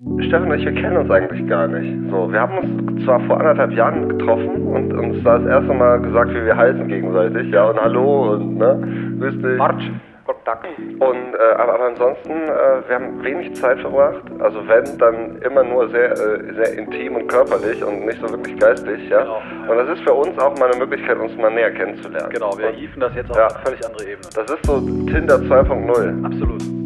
Stefan und ich, wir kennen uns eigentlich gar nicht. So, wir haben uns zwar vor anderthalb Jahren getroffen und uns da das erste Mal gesagt, wie wir heißen gegenseitig, ja, und hallo und, ne, grüß dich. March. Und, äh, aber, aber ansonsten, äh, wir haben wenig Zeit verbracht. Also wenn, dann immer nur sehr, äh, sehr intim und körperlich und nicht so wirklich geistig, ja. Genau. Und das ist für uns auch mal eine Möglichkeit, uns mal näher kennenzulernen. Genau, wir hieven das jetzt auf Ja. eine völlig andere Ebene. das ist so Tinder 2.0. Absolut.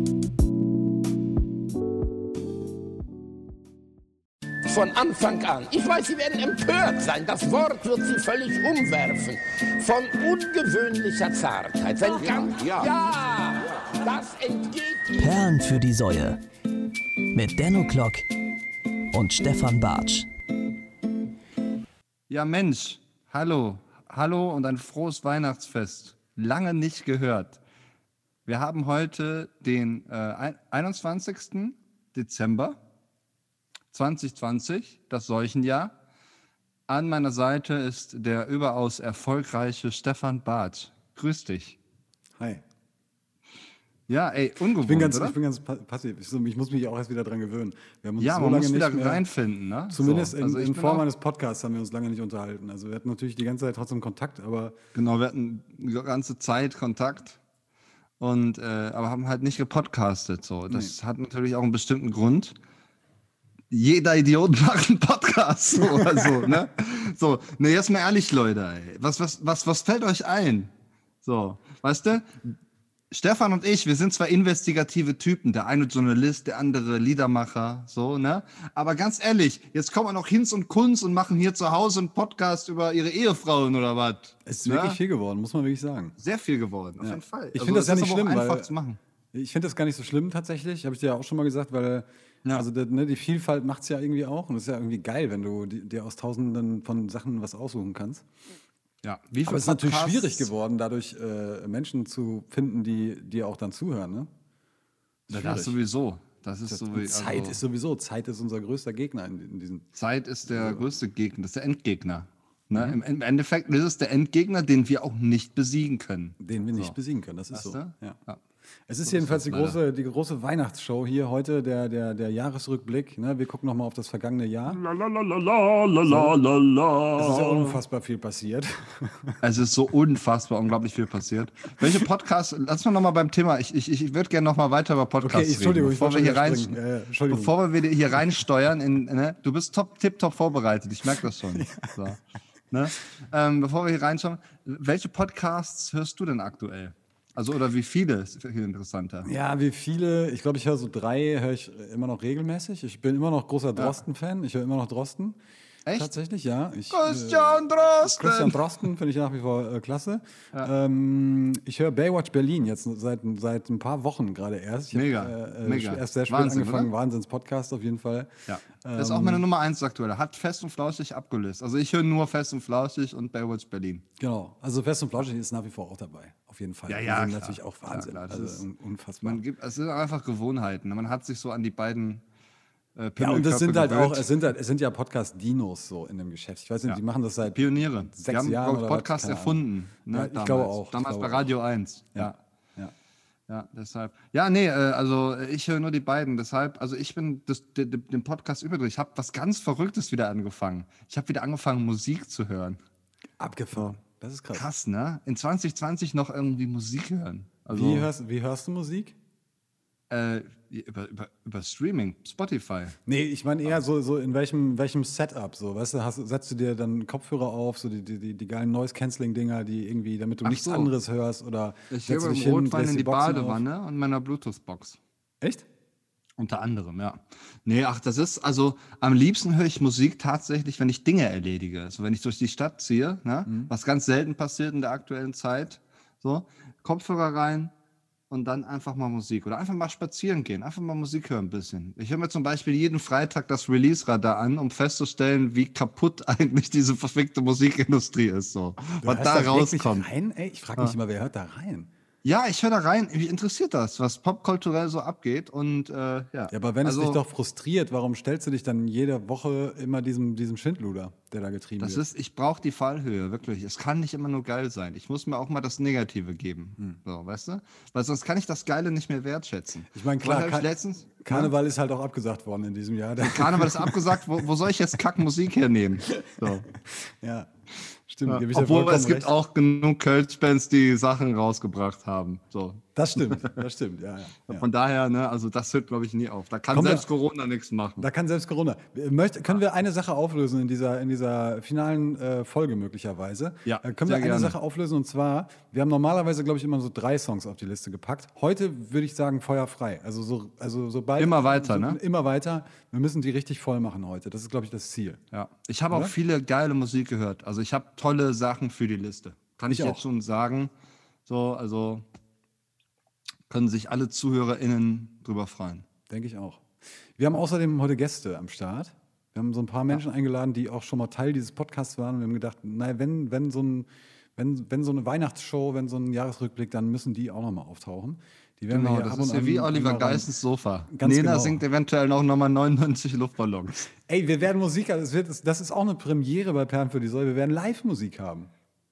Von Anfang an. Ich weiß, Sie werden empört sein. Das Wort wird Sie völlig umwerfen. Von ungewöhnlicher Zartheit. Wenn ganz, ja. ja, das entgeht Ihnen. Perlen für die Säue. Mit Denno Klock und Stefan Bartsch. Ja, Mensch, hallo, hallo und ein frohes Weihnachtsfest. Lange nicht gehört. Wir haben heute den äh, ein- 21. Dezember 2020, das Seuchenjahr. An meiner Seite ist der überaus erfolgreiche Stefan Barth. Grüß dich. Hi. Ja, ey, ungewohnt, Ich bin ganz, oder? ich bin ganz pa- passiv. Ich, muss mich auch erst wieder dran gewöhnen. Wir haben uns ja, so man lange muss wieder mehr, reinfinden, ne? Zumindest So, in, also in bin Form eines Podcasts haben wir uns lange nicht unterhalten. Also wir hatten natürlich die ganze Zeit trotzdem Kontakt, aber Genau, wir hatten die ganze Zeit Kontakt und äh, aber haben halt nicht gepodcastet. So, das hat natürlich auch einen bestimmten Grund. Jeder Idiot macht einen Podcast so oder so, ne? So, ne, jetzt mal ehrlich, Leute, ey. Was, was, was, was fällt euch ein? So, weißt du? Stefan und ich, wir sind zwar investigative Typen, der eine Journalist, der andere Liedermacher, so, ne? Aber ganz ehrlich, jetzt kommen auch noch Hinz und Kunz und machen hier zu Hause einen Podcast über ihre Ehefrauen oder was. es ist ne? wirklich viel geworden, muss man wirklich sagen. Sehr viel geworden, auf Ja. jeden Fall. Ich Also finde das ja ist nicht schlimm, einfach weil- zu machen. Ich finde das gar nicht so schlimm tatsächlich, habe ich dir ja auch schon mal gesagt, weil Ja. also das, ne, die Vielfalt macht es ja irgendwie auch und es ist ja irgendwie geil, wenn du dir aus tausenden von Sachen was aussuchen kannst. Ja, wie Aber es ist natürlich schwierig geworden, dadurch äh, Menschen zu finden, die dir auch dann zuhören. Ne? Ja, das sowieso. Das ist Das, so wie, Zeit also, ist sowieso, Zeit ist unser größter Gegner in, in diesem. Zeit ist der größte Gegner, das ist der Endgegner. Ne? Mhm. Im, Endeffekt ist es der Endgegner, den wir auch nicht besiegen können. Den wir nicht So. besiegen können, das ist so. Weißt? Ja. Ja. Es ist jedenfalls die große, die große Weihnachtsshow hier heute, der, der, der Jahresrückblick. Ne? Wir gucken nochmal auf das vergangene Jahr. Es ist ja unfassbar viel passiert. Es ist so unfassbar unglaublich viel passiert. Welche Podcasts, lass mal nochmal beim Thema, ich, ich, ich würde gerne nochmal weiter über Podcasts Okay, Entschuldigung, reden. ich Bevor wir, hier rein, ja, Entschuldigung. bevor wir hier reinsteuern, in, ne? du bist top, tipptopp vorbereitet, ich merke das schon. So. Ne? Ähm, bevor wir hier reinschauen, welche Podcasts hörst du denn aktuell? Also, oder wie viele? Ist viel interessanter. Ja, wie viele? Ich glaube, ich höre so drei, höre ich immer noch regelmäßig. Ich bin immer noch großer Drosten-Fan. Ich höre immer noch Drosten. Echt? Tatsächlich, ja. Ich, Christian Drosten! Christian Drosten finde ich nach wie vor äh, klasse. Ähm, ich höre Baywatch Berlin jetzt seit, seit ein paar Wochen gerade erst. Ich hab, Mega, äh, äh, mega. Erst sehr spät Wahnsinn, angefangen, oder? Wahnsinns-Podcast auf jeden Fall. Ja. Das ist auch meine Nummer eins aktuell. Hat Fest und Flauschig abgelöst. Also ich höre nur Fest und Flauschig und Baywatch Berlin. Genau. Also Fest und Flauschig ist nach wie vor auch dabei. Auf jeden Fall. Ja, Die ja, sind klar. natürlich auch Wahnsinn. klar, das also ist- un- unfassbar. Man gibt, es sind einfach Gewohnheiten. Man hat sich so an die beiden äh, ja, und es sind halt auch, es sind halt, es sind ja Podcast-Dinos so in dem Geschäft. Ich weiß nicht, Ja. die machen das seit Pioniere. sechs haben, Jahren glaub ich, was? Podcast Ahnung. erfunden. Ne, Ja, ich damals. glaube auch, Damals glaube bei Radio 1. Ja. ja. Ja, deshalb. Ja, nee, äh, also äh, ich höre nur die beiden. Deshalb, also ich bin das, de, de, den Podcast überdrüber. Ich habe was ganz Verrücktes wieder angefangen. Ich habe wieder angefangen, Musik zu hören. Abgefahren. Das ist krass. Krass, ne? In 2020 noch irgendwie Musik hören. Also, Wie, hörst, wie hörst du Musik? Äh, über, über, über Streaming, Spotify. Nee, ich meine eher so, so in welchem, welchem Setup so, weißt du, hast, setzt du dir dann Kopfhörer auf, so die, die, die, die geilen Noise-Canceling-Dinger, die irgendwie, damit du Ach nichts so. anderes hörst oder Ich höre du dich im hin, Rotwein in die Boxen Badewanne und meiner Bluetooth-Box. Auf. Echt? Unter anderem, ja. Nee, ach, das ist, also am liebsten höre ich Musik tatsächlich, wenn ich Dinge erledige. Also wenn ich durch die Stadt ziehe, ne? was ganz selten passiert in der aktuellen Zeit. So, Kopfhörer rein und dann einfach mal Musik. Oder einfach mal spazieren gehen, einfach mal Musik hören ein bisschen. Ich höre mir zum Beispiel jeden Freitag das Release-Radar an, um festzustellen, wie kaputt eigentlich diese verfickte Musikindustrie ist. So. Du Was da rauskommt. Rein? Ey, ich frage mich immer, wer hört da rein? Ja, ich höre da rein. Mich interessiert das, was popkulturell so abgeht. Und äh, ja. Ja, aber wenn also, es dich doch frustriert, warum stellst du dich dann jede Woche immer diesem, diesem Schindluder? der da getrieben Das wird. ist, ich brauche die Fallhöhe, wirklich. Es kann nicht immer nur geil sein. Ich muss mir auch mal das Negative geben. Hm. So, weißt du? Weil sonst kann ich das Geile nicht mehr wertschätzen. Ich meine, klar, ich letztens. Karneval ist halt auch abgesagt worden in diesem Jahr. Karneval ist abgesagt, wo, wo soll ich jetzt Kackmusik hernehmen? So. ja, stimmt. Ja. gebe ich dir Obwohl es gibt recht. auch genug Kölsch-Bands, die Sachen rausgebracht haben. So. Das stimmt, das stimmt, ja. ja. Von daher, ne, also das hört, glaube ich, nie auf. Da kann Kommt selbst Corona nichts machen. Da kann selbst Corona. Möcht, können wir eine Sache auflösen in dieser, in dieser finalen äh, Folge möglicherweise? Ja, Äh, können wir eine gerne. Sache auflösen und zwar, wir haben normalerweise, glaube ich, immer so drei Songs auf die Liste gepackt. Heute würde ich sagen feuerfrei. Also, so, also sobald. Immer weiter, so, ne? Immer weiter. Wir müssen die richtig voll machen heute. Das ist, glaube ich, das Ziel. Ja. Ich habe auch viele geile Musik gehört. Also ich habe tolle Sachen für die Liste. Kann ich, Ich jetzt schon sagen. So, also können sich alle ZuhörerInnen drüber freuen. Denke ich auch. Wir haben außerdem heute Gäste am Start. Wir haben so ein paar Menschen eingeladen, die auch schon mal Teil dieses Podcasts waren. Wir haben gedacht, naja, wenn, wenn, so ein, wenn, wenn so eine Weihnachtsshow, wenn so ein Jahresrückblick, dann müssen die auch nochmal auftauchen. Die werden wir Genau, hier das ab ist und ja wie Oliver Geissens Sofa. Ganz Nena genau. singt eventuell noch nochmal 99 Luftballons. Ey, wir werden Musik, das, wird, das ist auch eine Premiere bei Perlen für die Säule. Wir werden Live-Musik haben.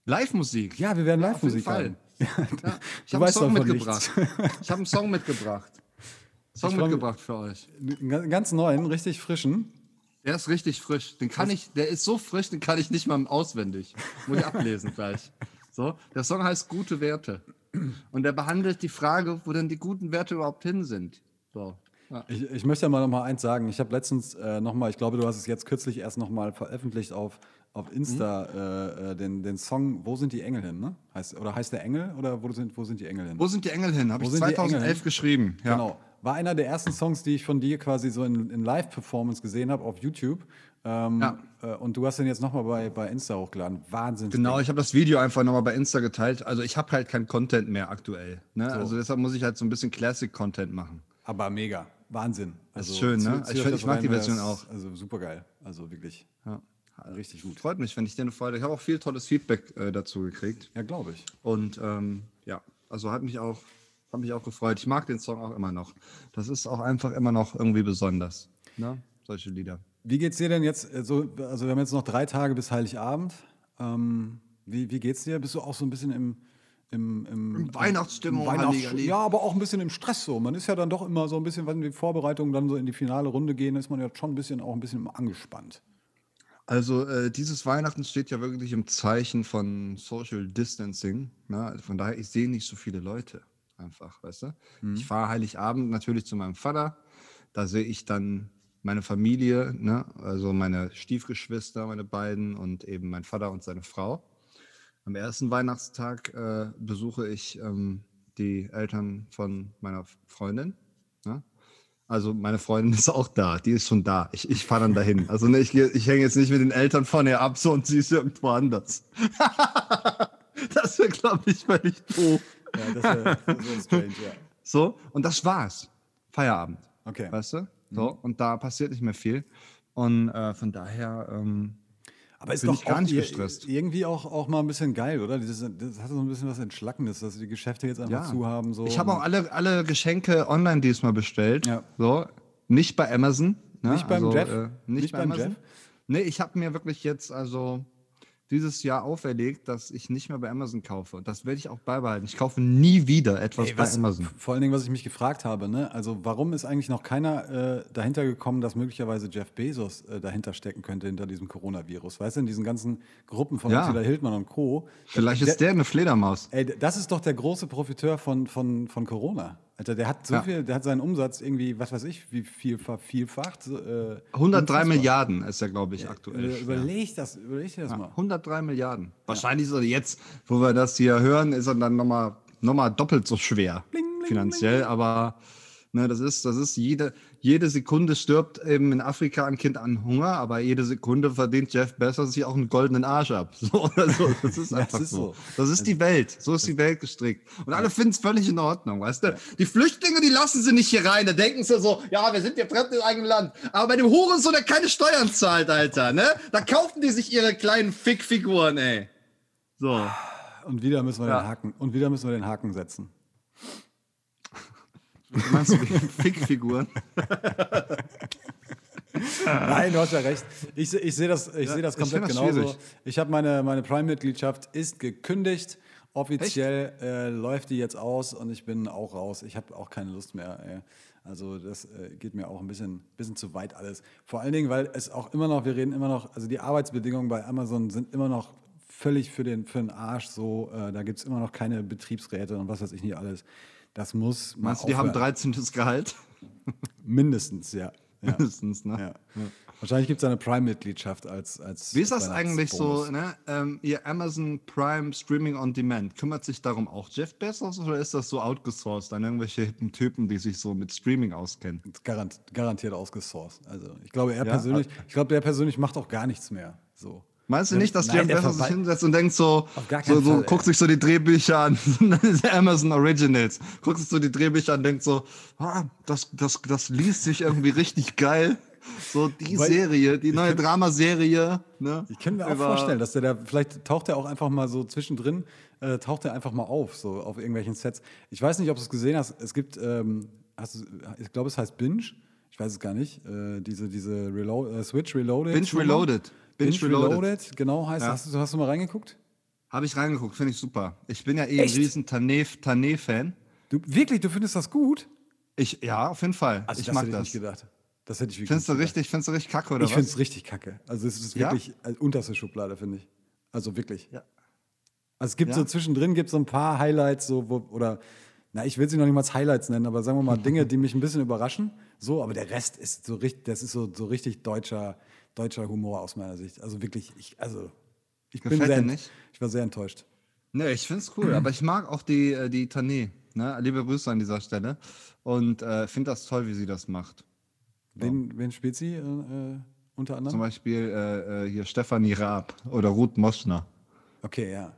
Live-Musik. Ja, wir werden Live-Musik Fall. haben. Ja, ich habe einen Song mitgebracht. Ich habe einen Song mitgebracht. Song Ich mitgebracht für euch. Einen ganz neuen, richtig frischen. Der ist richtig frisch. Den kann ich, der ist so frisch, den kann ich nicht mal auswendig. Muss ich ablesen gleich. So, der Song heißt Gute Werte. Und der behandelt die Frage, wo denn die guten Werte überhaupt hin sind. So. Ja. Ich, ich möchte ja mal noch mal eins sagen. Ich habe letztens äh, noch mal, ich glaube, du hast es jetzt kürzlich erst noch mal veröffentlicht auf, auf Insta, äh, äh, den, den Song Wo sind die Engel hin? Ne? Heißt, oder heißt der Engel oder wo sind, wo sind die Engel hin? Wo sind die Engel hin? Habe ich sind die Engel 2011 hin? geschrieben. Ja. Genau. War einer der ersten Songs, die ich von dir quasi so in, in Live-Performance gesehen habe auf YouTube. Ähm, Ja. äh, und du hast den jetzt noch mal bei, bei Insta hochgeladen. Wahnsinn. Genau, ich habe das Video einfach nochmal bei Insta geteilt. Also ich habe halt kein Content mehr aktuell. Ne? Also deshalb muss ich halt so ein bisschen Classic-Content machen. Aber mega. Wahnsinn. Also, ist schön, ne? zieh Ich das ich mag die Version das- auch. Also super geil. Also wirklich. Richtig gut. Freut mich, wenn ich dir eine Freude. Ich habe auch viel tolles Feedback äh, dazu gekriegt. Ja, glaube ich. Und ähm, ja, also hat mich auch, hat mich auch gefreut. Ich mag den Song auch immer noch. Das ist auch einfach immer noch irgendwie besonders. Ne? Solche Lieder. Wie geht's dir denn jetzt? äh, So, also wir haben jetzt noch drei Tage bis Heiligabend. Ähm, wie, wie geht's dir? Bist du auch so ein bisschen im, im, im, In Weihnachtsstimmung, im Weihnachts-. Ja, aber auch ein bisschen im Stress so. Man ist ja dann doch immer so ein bisschen, wenn die Vorbereitungen dann so in die finale Runde gehen, ist man ja schon ein bisschen auch ein bisschen angespannt. Also äh, dieses Weihnachten steht ja wirklich im Zeichen von Social Distancing. Ne? Also Von daher, ich sehe nicht so viele Leute einfach, weißt du? Ich fahre Heiligabend natürlich zu meinem Vater. Da sehe ich dann meine Familie, ne? also meine Stiefgeschwister, meine beiden und eben mein Vater und seine Frau. Am ersten Weihnachtstag äh, besuche ich ähm, die Eltern von meiner Freundin. Ne? Also meine Freundin ist auch da, die ist schon da. Ich, ich fahre dann dahin. Also ne, ich, ich hänge jetzt nicht mit den Eltern von ihr ab so und sie ist irgendwo anders. das wäre, glaube ich, völlig doof. Ja, das wäre wär strange, ja. So, und das war's. Feierabend. Okay. Weißt du? So, und da passiert nicht mehr viel. Und äh, von daher, ähm, Aber ist Bin doch gar nicht gestresst. irgendwie auch, auch mal ein bisschen geil, oder? Das, das hat so ein bisschen was Entschlackendes, dass die Geschäfte jetzt einfach zu haben. So. Ich habe auch alle, alle Geschenke online diesmal bestellt. Ja. So, nicht bei Amazon. Ne? Nicht beim Jeff? Äh, nicht, Nicht bei beim Amazon. Jeff? Nee, ich habe mir wirklich jetzt also dieses Jahr auferlegt, dass ich nicht mehr bei Amazon kaufe. Und das werde ich auch beibehalten. Ich kaufe nie wieder etwas Ey, bei Amazon. Vor allen Dingen, was ich mich gefragt habe, ne? also warum ist eigentlich noch keiner äh, dahinter gekommen, dass möglicherweise Jeff Bezos äh, dahinter stecken könnte, hinter diesem Coronavirus? Weißt du, in diesen ganzen Gruppen von Ja. Attila Hildmann und Co. Vielleicht ist der eine Fledermaus. Ey, das ist doch der große Profiteur von, von, von Corona. Alter, der hat so Ja. viel, der hat seinen Umsatz irgendwie, was weiß ich, wie viel vervielfacht. Äh, 103 unfassbar. Milliarden ist er, glaube ich, aktuell. Äh, Überleg das, überleg dir das mal. 103 Milliarden. Wahrscheinlich ist er jetzt, wo wir das hier hören, ist er dann nochmal noch mal doppelt so schwer finanziell. Aber ne, das ist, das ist jede, jede Sekunde stirbt eben in Afrika ein Kind an Hunger, aber jede Sekunde verdient Jeff Bezos sich auch einen goldenen Arsch ab. So oder so. Das ist Das einfach ist so. so. Das ist die Welt. So ist die Welt gestrickt. Und alle finden es völlig in Ordnung, weißt du? Die Flüchtlinge, die lassen sie nicht hier rein. Da denken sie so, ja, wir sind ja fremd im eigenen Land. Aber bei dem Hurensohn, der keine Steuern zahlt, Alter, ne? Da kaufen die sich ihre kleinen Fickfiguren, ey. So. Und wieder müssen wir Ja. den Haken, und wieder müssen wir den Haken setzen. Du meinst du Fickfiguren? Nein, du hast ja recht. Ich, ich sehe das, ich sehe das ich komplett find das genauso. schwierig. Ich habe meine, meine Prime-Mitgliedschaft ist gekündigt. Offiziell äh, läuft die jetzt aus und ich bin auch raus. Ich habe auch keine Lust mehr. Ey. Also das äh, geht mir auch ein bisschen, bisschen zu weit alles. Vor allen Dingen, weil es auch immer noch, wir reden immer noch, also die Arbeitsbedingungen bei Amazon sind immer noch völlig für den, für den Arsch so. Äh, da gibt es immer noch keine Betriebsräte und was weiß ich nicht alles. Das muss Meinst du, die haben aufhören. 13. Gehalt? Mindestens, ja. ja. Mindestens, ne? Ja. Wahrscheinlich gibt es eine Prime-Mitgliedschaft als, als. Wie ist das eigentlich so, ne? Ähm, ihr Amazon Prime Streaming on Demand, kümmert sich darum auch Jeff Bezos oder ist das so outgesourced an irgendwelche hippen Typen, die sich so mit Streaming auskennen? Garant, garantiert ausgesourced. Also ich glaube, er Ja? persönlich, ich glaube, der persönlich macht auch gar nichts mehr. So. Meinst du nicht, dass Nein, der Bezos sich hinsetzt und denkt so, so, so Fall, guckt sich so die Drehbücher an, Amazon Originals, guckt sich so die Drehbücher an, denkt so, ah, das, das, das liest sich irgendwie richtig geil. So die Weil- Serie, die neue Dramaserie. Ne? Ich kann mir auch vorstellen, dass der da, vielleicht taucht er auch einfach mal so zwischendrin, äh, taucht er einfach mal auf, so auf irgendwelchen Sets. Ich weiß nicht, ob du es gesehen hast. Es gibt, ähm, hast du, ich glaube, es heißt Binge. Ich weiß es gar nicht. Äh, diese, diese Relo äh, Switch Reloaded. Binge Reloaded. Binge, Binge Reloaded. Reloaded. genau heißt. Ja. Hast, du, hast du mal reingeguckt? Habe ich reingeguckt, finde ich super. Ich bin ja eh Echt? ein riesen Tané-Fan. Du, wirklich, du findest das gut? Ich, ja, auf jeden Fall. Also ich das mag hätte ich das. nicht gedacht. Das hätte ich wirklich Findest du nicht gedacht. richtig, findest du richtig kacke oder Ich was? finde es richtig kacke. Also es ist Ja? wirklich äh, unterste Schublade, finde ich. Also wirklich. Ja. Also es gibt Ja? so zwischendrin gibt so ein paar Highlights, so wo, oder na, ich will sie noch nicht mal als Highlights nennen, aber sagen wir mal Dinge, die mich ein bisschen überraschen. So, aber der Rest ist so richtig, das ist so, so richtig deutscher, deutscher Humor aus meiner Sicht. Also wirklich, ich, also ich bin Gefällt sehr, dir ent- nicht? ich war sehr enttäuscht. Nee, ich find's cool, aber ich mag auch die, äh, die Tané. Ne? Liebe Grüße an dieser Stelle. Und äh, finde das toll, wie sie das macht. Wen, wen spielt sie äh, äh, unter Zum anderem? Beispiel äh, äh, hier Stefanie Raab oder Ruth Moschner. Okay, ja.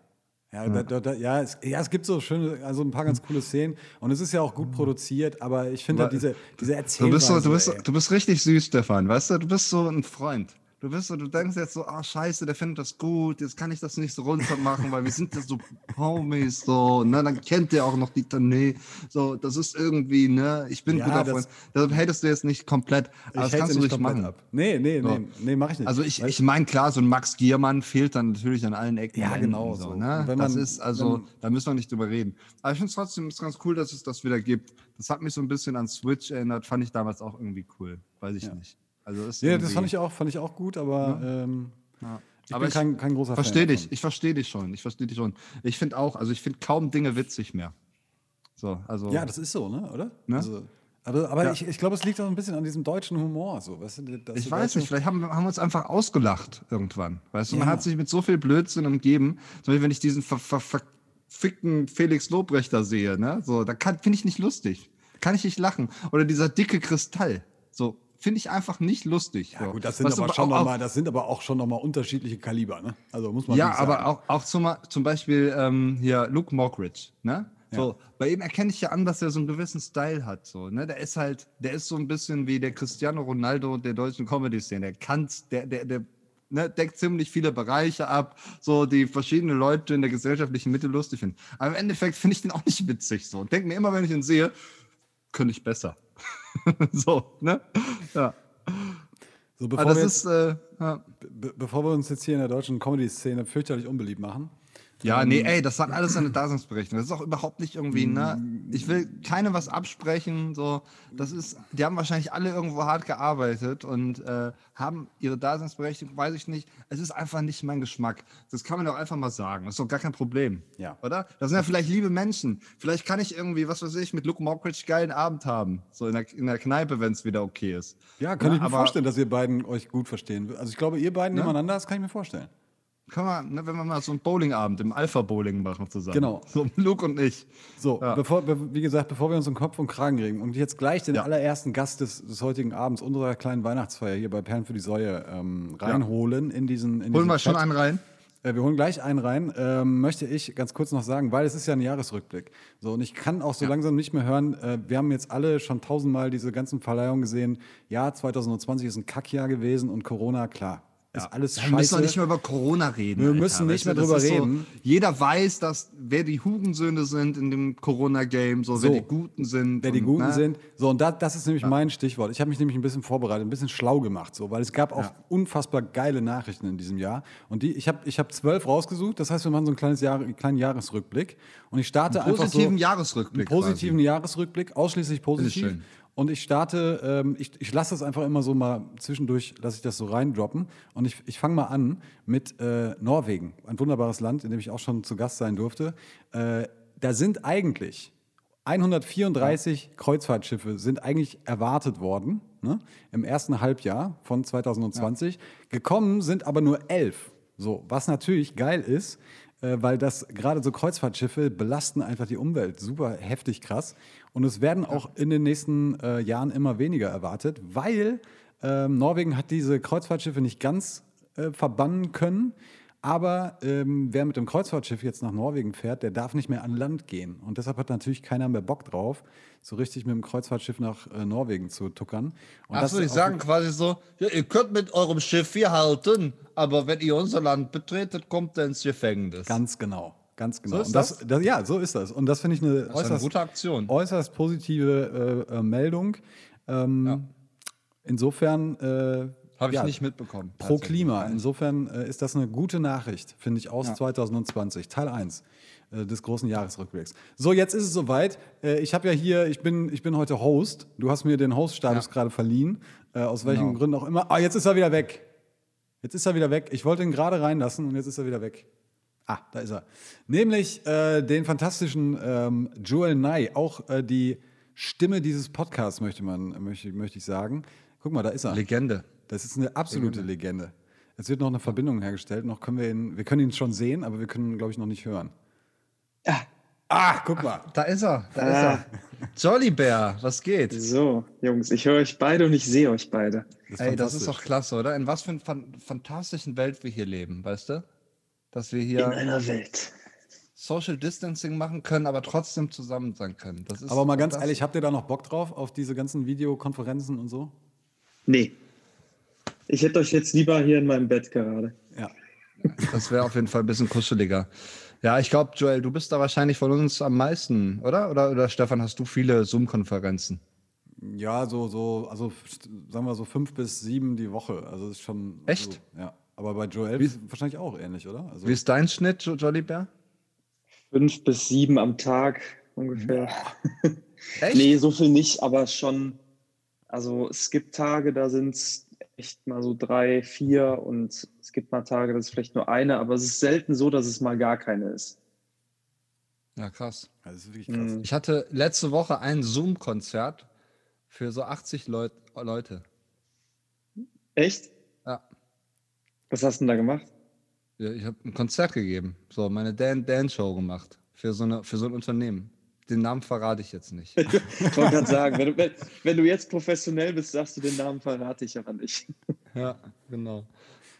Ja, Da, da, da, ja, es, ja, es gibt so schöne, also ein paar ganz coole Szenen und es ist ja auch gut produziert, aber ich finde halt diese, diese Du Erzählweise. bist, so, du, bist, ey. du bist richtig süß, Stefan. Weißt du, du bist so ein Freund. Du bist so, du denkst jetzt so, ah scheiße, der findet das gut, jetzt kann ich das nicht so runter machen, weil wir sind ja so Homies, so, ne, dann kennt der auch noch die Tané, so, das ist irgendwie, ne, ich bin Ja, guter das- Freund. Deshalb hatest du jetzt nicht komplett, aber ich das hält kannst du nicht machen. ab. Nee, nee, So. nee, nee, mach ich nicht. Also ich, ich meine, klar, so ein Max Giermann fehlt dann natürlich an allen Ecken. Ja, genau, Enden, so. ne? Wenn das man- ist also, wenn- da müssen wir nicht drüber reden. Aber ich finde es trotzdem ist ganz cool, dass es das wieder gibt. Das hat mich so ein bisschen an Switch erinnert, fand ich damals auch irgendwie cool. Weiß ich nicht. Also ist ja, das fand ich auch, fand ich auch gut, aber ähm, ich Aber bin kein, kein großer Fan. Verstehe dich, ich verstehe dich schon. Ich verstehe dich schon. Ich finde auch, also ich finde kaum Dinge witzig mehr. So, also. Ja, das ist so, ne? oder? Ne? Also, aber aber Ja. ich, ich glaube, es liegt auch ein bisschen an diesem deutschen Humor. So, weißt du, Ich weiß nicht, vielleicht haben, haben wir uns einfach ausgelacht irgendwann. Weißt du, man Ja. hat sich mit so viel Blödsinn umgeben. Zum Beispiel, wenn ich diesen ver, ver, verfickten Felix Lobrechter sehe, ne? So, da finde ich nicht lustig. Kann ich nicht lachen. Oder dieser dicke Kristall. So, finde ich einfach nicht lustig. Ja, so. gut, das sind, Weißt aber schon auch- noch mal, das sind aber auch schon nochmal unterschiedliche Kaliber, ne? Also muss man Ja, aber auch, auch zum, zum Beispiel ähm, hier Luke Mockridge, ne? So, bei ihm erkenne ich ja an, dass er so einen gewissen Style hat. So, ne? Der ist halt, der ist so ein bisschen wie der Cristiano Ronaldo der deutschen Comedy-Szene. Der kann, der, der, der ne, deckt ziemlich viele Bereiche ab, so die verschiedene Leute in der gesellschaftlichen Mitte lustig finden. Aber im Endeffekt finde ich den auch nicht witzig so. Denke mir immer, wenn ich ihn sehe, könnte ich besser. so, ne? Ja. So, bevor, wir jetzt, ist, äh, ja. be bevor wir uns jetzt hier in der deutschen Comedy-Szene fürchterlich unbeliebt machen. Ja, nee, ey, das hat alles seine Daseinsberechtigung. Das ist auch überhaupt nicht irgendwie, ne? Ich will keine was absprechen, so. Das ist, die haben wahrscheinlich alle irgendwo hart gearbeitet und äh, haben ihre Daseinsberechtigung, weiß ich nicht. Es ist einfach nicht mein Geschmack. Das kann man doch einfach mal sagen. Das ist doch gar kein Problem. Ja. Oder? Das sind ja vielleicht liebe Menschen. Vielleicht kann ich irgendwie, was weiß ich, mit Luke Mockridge geilen Abend haben. So in der, in der Kneipe, wenn es wieder okay ist. Ja, kann ich mir vorstellen, dass ihr beiden euch gut verstehen. Also ich glaube, ihr beiden Ne? nebeneinander, das kann ich mir vorstellen. Kann man, ne, wenn wir mal so einen Bowlingabend im Alpha-Bowling machen zusammen. Genau. So Luke und ich. So, Ja. bevor, be wie gesagt, bevor wir uns um Kopf und Kragen reden und jetzt gleich den Ja. allerersten Gast des, des heutigen Abends unserer kleinen Weihnachtsfeier hier bei Perlen für die Säue ähm, reinholen in diesen in Holen wir schon einen rein? Äh, wir holen gleich einen rein. Ähm, möchte ich ganz kurz noch sagen, weil es ist ja ein Jahresrückblick. So, und ich kann auch so langsam nicht mehr hören. Äh, wir haben jetzt alle schon tausendmal diese ganzen Verleihungen gesehen. Ja, 2020 ist ein Kackjahr gewesen und Corona, klar. Ist alles Wir scheiße. müssen doch nicht mehr über Corona reden. Wir Alter. müssen nicht mehr das drüber ist so, reden. Jeder weiß, dass wer die Hugensöhne sind in dem Corona-Game, so, wer So. die Guten sind. Wer die und, Guten ne? sind. So, und da, das ist nämlich mein Stichwort. Ich habe mich nämlich ein bisschen vorbereitet, ein bisschen schlau gemacht, so, weil es gab auch unfassbar geile Nachrichten in diesem Jahr. Und die, ich habe ich hab zwölf rausgesucht. Das heißt, wir machen so einen kleines Jahr, kleinen Jahresrückblick. Und ich starte einfach so. Jahresrückblick. Einen positiven Jahresrückblick, ausschließlich positiv. Und ich starte, ähm, ich, ich lasse das einfach immer so mal zwischendurch, lasse ich das so reindroppen. Und ich, ich fange mal an mit äh, Norwegen, ein wunderbares Land, in dem ich auch schon zu Gast sein durfte. Äh, da sind eigentlich 134 Kreuzfahrtschiffe sind eigentlich erwartet worden ne, im ersten Halbjahr von 2020. Gekommen sind aber nur elf. So, was natürlich geil ist, weil das gerade so Kreuzfahrtschiffe belasten einfach die Umwelt super heftig krass. Und es werden auch in den nächsten äh, Jahren immer weniger erwartet, weil ähm, Norwegen hat diese Kreuzfahrtschiffe nicht ganz äh, verbannen können. Aber ähm, wer mit dem Kreuzfahrtschiff jetzt nach Norwegen fährt, der darf nicht mehr an Land gehen. Und deshalb hat natürlich keiner mehr Bock drauf, so richtig mit dem Kreuzfahrtschiff nach äh, Norwegen zu tuckern. Und Ach das so, die ist auch- sagen quasi so, ja, ihr könnt mit eurem Schiff hier halten, aber wenn ihr unser Land betretet, kommt ihr ins Gefängnis. Ganz genau. Ganz genau. ist und das, das? das? Ja, so ist das. Und das finde ich eine, eine äußerst, gute Aktion. äußerst positive äh, äh, Meldung. Ähm, Insofern äh, Habe ich ja, nicht mitbekommen. Pro. Klima. Insofern äh, ist das eine gute Nachricht, finde ich, aus 2020. Teil 1 äh, des großen Jahresrückblicks. So, jetzt ist es soweit. Äh, ich habe ja hier, ich bin, ich bin heute Host. Du hast mir den Host-Status gerade verliehen. Äh, aus welchen Genau. Gründen auch immer. Ah, jetzt ist er wieder weg. Jetzt ist er wieder weg. Ich wollte ihn gerade reinlassen und jetzt ist er wieder weg. Ah, da ist er. Nämlich äh, den fantastischen ähm, Joel Nye, auch äh, die Stimme dieses Podcasts, möchte, man, möchte, möchte ich sagen. Guck mal, da ist er. Legende. Das ist eine absolute Legende. Es wird noch eine Verbindung hergestellt. Noch können wir ihn, wir können ihn schon sehen, aber wir können ihn, glaube ich, noch nicht hören. Ah, guck mal. Da ist er, da ist er. Jolly Bear, was geht? So, Jungs, ich höre euch beide und ich sehe euch beide. Das Ey, das ist doch klasse, oder? In was für einer fan fantastischen Welt wir hier leben, weißt du? Dass wir In hier einer Welt. Social Distancing machen können, aber trotzdem zusammen sein können. Das ist Aber mal ganz das, ehrlich, habt ihr da noch Bock drauf, auf diese ganzen Videokonferenzen und so? Nee. Ich hätte euch jetzt lieber hier in meinem Bett gerade. Ja. Das wäre auf jeden Fall ein bisschen kuscheliger. Ja, ich glaube, Joel, du bist da wahrscheinlich von uns am meisten, oder? Oder, oder Stefan, hast du viele Zoom-Konferenzen? Ja, so, so, also sagen wir so fünf bis sieben die Woche. Also das ist schon. Echt? So, ja. Aber bei Joel Wie- wahrscheinlich auch ähnlich, oder? Also, Wie ist dein Schnitt, Jo- Jolly Bear? Fünf bis sieben am Tag ungefähr. Echt? Nee, so viel nicht, aber schon. Also es gibt Tage, da sind es echt mal so drei, vier und es gibt mal Tage, das ist vielleicht nur eine, aber es ist selten so, dass es mal gar keine ist. Ja, krass. das ist wirklich krass. Mhm. Ich hatte letzte Woche ein Zoom-Konzert für so 80 Leut Leute. Echt? Ja. Was hast du denn da gemacht? Ja, Ich habe ein Konzert gegeben, so meine Dan Dan Show gemacht für so eine für so ein Unternehmen. Den Namen verrate ich jetzt nicht. Ich wollte gerade sagen, wenn du, wenn, wenn du jetzt professionell bist, sagst du den Namen, verrate ich aber nicht. ja, genau.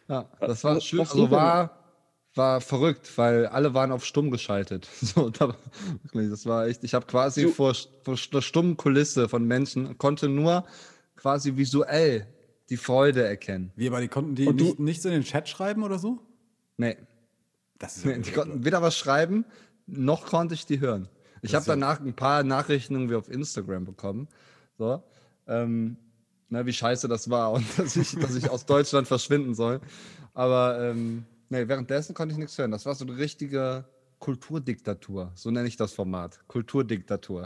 Ja, das war Was- schön, was also war war verrückt, weil alle waren auf stumm geschaltet. So, das war echt. Ich habe quasi Du- vor, vor der stummen Kulisse von Menschen konnte nur quasi visuell die Freude erkennen. Wie, aber die konnten die nicht, nichts in den Chat schreiben oder so? Nee, Das ist Nee, die konnten weder was schreiben, noch konnte ich die hören. Ich habe ja- danach ein paar Nachrichten irgendwie auf Instagram bekommen. So, ähm, na, wie scheiße das war und dass ich, dass ich aus Deutschland verschwinden soll. Aber ähm, nee, währenddessen konnte ich nichts hören. Das war so eine richtige Kulturdiktatur. So nenne ich das Format. Kulturdiktatur.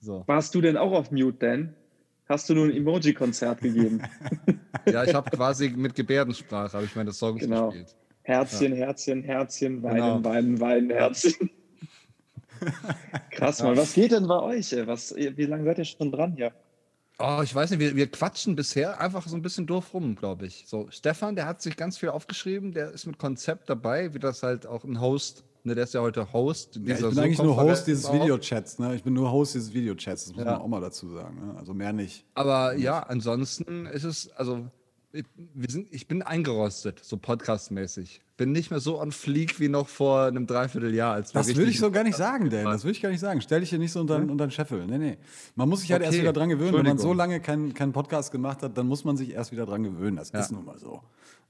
So. Warst du denn auch auf Mute, Dan? Hast du nur ein Emoji-Konzert gegeben? Ja, ich habe quasi mit Gebärdensprache habe ich meine Songs Genau. gespielt. Herzchen, Herzchen, Herzchen, weinen, Genau. weinen, weinen, Herzchen. Krass, Mann. Was geht denn bei euch? Was, wie lange seid ihr schon dran hier? Oh, ich weiß nicht, wir, wir quatschen bisher einfach so ein bisschen doof rum, glaube ich. So, Stefan, der hat sich ganz viel aufgeschrieben, der ist mit Konzept dabei, wie das halt auch ein Host, ne, der ist ja heute Host. Ja, ich bin eigentlich nur Host dieses. Videochats. Ne? Ich bin nur Host dieses Videochats, das muss Ja. man auch mal dazu sagen. Ne? Also mehr nicht. Aber ja, ansonsten ist es, also wir sind, ich bin eingerostet, so podcastmäßig. Bin nicht mehr so on fleek wie noch vor einem Dreivierteljahr. Als Das würde ich so gar nicht sagen, Dan. Das würde ich gar nicht sagen. Stell dich hier nicht so unter, unter den Scheffel. Nee, nee. Man muss sich halt erst Okay, wieder dran gewöhnen. Wenn man so lange keinen keinen Podcast gemacht hat, dann muss man sich erst wieder dran gewöhnen. Das Ja. ist nun mal so.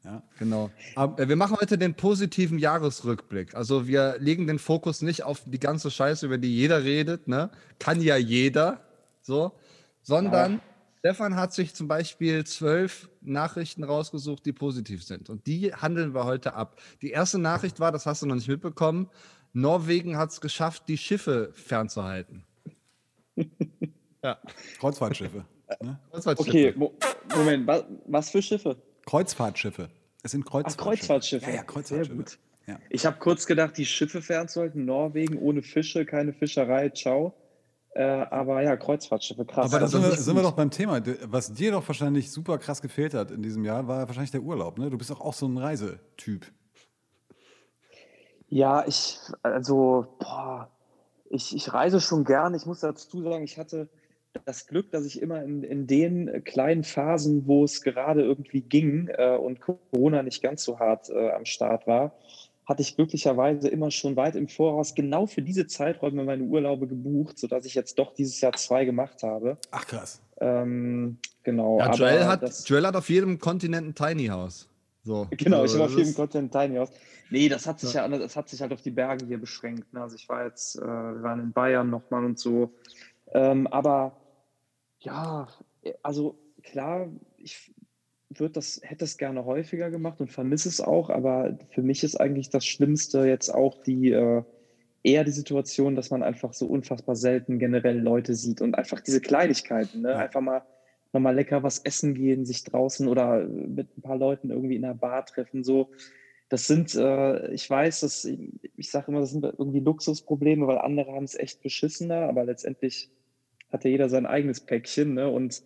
Ja. Genau. Aber wir machen heute den positiven Jahresrückblick. Also wir legen den Fokus nicht auf die ganze Scheiße, über die jeder redet, ne? Kann ja jeder, so, sondern Stefan hat sich zum Beispiel zwölf Nachrichten rausgesucht, die positiv sind. Und die handeln wir heute ab. Die erste Nachricht war, das hast du noch nicht mitbekommen, Norwegen hat es geschafft, die Schiffe fernzuhalten. ja. Kreuzfahrtschiffe. ne? Kreuzfahrtschiffe. Okay, Mo Moment, was, was für Schiffe? Kreuzfahrtschiffe. Es sind Ach, Kreuzfahrtschiffe. Kreuzfahrtschiffe. Ja, ja, Kreuzfahrtschiffe. Sehr gut. Ja. Ich habe kurz gedacht, die Schiffe fernzuhalten, Norwegen ohne Fische, keine Fischerei, ciao. Äh, aber ja, Kreuzfahrtschiffe, krass. Aber da Also sind, wir, sind wir doch beim Thema. Was dir doch wahrscheinlich super krass gefehlt hat in diesem Jahr, war wahrscheinlich der Urlaub. Ne? Du bist doch auch so ein Reisetyp. Ja, ich, also, boah, ich, ich reise schon gern. Ich muss dazu sagen, ich hatte das Glück, dass ich immer in, in den kleinen Phasen, wo es gerade irgendwie ging äh, und Corona nicht ganz so hart äh, am Start war, hatte ich glücklicherweise immer schon weit im Voraus genau für diese Zeiträume meine Urlaube gebucht, sodass ich jetzt doch dieses Jahr zwei gemacht habe. Ach krass. Ähm, genau. Ja, aber Joel, hat, das- Joel hat auf jedem Kontinent ein Tiny House. So. Genau, ich so, habe auf jedem ist- Content Tiny House. Nee, das hat sich ja, das hat sich halt auf die Berge hier beschränkt. Ne? Also ich war jetzt, äh, wir waren in Bayern nochmal und so. Ähm, aber ja, also klar, ich würde das, hätte es gerne häufiger gemacht und vermisse es auch, aber für mich ist eigentlich das Schlimmste jetzt auch die äh, eher die Situation, dass man einfach so unfassbar selten generell Leute sieht und einfach diese Kleinigkeiten, ne? Einfach mal nochmal lecker was essen gehen, sich draußen oder mit ein paar Leuten irgendwie in einer Bar treffen, so. Das sind, äh, ich weiß, dass ich, ich sage immer, das sind irgendwie Luxusprobleme, weil andere haben es echt beschissener, aber letztendlich hat ja jeder sein eigenes Päckchen, ne? Und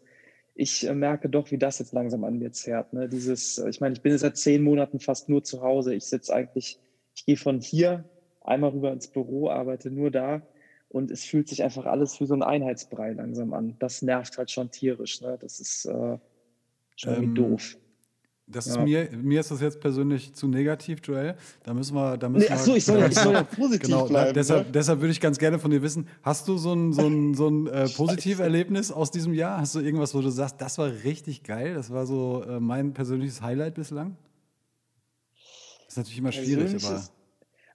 ich äh, merke doch, wie das jetzt langsam an mir zerrt. Ne? Dieses, äh, ich meine, ich bin jetzt seit zehn Monaten fast nur zu Hause. Ich sitze eigentlich, ich gehe von hier einmal rüber ins Büro, arbeite nur da und es fühlt sich einfach alles wie so ein Einheitsbrei langsam an. Das nervt halt schon tierisch. Ne? Das ist äh, schon irgendwie Ähm, doof. Das ist Ja. mir, mir ist das jetzt persönlich zu negativ, Joel. Da müssen wir, da müssen Nee, ach so, wir, ich soll ja- ich soll ja positiv genau, bleiben, Deshalb, ne? deshalb würde ich ganz gerne von dir wissen, hast du so ein, so ein, so ein äh, Positiverlebnis aus diesem Jahr? Hast du irgendwas, wo du sagst, das war richtig geil, das war so äh, mein persönliches Highlight bislang? Das ist natürlich immer schwierig, aber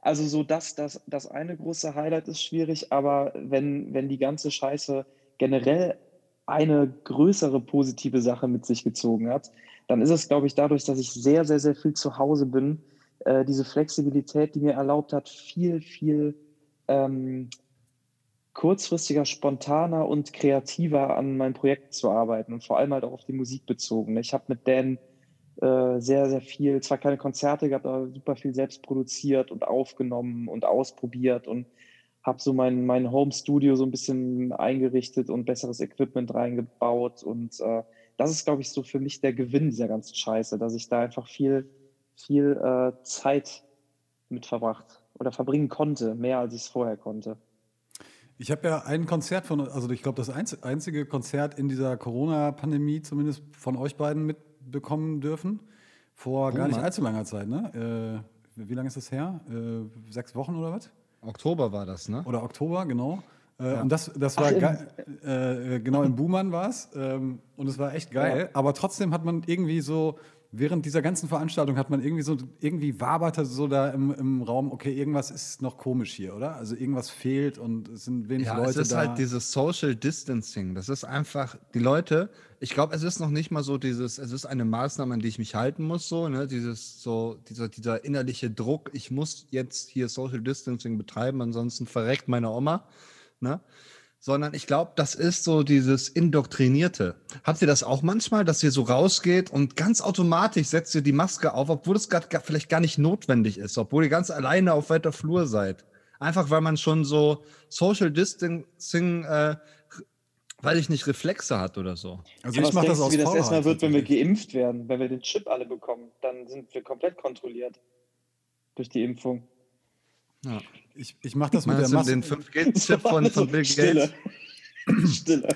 Also so das, das, das eine große Highlight ist schwierig, aber wenn, wenn die ganze Scheiße generell eine größere positive Sache mit sich gezogen hat, dann ist es, glaube ich, dadurch, dass ich sehr, sehr, sehr viel zu Hause bin, äh, diese Flexibilität, die mir erlaubt hat, viel, viel ähm, kurzfristiger, spontaner und kreativer an meinen Projekten zu arbeiten und vor allem halt auch auf die Musik bezogen. Ich habe mit Dan äh, sehr, sehr viel, zwar keine Konzerte gehabt, aber super viel selbst produziert und aufgenommen und ausprobiert und habe so mein, mein Home-Studio so ein bisschen eingerichtet und besseres Equipment reingebaut. Und äh, das ist, glaube ich, so für mich der Gewinn dieser ganzen Scheiße, dass ich da einfach viel, viel äh, Zeit mit verbracht oder verbringen konnte, mehr als ich es vorher konnte. Ich habe ja ein Konzert von, also ich glaube, das einz- einzige Konzert in dieser Corona-Pandemie zumindest von euch beiden mitbekommen dürfen. Vor gar nicht Mann. allzu langer Zeit, ne? Äh, wie lange ist das her? Äh, sechs Wochen oder was? Oktober war das, ne? Oder Oktober, genau. Äh, Und das, das war geil. Äh, genau, in Buhmann war es. Ähm, und es war echt geil. Aber trotzdem hat man irgendwie so, während dieser ganzen Veranstaltung hat man irgendwie so, irgendwie waberte so da im, im Raum, okay, irgendwas ist noch komisch hier, oder? Also irgendwas fehlt und es sind wenig Ja, Leute es ist da. halt dieses Social Distancing. Das ist einfach, die Leute, ich glaube, es ist noch nicht mal so dieses, es ist eine Maßnahme, an die ich mich halten muss, so, ne, dieses, so, dieser, dieser innerliche Druck, ich muss jetzt hier Social Distancing betreiben, ansonsten verreckt meine Oma, ne? Sondern ich glaube, das ist so dieses Indoktrinierte. Habt ihr das auch manchmal, dass ihr so rausgeht und ganz automatisch setzt ihr die Maske auf, obwohl es grad gar- vielleicht gar nicht notwendig ist, obwohl ihr ganz alleine auf weiter Flur seid? Einfach weil man schon so Social Distancing, äh, weil ich nicht Reflexe hat oder so. also Ja, ich mache das aus wie das erstmal wird, wenn wir geimpft werden, wenn wir den Chip alle bekommen, dann sind wir komplett kontrolliert durch die Impfung. Ja. Ich, ich mache das mit Meinst der du Maske. den 5G-Chip von, von Bill Stille. Gates? Stille.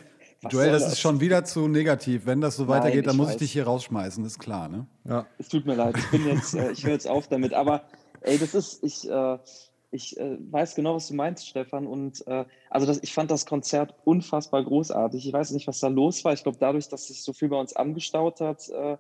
Was Joel, soll das ist schon wieder zu negativ. Wenn das so Nein, weitergeht, dann ich muss ich weiß. dich hier rausschmeißen, ist klar, ne? Ja. Es tut mir leid, ich bin jetzt, äh, ich höre jetzt auf damit. Aber ey, das ist, ich, äh, ich äh, weiß genau, was du meinst, Stefan. Und äh, also das, ich fand das Konzert unfassbar großartig. Ich weiß nicht, was da los war. Ich glaube, dadurch, dass sich so viel bei uns angestaut hat, äh,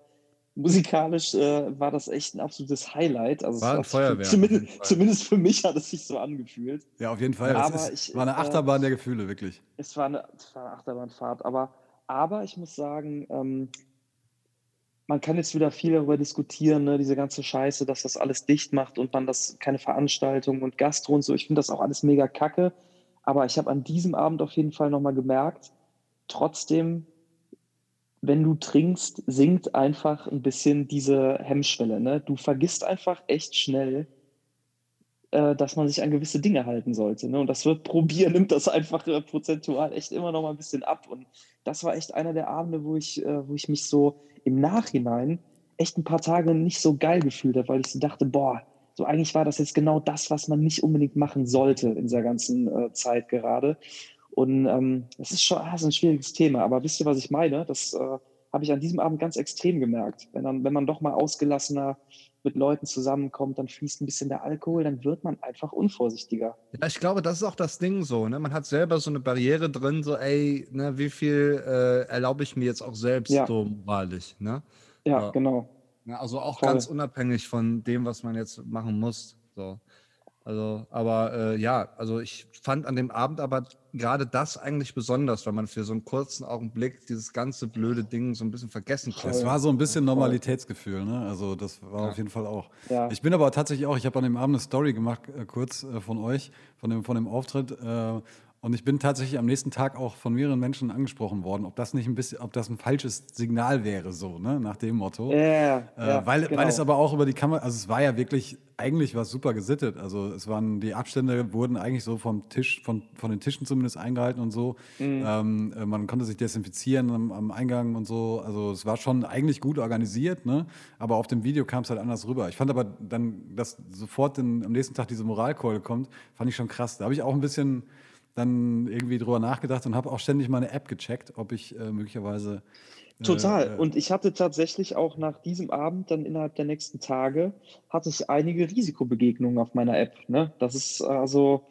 musikalisch äh, war das echt ein absolutes Highlight. Also War ein Feuerwerk, Zumindest, zumindest für mich hat es sich so angefühlt. Ja, auf jeden Fall. Aber es ist, ich, war eine äh, Achterbahn der Gefühle, wirklich. Es war eine, es war eine Achterbahnfahrt, aber, aber ich muss sagen, ähm, man kann jetzt wieder viel darüber diskutieren, ne, diese ganze Scheiße, dass das alles dicht macht und man das keine Veranstaltungen und Gastro und so. Ich finde das auch alles mega kacke. Aber ich habe an diesem Abend auf jeden Fall nochmal gemerkt, trotzdem, wenn du trinkst, sinkt einfach ein bisschen diese Hemmschwelle. Ne? Du vergisst einfach echt schnell, äh, dass man sich an gewisse Dinge halten sollte. Ne? Und das wird probieren, nimmt das einfach äh, prozentual echt immer noch mal ein bisschen ab. Und das war echt einer der Abende, wo ich, äh, wo ich mich so im Nachhinein echt ein paar Tage nicht so geil gefühlt habe, weil ich so dachte, boah, so eigentlich war das jetzt genau das, was man nicht unbedingt machen sollte in dieser ganzen äh, Zeit gerade. Und ähm, das ist schon das ist ein schwieriges Thema. Aber wisst ihr, was ich meine? Das äh, habe ich an diesem Abend ganz extrem gemerkt. Wenn, dann, wenn man doch mal ausgelassener mit Leuten zusammenkommt, dann fließt ein bisschen der Alkohol, dann wird man einfach unvorsichtiger. Ja, ich glaube, das ist auch das Ding so, ne? Man hat selber so eine Barriere drin, so, ey, ne, wie viel äh, erlaube ich mir jetzt auch selbst Ja. so moralisch, ne? Ja, Ja. genau. Also auch Voll. ganz unabhängig von dem, was man jetzt machen muss. So. Also, aber äh, ja, also ich fand an dem Abend aber gerade das eigentlich besonders, weil man für so einen kurzen Augenblick dieses ganze blöde Ding so ein bisschen vergessen konnte. Es war so ein bisschen Normalitätsgefühl, ne? Also das war auf jeden Fall auch. Ja. Ich bin aber tatsächlich auch, ich habe an dem Abend eine Story gemacht, äh, kurz äh, von euch, von dem, von dem Auftritt. Und ich bin tatsächlich am nächsten Tag auch von mehreren Menschen angesprochen worden, ob das nicht ein bisschen, ob das ein falsches Signal wäre, so, ne? Nach dem Motto. Ja, Äh, ja, weil, genau. weil es aber auch über die Kamera, also es war ja wirklich, eigentlich war es super gesittet. Also es waren, die Abstände wurden eigentlich so vom Tisch, von, von den Tischen zumindest eingehalten und so. Mhm. Ähm, äh, man konnte sich desinfizieren am, am Eingang und so. Also es war schon eigentlich gut organisiert, ne? Aber auf dem Video kam es halt anders rüber. Ich fand aber dann, dass sofort den, am nächsten Tag diese Moralkeule kommt, fand ich schon krass. Da habe ich auch ein bisschen dann irgendwie drüber nachgedacht und habe auch ständig meine App gecheckt, ob ich äh, möglicherweise äh, Total. äh, Und ich hatte tatsächlich auch nach diesem Abend, dann innerhalb der nächsten Tage, hatte ich einige Risikobegegnungen auf meiner App. Ne? Das ist also,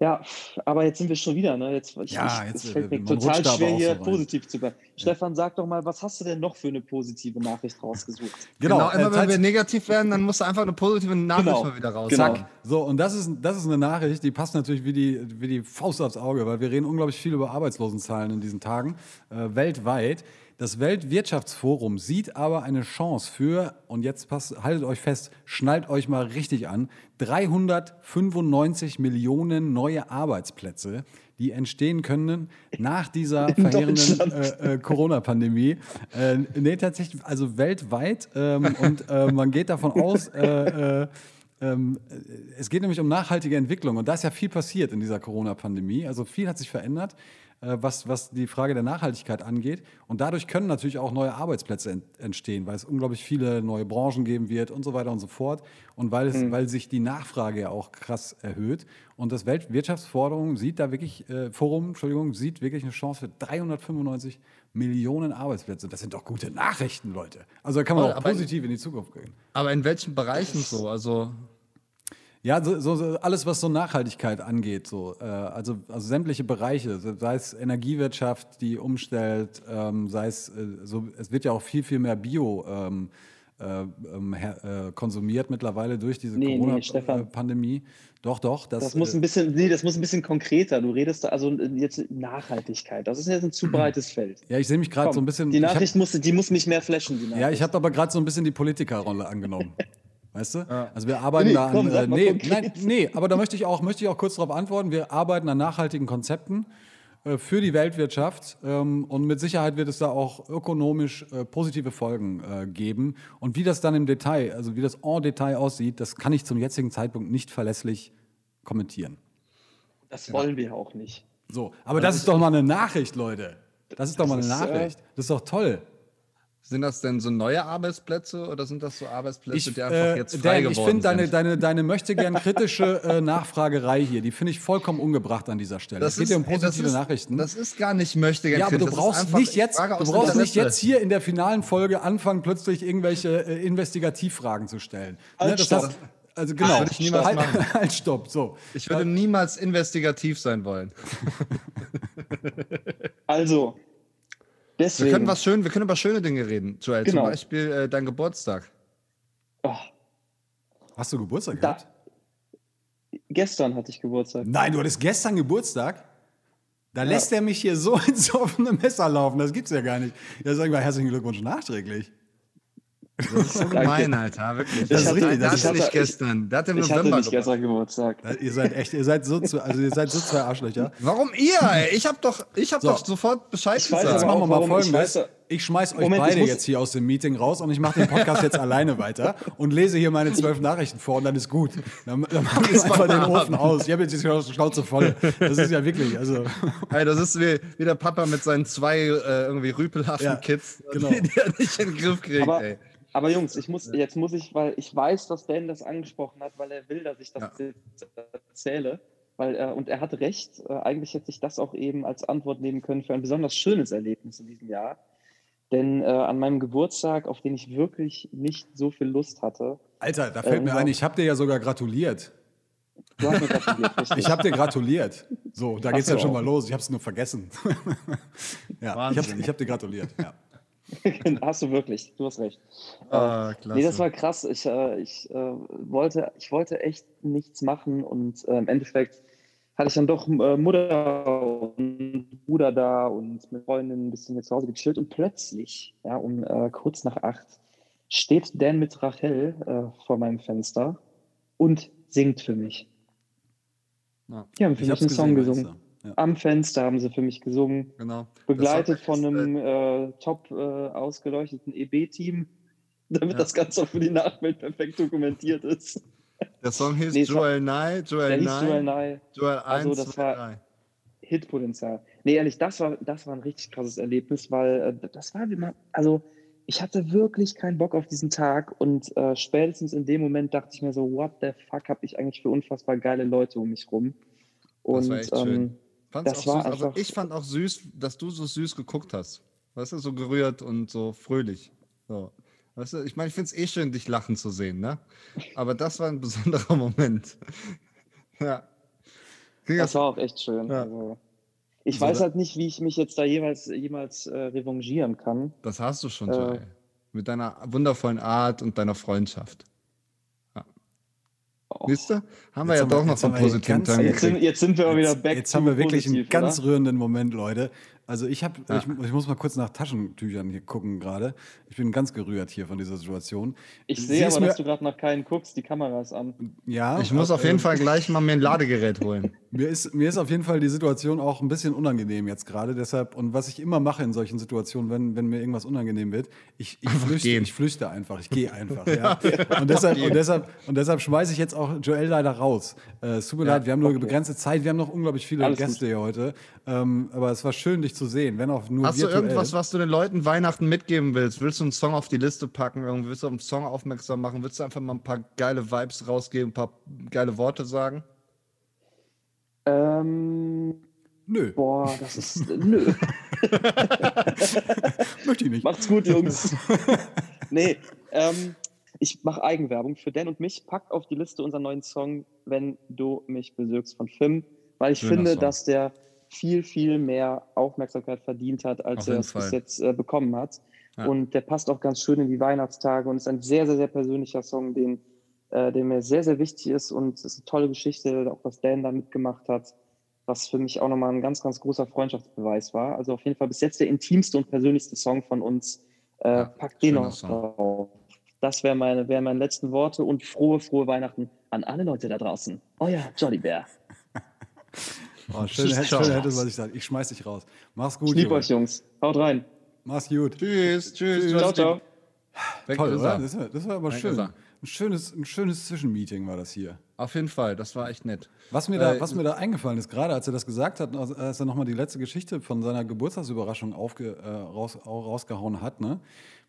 ja, aber jetzt sind wir schon wieder. Ne? Jetzt, ich, Ja, jetzt, es fällt äh, mir total schwer, hier positiv zu bleiben. Stefan, sag doch mal, was hast du denn noch für eine positive Nachricht rausgesucht? Genau, äh, immer wenn teils- wir negativ werden, dann musst du einfach eine positive Nachricht Genau, mal wieder raus. genau. Zack. So, und das ist, das ist eine Nachricht, die passt natürlich wie die, wie die Faust aufs Auge, weil wir reden unglaublich viel über Arbeitslosenzahlen in diesen Tagen, äh, weltweit. Das Weltwirtschaftsforum sieht aber eine Chance für, und jetzt passt, haltet euch fest, schnallt euch mal richtig an, 395 Millionen neue Arbeitsplätze, die entstehen können nach dieser In verheerenden äh, äh, Corona-Pandemie. Äh, nee, tatsächlich, also weltweit. Ähm, und äh, man geht davon aus, äh, äh, ähm, äh, es geht nämlich um nachhaltige Entwicklung. Und da ist ja viel passiert in dieser Corona-Pandemie. Also viel hat sich verändert, was, was die Frage der Nachhaltigkeit angeht. Und dadurch können natürlich auch neue Arbeitsplätze ent entstehen, weil es unglaublich viele neue Branchen geben wird und so weiter und so fort. Und weil, es, weil sich die Nachfrage ja auch krass erhöht. Und das Weltwirtschaftsforum sieht da wirklich, äh, Forum, Entschuldigung, sieht wirklich eine Chance für 395 Millionen Arbeitsplätze. Das sind doch gute Nachrichten, Leute. Also da kann man Voll, auch aber- positiv in die Zukunft gehen. Aber in welchen Bereichen so? Also, Ja, so, so, alles, was so Nachhaltigkeit angeht, so, äh, also, also sämtliche Bereiche, sei es Energiewirtschaft, die umstellt, ähm, sei es, äh, so, es wird ja auch viel, viel mehr Bio ähm, äh, ähm, äh, konsumiert mittlerweile durch diese Nee, nee, Stefan. Corona-Pandemie. Doch, doch. Das, Das muss äh, ein bisschen, nee, das muss ein bisschen konkreter. Du redest da, also jetzt Nachhaltigkeit. Das ist jetzt ein zu breites Feld. ja, ich sehe mich gerade so ein bisschen. die ich hab- Nachricht muss, die muss mich mehr flashen. Die Nachricht. Ja, ich habe aber gerade so ein bisschen die Politikerrolle angenommen. Weißt du? Also wir arbeiten Nee, da an. komm, sag äh, nee, nein, nee, aber da möchte ich auch, möchte ich auch kurz darauf antworten. Wir arbeiten an nachhaltigen Konzepten äh, für die Weltwirtschaft ähm, und mit Sicherheit wird es da auch ökonomisch äh, positive Folgen äh, geben. Und wie das dann im Detail, also wie das en Detail aussieht, das kann ich zum jetzigen Zeitpunkt nicht verlässlich kommentieren. das wollen wir auch nicht. So, aber das ist doch mal eine Nachricht, Leute. Das ist doch mal eine ist, äh, Nachricht. Das ist doch toll. Sind das denn so neue Arbeitsplätze oder sind das so Arbeitsplätze, Ich, die einfach äh, jetzt frei Dan, ich geworden finde deine, deine, deine möchte gern kritische äh, Nachfragerei hier, die finde ich vollkommen ungebracht an dieser Stelle. es geht ja um ey, das positive ist, Nachrichten. Das ist gar nicht möchte ja, aber du das ist brauchst einfach- nicht ich jetzt, du brauchst nicht jetzt hier in der finalen Folge anfangen, plötzlich irgendwelche äh, Investigativfragen zu stellen. Halt, das stopp. heißt, also genau, würde ich niemals halt, machen. halt, stopp, so. Ich würde niemals investigativ sein wollen. Also, Wir deswegen. können, was schön, wir können über schöne Dinge reden, Joel. Genau. Zum Beispiel äh, dein Geburtstag. oh, Hast du Geburtstag da, gehabt? gestern hatte ich Geburtstag. Nein, du hattest gestern Geburtstag? Da lässt er mich hier so ins offene Messer laufen. Das gibt's ja gar nicht. Ja, sag ich mal, herzlichen Glückwunsch nachträglich. Das ist so gemein, Alter, wirklich. Das ist Der- richtig, Der das hatte ist- nicht gestern. Der hat im Ich hatte nicht gestern Geburtstag. Ihr seid echt, ihr seid so, zu, also ihr seid so zwei Arschlöcher. Warum ihr? Ey? Ich habe doch, ich hab So. doch sofort Bescheid Ich Jetzt gesagt. aber machen wir mal ich folgendes. weiß- Ich schmeiß euch Moment, ich beide jetzt hier aus dem Meeting raus und ich mache den Podcast jetzt alleine weiter und lese hier meine zwölf Nachrichten vor und dann ist gut. Dann, dann machen wir einfach den Ofen aus. Ich habe jetzt die Schnauze voll. Das ist ja wirklich, also. Ey, das ist wie, wie der Papa mit seinen zwei äh, irgendwie rüpelhaften Ja, Kids, genau. die, die er nicht in den Griff kriegt, Aber, ey. Aber Jungs, ich muss, jetzt muss ich, weil ich weiß, dass Dan das angesprochen hat, weil er will, dass ich das Ja. erzähle. Weil er, und er hat recht, äh, eigentlich hätte ich das auch eben als Antwort nehmen können für ein besonders schönes Erlebnis in diesem Jahr. Denn äh, an meinem Geburtstag, auf den ich wirklich nicht so viel Lust hatte, Alter, da fällt Ähm, mir ein, ich habe dir ja sogar gratuliert. du hast mir gratuliert, richtig? Ich habe dir gratuliert. So, da geht's so. ja schon mal los. Ich habe es nur vergessen. ja, ich habe Wahnsinn. ich hab dir gratuliert. Ja. hast du wirklich, du hast recht. Ah, Äh, klasse. Nee, das war krass. Ich, äh, ich, äh, wollte, ich wollte echt nichts machen und äh, im Endeffekt hatte ich dann doch äh, Mutter und Bruder da und mit Freundinnen ein bisschen hier zu Hause gechillt und plötzlich, ja, um äh, kurz nach acht, steht Dan mit Rachel äh, vor meinem Fenster und singt für mich. Ja, Die haben für Ich mich einen Song gesungen. Ja. Am Fenster haben sie für mich gesungen, genau. begleitet von einem äh, top äh, ausgeleuchteten EB-Team, damit Ja. das Ganze auch für die Nachwelt perfekt dokumentiert ist. Der Song hieß Nee, Joel Nye, Joel Nye, Joel Nye, Joel 1, Also, das 2, war- 3. Hitpotenzial. Nee, ehrlich, das war, das war ein richtig krasses Erlebnis, weil äh, das war wie man, also ich hatte wirklich keinen Bock auf diesen Tag und äh, spätestens in dem Moment dachte ich mir so, what the fuck habe ich eigentlich für unfassbar geile Leute um mich rum. Und Das war echt schön. Fand's das war süß. Also einfach- ich fand auch süß, dass du so süß geguckt hast. Weißt du, so gerührt und so fröhlich. So. Weißt du, ich meine, ich finde es eh schön, dich lachen zu sehen, ne? Aber das war ein besonderer Moment. ja. Ging das war auch echt schön. Ja. Also, ich So, weiß da- halt nicht, wie ich mich jetzt da jeweils, jemals äh, revanchieren kann. Das hast du schon, Äh. Joel. Mit deiner wundervollen Art und deiner Freundschaft. Oh. Siehst du? Haben wir Jetzt ja haben wir- doch noch so einen positiven Turn Jetzt jetzt sind wir aber wieder back jetzt haben wir wirklich einen ganz oder? rührenden Moment, Leute. Also ich habe, Ja. ich, ich muss mal kurz nach Taschentüchern hier gucken gerade. Ich bin ganz gerührt hier von dieser Situation. Ich sehe aber, mir- dass du gerade nach keinen guckst, die Kamera ist an. Ja, Ich muss auf äh, jeden Fall gleich mal mir ein Ladegerät holen. Mir ist, mir ist auf jeden Fall die Situation auch ein bisschen unangenehm jetzt gerade. Deshalb, und was ich immer mache in solchen Situationen, wenn, wenn mir irgendwas unangenehm wird, ich, ich, flüchte, ich flüchte einfach. Ich gehe einfach. ja. Und deshalb, und deshalb, und deshalb schmeiße ich jetzt auch Joel leider raus. Äh, es tut mir leid, wir haben nur begrenzte Zeit. Wir haben noch unglaublich viele Alles Gäste gut. hier heute. Ähm, aber es war schön, dich zu sehen, wenn auch nur Hast du virtuell. irgendwas, was du den Leuten Weihnachten mitgeben willst? Willst du einen Song auf die Liste packen? Irgendwie willst du auf einen Song aufmerksam machen? Willst du einfach mal ein paar geile Vibes rausgeben, ein paar geile Worte sagen? Ähm, Nö, boah, das ist. Nö. möchte ich nicht. Macht's gut, Jungs. nee, ähm, ich mache Eigenwerbung für Dan und mich. Packt auf die Liste unseren neuen Song, wenn du mich besirkst von Fim, weil ich Schöner finde, Song. dass der viel, viel mehr Aufmerksamkeit verdient hat, als Auf er es bis jetzt äh, bekommen hat. Ja. Und der passt auch ganz schön in die Weihnachtstage und ist ein sehr, sehr, sehr persönlicher Song, den, äh, der mir sehr, sehr wichtig ist. Und es ist eine tolle Geschichte, auch was Dan da mitgemacht hat, was für mich auch nochmal ein ganz, ganz großer Freundschaftsbeweis war. Also auf jeden Fall bis jetzt der intimste und persönlichste Song von uns. Äh, Ja, packt den noch Song. drauf. Das wären meine, wären meine letzten Worte und frohe, frohe Weihnachten an alle Leute da draußen. Euer Jolly Bear. Oh, schön, schön, Ciao. schön hätte, was ich sage. Ich schmeiß dich raus. Mach's gut, Ich liebe euch, Jungs. Haut rein. Mach's gut. Tschüss, tschüss. Ciao, ciao. Weg Toll, oder? er. Das war, das war aber schön. Ein schönes, ein schönes Zwischenmeeting war das hier. Auf jeden Fall, das war echt nett. Was mir, da, Äh, was mir da eingefallen ist, gerade als er das gesagt hat, als- er nochmal die letzte Geschichte von seiner Geburtstagsüberraschung aufge, äh, raus, au- rausgehauen hat, ne?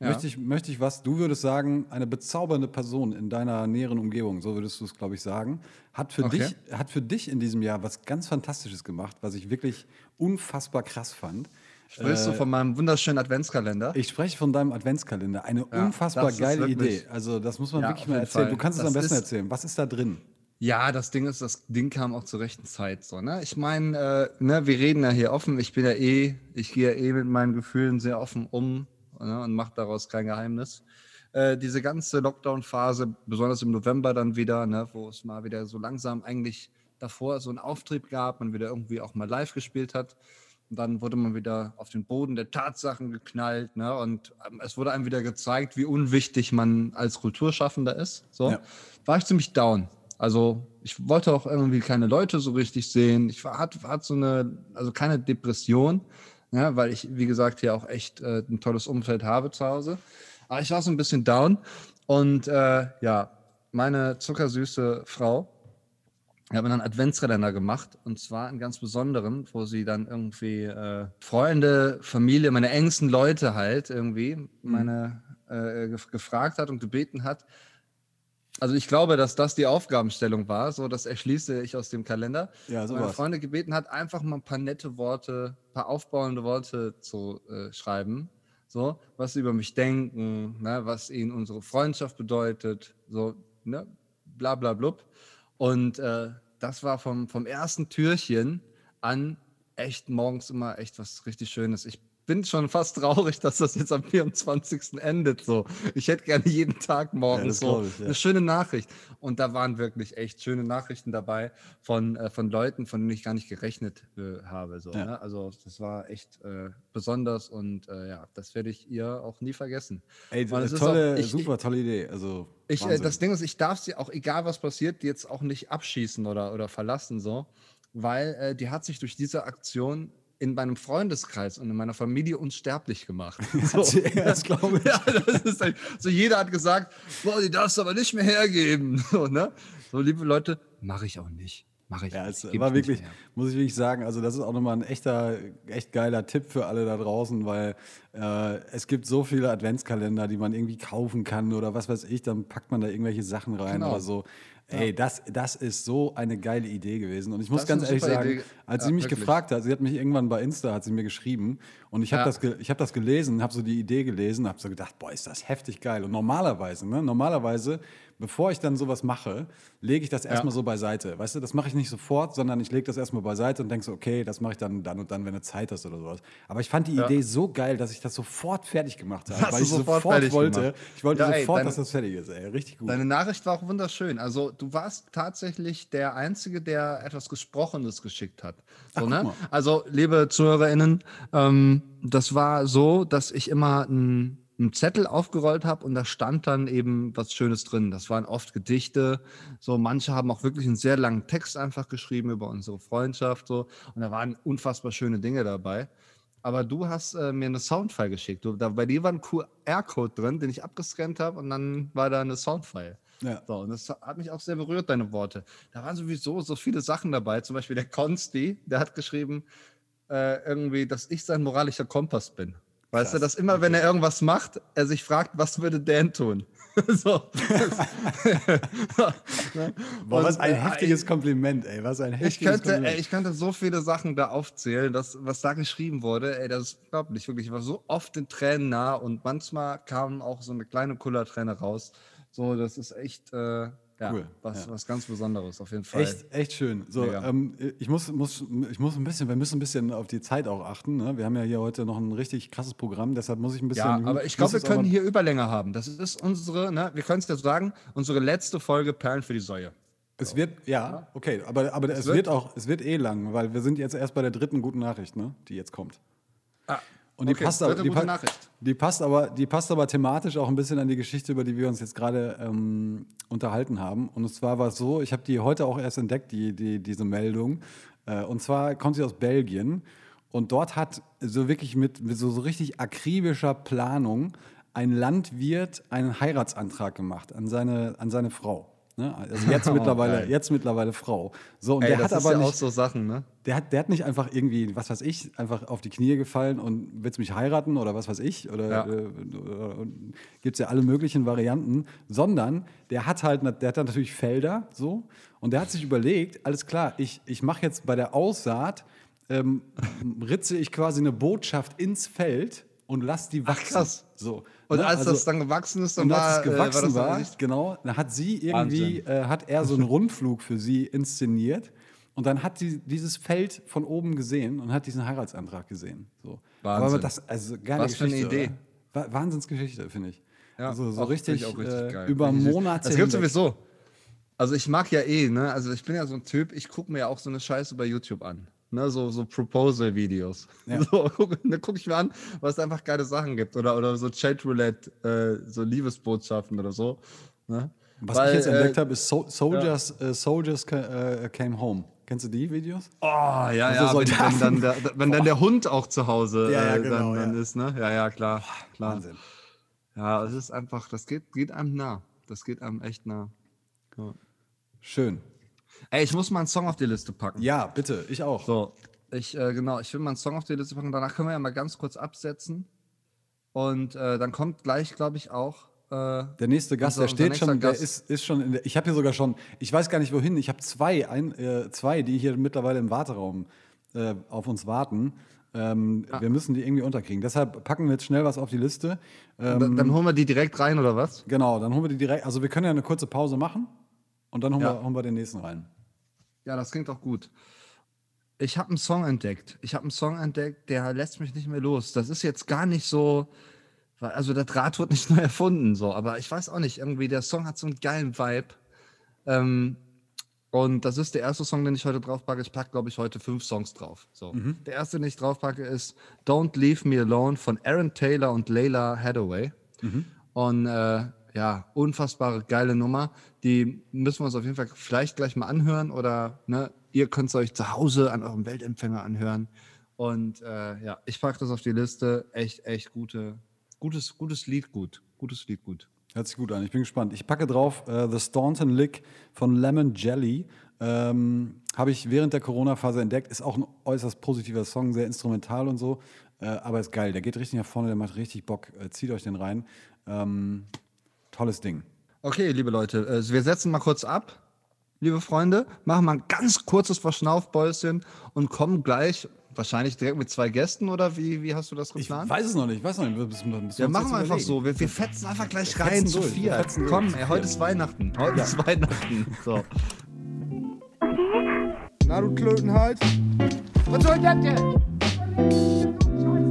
möchte, ich, möchte ich was, du würdest sagen, eine bezaubernde Person in deiner näheren Umgebung, so würdest du es, glaube ich, sagen, hat für, Okay. dich, hat für dich in diesem Jahr was ganz Fantastisches gemacht, was ich wirklich unfassbar krass fand. Sprichst du von meinem wunderschönen Adventskalender? Ich spreche von deinem Adventskalender. Eine unfassbar das ist geile wirklich- Idee. Also, das muss man Ja, wirklich mal erzählen. Fall. Du kannst es Das am besten erzählen. Was ist da drin? Ja, das Ding ist, das Ding kam auch zur rechten Zeit so, ne? Ich meine, äh, ne, wir reden ja hier offen. Ich bin ja eh, ich gehe ja eh mit meinen Gefühlen sehr offen um ne, und mache daraus kein Geheimnis. Äh, diese ganze Lockdown-Phase, besonders im November dann wieder, ne, wo es mal wieder so langsam eigentlich davor so einen Auftrieb gab, man wieder irgendwie auch mal live gespielt hat. Und dann wurde man wieder auf den Boden der Tatsachen geknallt, ne? Und ähm, es wurde einem wieder gezeigt, wie unwichtig man als Kulturschaffender ist. So Ja. war ich ziemlich down. Also ich wollte auch irgendwie keine Leute so richtig sehen. Ich war, hat, hat so eine, also keine Depression, ja, weil ich, wie gesagt, hier auch echt äh, ein tolles Umfeld habe zu Hause. Aber ich war so ein bisschen down. Und äh, ja, meine zuckersüße Frau, ich habe einen Adventskalender gemacht und zwar einen ganz besonderen, wo sie dann irgendwie äh, Freunde, Familie, meine engsten Leute halt irgendwie meine äh, gef- gefragt hat und gebeten hat. Also ich glaube, dass das die Aufgabenstellung war, so das erschließe ich aus dem Kalender. Ja, so meine. Freunde gebeten hat, einfach mal ein paar nette Worte, ein paar aufbauende Worte zu äh, schreiben, so was sie über mich denken, ne, was ihnen unsere Freundschaft bedeutet, so ne, bla bla blub. Und äh, das war vom, vom ersten Türchen an echt morgens immer echt was richtig Schönes. Ich bin schon fast traurig, dass das jetzt am 24. endet. So, ich hätte gerne jeden Tag morgens das so ich, ja. eine schöne Nachricht. Und da waren wirklich echt schöne Nachrichten dabei von, äh, von Leuten, von denen ich gar nicht gerechnet äh, habe. So, Ja. ne? Also das war echt äh, besonders und äh, ja, das werde ich ihr auch nie vergessen. Ey, es ist tolle, auch- ich- super tolle Idee. Also, ich, äh, das Ding ist, ich darf sie auch, egal was passiert, jetzt auch nicht abschießen oder, oder verlassen, so, weil äh, die hat sich durch diese Aktion in meinem Freundeskreis und in meiner Familie unsterblich gemacht. So, sie erst, glaub ich. Ja, das ist echt, so jeder hat gesagt, boah, die darfst du aber nicht mehr hergeben. So, ne? so liebe Leute, mache ich auch nicht. Mache ich Ja, es Geb war wirklich, muss ich wirklich sagen, also das ist auch nochmal ein echter, echt geiler Tipp für alle da draußen, weil äh, es gibt so viele Adventskalender, die man irgendwie kaufen kann oder was weiß ich, dann packt man da irgendwelche Sachen rein Genau. oder so. Ey, das, das ist so eine geile Idee gewesen. Und ich muss Das ganz ehrlich sagen, Idee. als sie mich wirklich. gefragt hat, sie hat mich irgendwann bei Insta, hat sie mir geschrieben und ich habe das, ge- ich hab das gelesen, habe so die Idee gelesen, habe so gedacht, boah, ist das heftig geil. Und normalerweise, ne, normalerweise, bevor ich dann sowas mache, lege ich das erstmal so beiseite. Weißt du, das mache ich nicht sofort, sondern ich lege das erstmal beiseite und denke so, okay, das mache ich dann dann und dann, wenn du Zeit hast oder sowas. Aber ich fand die Idee so geil, dass ich das sofort fertig gemacht habe, Hast weil ich sofort sofort, wollte, gemacht. ich wollte Ja, ey, sofort, deine- dass das fertig ist, ey, richtig gut. Deine Nachricht war auch wunderschön. Also du warst tatsächlich der Einzige, der etwas Gesprochenes geschickt hat. So, guck ne? Also, liebe ZuhörerInnen, ähm, das war so, dass ich immer einen, einen Zettel aufgerollt habe und da stand dann eben was Schönes drin. Das waren oft Gedichte. So, manche haben auch wirklich einen sehr langen Text einfach geschrieben über unsere Freundschaft. So, und da waren unfassbar schöne Dinge dabei. Aber du hast äh, mir eine Soundfile geschickt. Du, da, bei dir war ein QR-Code drin, den ich abgescannt habe und dann war da eine Soundfile. Ja. So, und das hat mich auch sehr berührt, deine Worte. Da waren sowieso so viele Sachen dabei. Zum Beispiel der Konsti, der hat geschrieben, äh, irgendwie, dass ich sein moralischer Kompass bin. Weißt du, dass immer, wenn er irgendwas macht, er sich fragt, was würde Dan tun? so. Boah, was ein äh, heftiges Kompliment, ey, was ein ich heftiges könnte, Kompliment. ich könnte so viele Sachen da aufzählen, dass, was da geschrieben wurde. Ey, das ist unglaublich, wirklich. Ich war so oft den Tränen nah und manchmal kam auch so eine kleine Kullerträne raus. So, das ist echt äh, ja, Cool, was, ja. was ganz Besonderes auf jeden Fall. Echt, echt schön. So, ähm, ich muss, muss, ich muss ein bisschen, wir müssen ein bisschen auf die Zeit auch achten. Ne? Wir haben ja hier heute noch ein richtig krasses Programm, deshalb muss ich ein bisschen. Ja, aber ich glaube, wir jetzt können hier Überlänge haben. Das ist unsere, ne, wir können es ja sagen, unsere letzte Folge Perlen für die Säue. Es wird, ja, okay, aber, aber es, wird- wird, auch, es wird eh lang, weil wir sind jetzt erst bei der dritten guten Nachricht, ne, die jetzt kommt. Ah, Und die okay, passt aber, die, gute pa- Nachricht. die passt aber, die passt aber thematisch auch ein bisschen an die Geschichte, über die wir uns jetzt gerade ähm, unterhalten haben. Und zwar war es so, ich habe die heute auch erst entdeckt, die, die, diese Meldung. Äh, und zwar kommt sie aus Belgien. Und dort hat so wirklich mit, mit so, so richtig akribischer Planung ein Landwirt einen Heiratsantrag gemacht an seine, an seine Frau. Ne? Also jetzt mittlerweile, geil. jetzt mittlerweile Frau. So, und Ey, der das hat aber ja nicht, auch so Sachen, ne? der hat, der hat nicht einfach irgendwie, was weiß ich, einfach auf die Knie gefallen und willst mich heiraten oder was weiß ich oder, Ja. äh, gibt es ja alle möglichen Varianten, sondern der hat halt, der hat dann natürlich Felder so und der hat sich überlegt, alles klar, ich, ich mache jetzt bei der Aussaat, ähm, ritze ich quasi eine Botschaft ins Feld und lass die wachsen. krass. So, Und ne? als Also- das dann gewachsen ist, dann und war, als es äh, gewachsen das war, dann nicht- genau, dann hat sie irgendwie, äh, hat er so einen Rundflug für sie inszeniert und dann hat sie dieses Feld von oben gesehen und hat diesen Heiratsantrag gesehen. So. Wahnsinn. Das, also geile Was für eine. Idee. Oder? Wa- Wahnsinnsgeschichte, finde ich. Ja, also so auch- richtig, auch richtig äh, geil. über Monate Es gibt sowieso. Also ich mag ja eh, ne? Also ich bin ja so ein Typ, ich gucke mir ja auch so eine Scheiße bei YouTube an. Ne, so, so Proposal-Videos. Ja. So, guck, da gucke ich mir an, was es einfach geile Sachen gibt. Oder, oder so Chat-Roulette, äh, so Liebesbotschaften oder so. Ne? Was Weil, ich jetzt entdeckt äh, habe, ist so Soldiers, äh, Soldiers ca äh, Came Home. Kennst du die Videos? Oh, ja, Also ja, wenn, Soldaten. wenn, dann der, wenn dann der Hund auch zu Hause Ja, ja, äh, genau, dann, dann ja. ist, ne? Ja, ja, klar. klar. Wahnsinn. Ja, es ist einfach, das geht, geht einem nah. Das geht einem echt nah. Ja. Schön. Ey, ich muss mal einen Song auf die Liste packen. Ja, bitte, ich auch. So, ich, äh, genau, ich will mal einen Song auf die Liste packen. Danach können wir ja mal ganz kurz absetzen. Und äh, dann kommt gleich, glaube ich, auch. Äh, Der nächste Gast, Unser- der steht schon, nächster der Gast. ist, ist schon in der, ich habe hier sogar schon, ich weiß gar nicht wohin, ich habe zwei, ein, äh, zwei, die hier mittlerweile im Warteraum äh, auf uns warten. Ähm, Wir müssen die irgendwie unterkriegen. Deshalb packen wir jetzt schnell was auf die Liste. Ähm, dann, dann holen wir die direkt rein, oder was? genau, dann holen wir die direkt, also wir können ja eine kurze Pause machen und dann holen, Ja. wir, holen wir den nächsten rein. Ja, das klingt auch gut. Ich habe einen Song entdeckt. Ich habe einen Song entdeckt, der lässt mich nicht mehr los. Das ist jetzt gar nicht so, also das Rad wird nicht neu erfunden, so, aber ich weiß auch nicht, irgendwie, der Song hat so einen geilen Vibe. Ähm, und das ist der erste Song, den ich heute draufpacke. Ich packe, glaube ich, heute fünf Songs drauf. So. Der erste, den ich draufpacke, ist Don't Leave Me Alone von Aaron Taylor und Layla Hathaway. Und äh, ja, unfassbare geile Nummer. Die müssen wir uns auf jeden Fall vielleicht gleich mal anhören oder ne, ihr könnt es euch zu Hause an eurem Weltempfänger anhören. Und äh, ja, ich packe das auf die Liste. Echt, echt gute, gutes, gutes Lied, gut. Gutes Lied, gut. Hört sich gut an, ich bin gespannt. Ich packe drauf äh, The Staunton Lick von Lemon Jelly. Ähm, Habe ich während der Corona-Phase entdeckt. Ist auch ein äußerst positiver Song, sehr instrumental und so. Äh, aber ist geil. Der geht richtig nach vorne, der macht richtig Bock. Äh, zieht euch den rein. Ähm, tolles Ding. Okay, liebe Leute, äh, wir setzen mal kurz ab, liebe Freunde, machen mal ein ganz kurzes Verschnaufbäuschen und kommen gleich, wahrscheinlich direkt mit zwei Gästen oder wie, wie hast du das Ich geplant? weiß es noch nicht. Ich weiß noch nicht. Wir müssen- müssen Ja, uns machen wir einfach überlegen. so. Wir, wir fetzen einfach gleich Wir rein zu vier. Komm, ey, heute ist Weihnachten. Heute ist Weihnachten. So. Na, du Klötenhals. Was soll das denn?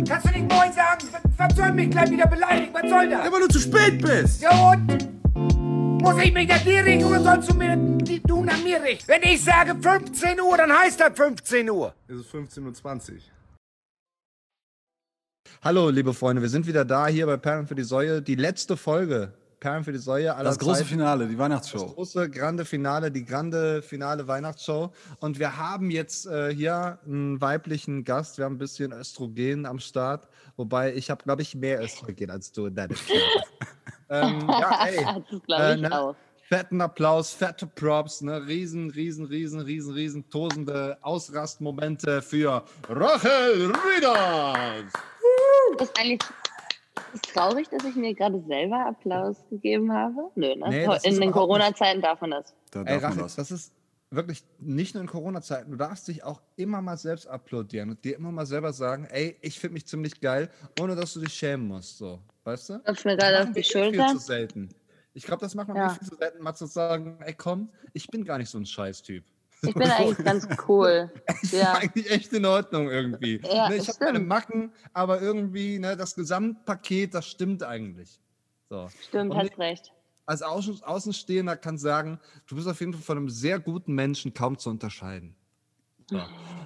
Kannst du nicht Moin sagen? Was, soll mich gleich wieder beleidigen? Was soll das? Ja, weil du zu spät bist. Ja und? Muss ich mich an dir richten oder sollst du mir die, du an mir richten? Wenn ich sage 15 Uhr, dann heißt das 15 Uhr. Es ist 15.20 Uhr. Hallo, liebe Freunde, wir sind wieder da hier bei Perlen für die Säue. Die letzte Folge Perlen für die Säue aller Das große Zeiten. Finale, die Das Weihnachtsshow. große, grande Finale, die grande finale Weihnachtsshow. Und wir haben jetzt äh, hier einen weiblichen Gast. Wir haben ein bisschen Östrogen am Start. Wobei ich habe, glaube ich, mehr Östrogen als du in deinem ähm, Ja, ey. Das glaube ich ne? auch. Fetten Applaus, fette Props, ne? Riesen, riesen, riesen, riesen, riesen, tosende Ausrastmomente für Rachel Rieders. Das ist eigentlich ist es traurig, dass ich mir gerade selber Applaus gegeben habe. Nö, ne? Nee, In den Corona-Zeiten darf man das. Da Ey, darf man Rachel, das. das ist wirklich nicht nur in Corona-Zeiten. Du darfst dich auch immer mal selbst applaudieren und dir immer mal selber sagen, ey, ich finde mich ziemlich geil, ohne dass du dich schämen musst. So, weißt du? Klopft mir Das gerade auf machen die wir eh Viel Schulter. zu selten. Ich glaube, das macht man Ja. eh viel zu selten, mal zu sagen, ey, komm, ich bin gar nicht so ein Scheißtyp. Ich bin eigentlich ganz cool. Ich Ja. eigentlich echt in Ordnung irgendwie. Ja, ne, ich habe meine. Macken, aber irgendwie, ne, das Gesamtpaket, das stimmt eigentlich. So. Stimmt, Und hast recht. als Außen Außenstehender kann sagen, du bist auf jeden Fall von einem sehr guten Menschen kaum zu unterscheiden. So.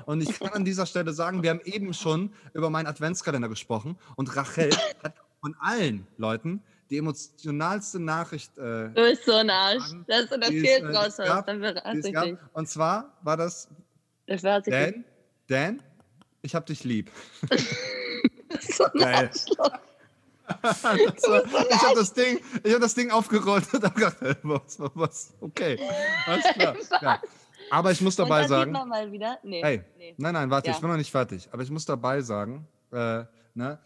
Und ich kann an dieser Stelle sagen, wir haben eben schon über meinen Adventskalender gesprochen und Rachel hat von allen Leuten die emotionalste Nachricht äh, Du bist so ein Arsch. Dass du das hier äh, raus hast, dann verrate ich dich. Und zwar war das Das dich. Dan, Dan, ich hab dich lieb. So ein Geil. Arschloch. War, ich habe das, Ding- ich das Ding aufgerollt und habe gedacht, was, was, okay, alles klar. Ja. Aber ich muss dabei sagen. Nee. hey, nee. nein, nein, warte, Ja. ich bin noch nicht fertig. Aber ich muss dabei sagen, äh, ne,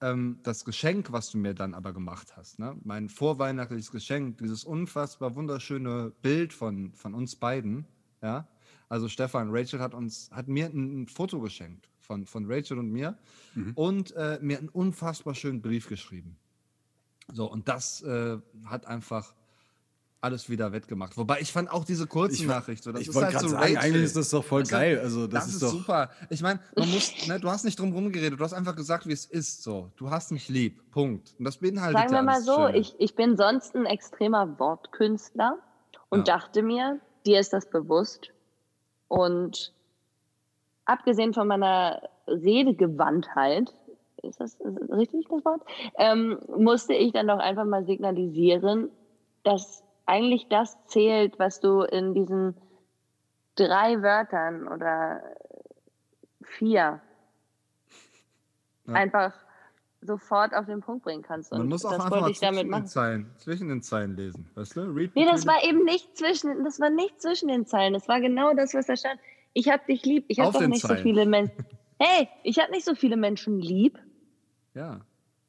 ähm, das Geschenk, was du mir dann aber gemacht hast, ne, mein vorweihnachtliches Geschenk, dieses unfassbar wunderschöne Bild von, von uns beiden, ja, also Stefan, Rachel hat uns, hat mir ein, ein Foto geschenkt von, von Rachel und mir und äh, mir einen unfassbar schönen Brief geschrieben. So, und das äh, hat einfach alles wieder wettgemacht. Wobei ich fand auch diese kurze Ich- Nachricht so, das ich ist wollte halt gerade so sagen, eigentlich ist das doch voll du, geil. Also, das, Das, ist, ist, doch. super. Ich meine, man muss, ne, du hast nicht drum rumgeredet, du hast einfach gesagt, wie es ist. So, du hast mich lieb. Punkt. Und das beinhaltet Sagen wir mal so, ich, ich bin sonst ein extremer Wortkünstler und Ja. dachte mir, dir ist das bewusst. Und abgesehen von meiner Redegewandtheit, ist das ist das richtig das Wort, ähm, musste ich dann doch einfach mal signalisieren, dass eigentlich das zählt, was du in diesen drei Wörtern oder vier Ja. einfach sofort auf den Punkt bringen kannst. Und Man muss auch das einfach mal zwischen den. Zeilen, zwischen den Zeilen lesen. Weißt du? Read Nee, das war eben nicht zwischen, das war nicht zwischen den Zeilen. Das war genau das, was da stand. Ich hab dich lieb. Ich habe Auf doch nicht so Zeilen. viele Menschen. Hey, ich habe nicht so viele Menschen lieb. Ja.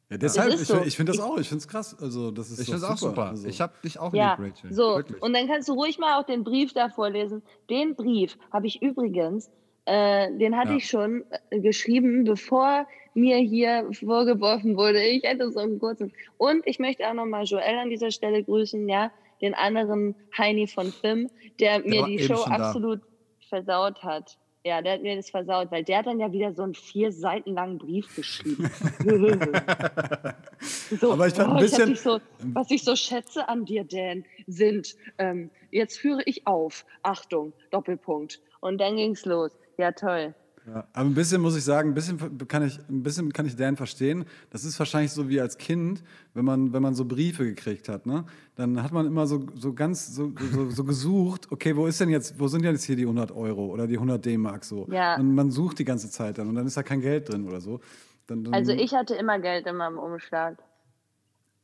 Ja, deshalb, ist ich, so. ich finde das auch, ich finde es krass. Also, das ist Ich finde es auch super. Also, Ich habe dich auch Ja, lieb, Rachel. so. Wirklich. Und dann kannst du ruhig mal auch den Brief da vorlesen. Den Brief habe ich übrigens, äh, den hatte Ja. ich schon äh, geschrieben, bevor mir hier vorgeworfen wurde, ich hätte so einen kurzen. Und ich möchte auch nochmal Joel an dieser Stelle grüßen, ja, den anderen Heini von Film, der mir war die Show schon da. absolut versaut hat. Ja, der hat mir das versaut, weil der hat dann ja wieder so einen vier Seiten langen Brief geschrieben. so, Aber ich fand ein oh, bisschen- dich so, was ich so schätze an dir, Dan, sind, ähm, jetzt führe ich auf, Achtung, Doppelpunkt. Und dann ging's los. Ja, toll. Ja, aber ein bisschen muss ich sagen, ein bisschen kann ich, ein bisschen kann ich Dan verstehen. Das ist wahrscheinlich so wie als Kind, wenn man, wenn man so Briefe gekriegt hat, ne? Dann hat man immer so, so ganz so, so, so gesucht, okay, wo ist denn jetzt, wo sind denn jetzt hier die 100 Euro oder die 100 D-Mark so? Ja. Und man sucht die ganze Zeit dann und dann ist da kein Geld drin oder so. Dann, dann, Also ich hatte immer Geld in meinem Umschlag.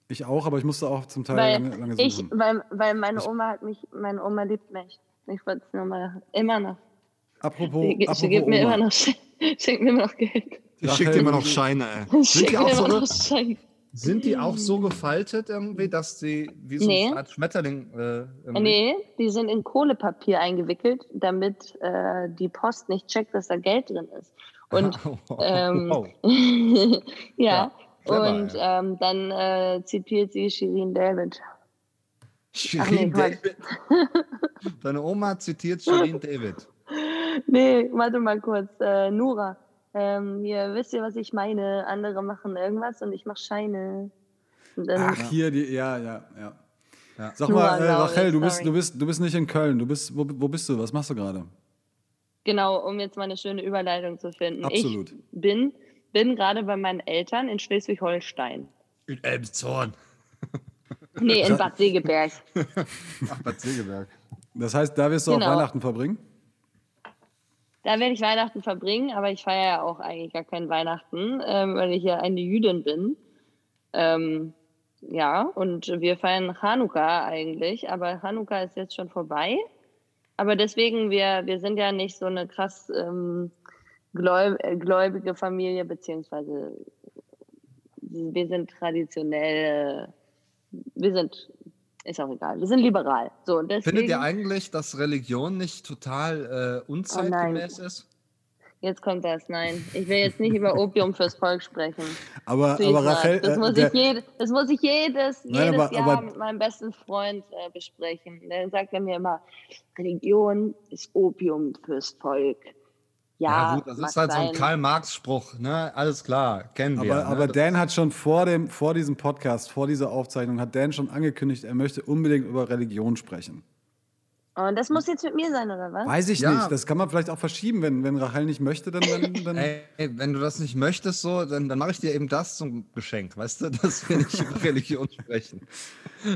Ich auch, aber ich musste auch zum Teil Weil, lange, lange ich, suchen. weil, weil meine Oma hat mich, meine Oma liebt mich. Ich wollte es nur mal, immer noch. Apropos, Sie, sie apropos gibt mir Oma. immer noch, schenkt mir immer noch Geld. ich schicke dir immer noch Scheine, ey. Sind die, auch immer so, noch Schein. sind die auch so gefaltet irgendwie, dass sie wie so Nee. eine Art Schmetterling äh, irgendwie- Nee, die sind in Kohlepapier eingewickelt, damit äh, die Post nicht checkt, dass da Geld drin ist. Und ähm, Wow. ja, clever, und ähm, dann äh, zitiert sie Shirin David. Shirin Quatsch. David. Deine Oma zitiert Shirin David. Nee, warte mal kurz. Äh, Nura, ähm, ihr wisst ihr, was ich meine? Andere machen irgendwas und ich mache Scheine. Und dann, Ach, hier, die, ja, ja, ja. Ja. Sag Nur mal, äh, Rachel, du bist, du, bist, du bist nicht in Köln. Du bist, wo, wo bist du? Was machst du gerade? Genau, um jetzt mal eine schöne Überleitung zu finden. Absolut. Ich bin, bin gerade bei meinen Eltern in Schleswig-Holstein. In Elmshorn. Nee, in Bad Segeberg. Ach, Bad Segeberg. Das heißt, da wirst du Genau. auch Weihnachten verbringen? Da werde ich Weihnachten verbringen, aber ich feiere ja auch eigentlich gar kein Weihnachten, ähm, weil ich ja eine Jüdin bin. Ähm, ja, und wir feiern Chanukka eigentlich, aber Chanukka ist jetzt schon vorbei. Aber deswegen, wir, wir sind ja nicht so eine krass ähm, äh, gläubige Familie, beziehungsweise wir sind traditionell, wir sind, ist auch egal, wir sind liberal. So, und deswegen, Findet ihr eigentlich, dass Religion nicht total äh, unzeitgemäß ist? Jetzt kommt das, nein. Ich will jetzt nicht über Opium fürs Volk sprechen. Aber, Please aber. Rachel, das, äh, muss der- ich jed, das muss ich jedes, Nein, jedes aber- Jahr aber- mit meinem besten Freund äh, besprechen. Dann sagt er mir immer, Religion ist Opium fürs Volk. Ja, gut, das ist halt so ein sein. Karl-Marx-Spruch, ne? Alles klar, kennen wir. aber, ne? aber Dan hat schon vor, dem, vor diesem Podcast, vor dieser Aufzeichnung, hat Dan schon angekündigt, er möchte unbedingt über Religion sprechen. Und das muss jetzt mit mir sein, oder was? Weiß ich Ja. nicht. Das kann man vielleicht auch verschieben, wenn, wenn Rachel nicht möchte, dann. dann, dann Ey, wenn du das nicht möchtest, so, dann, dann mache ich dir eben das zum Geschenk, weißt du, dass wir nicht über Religion sprechen.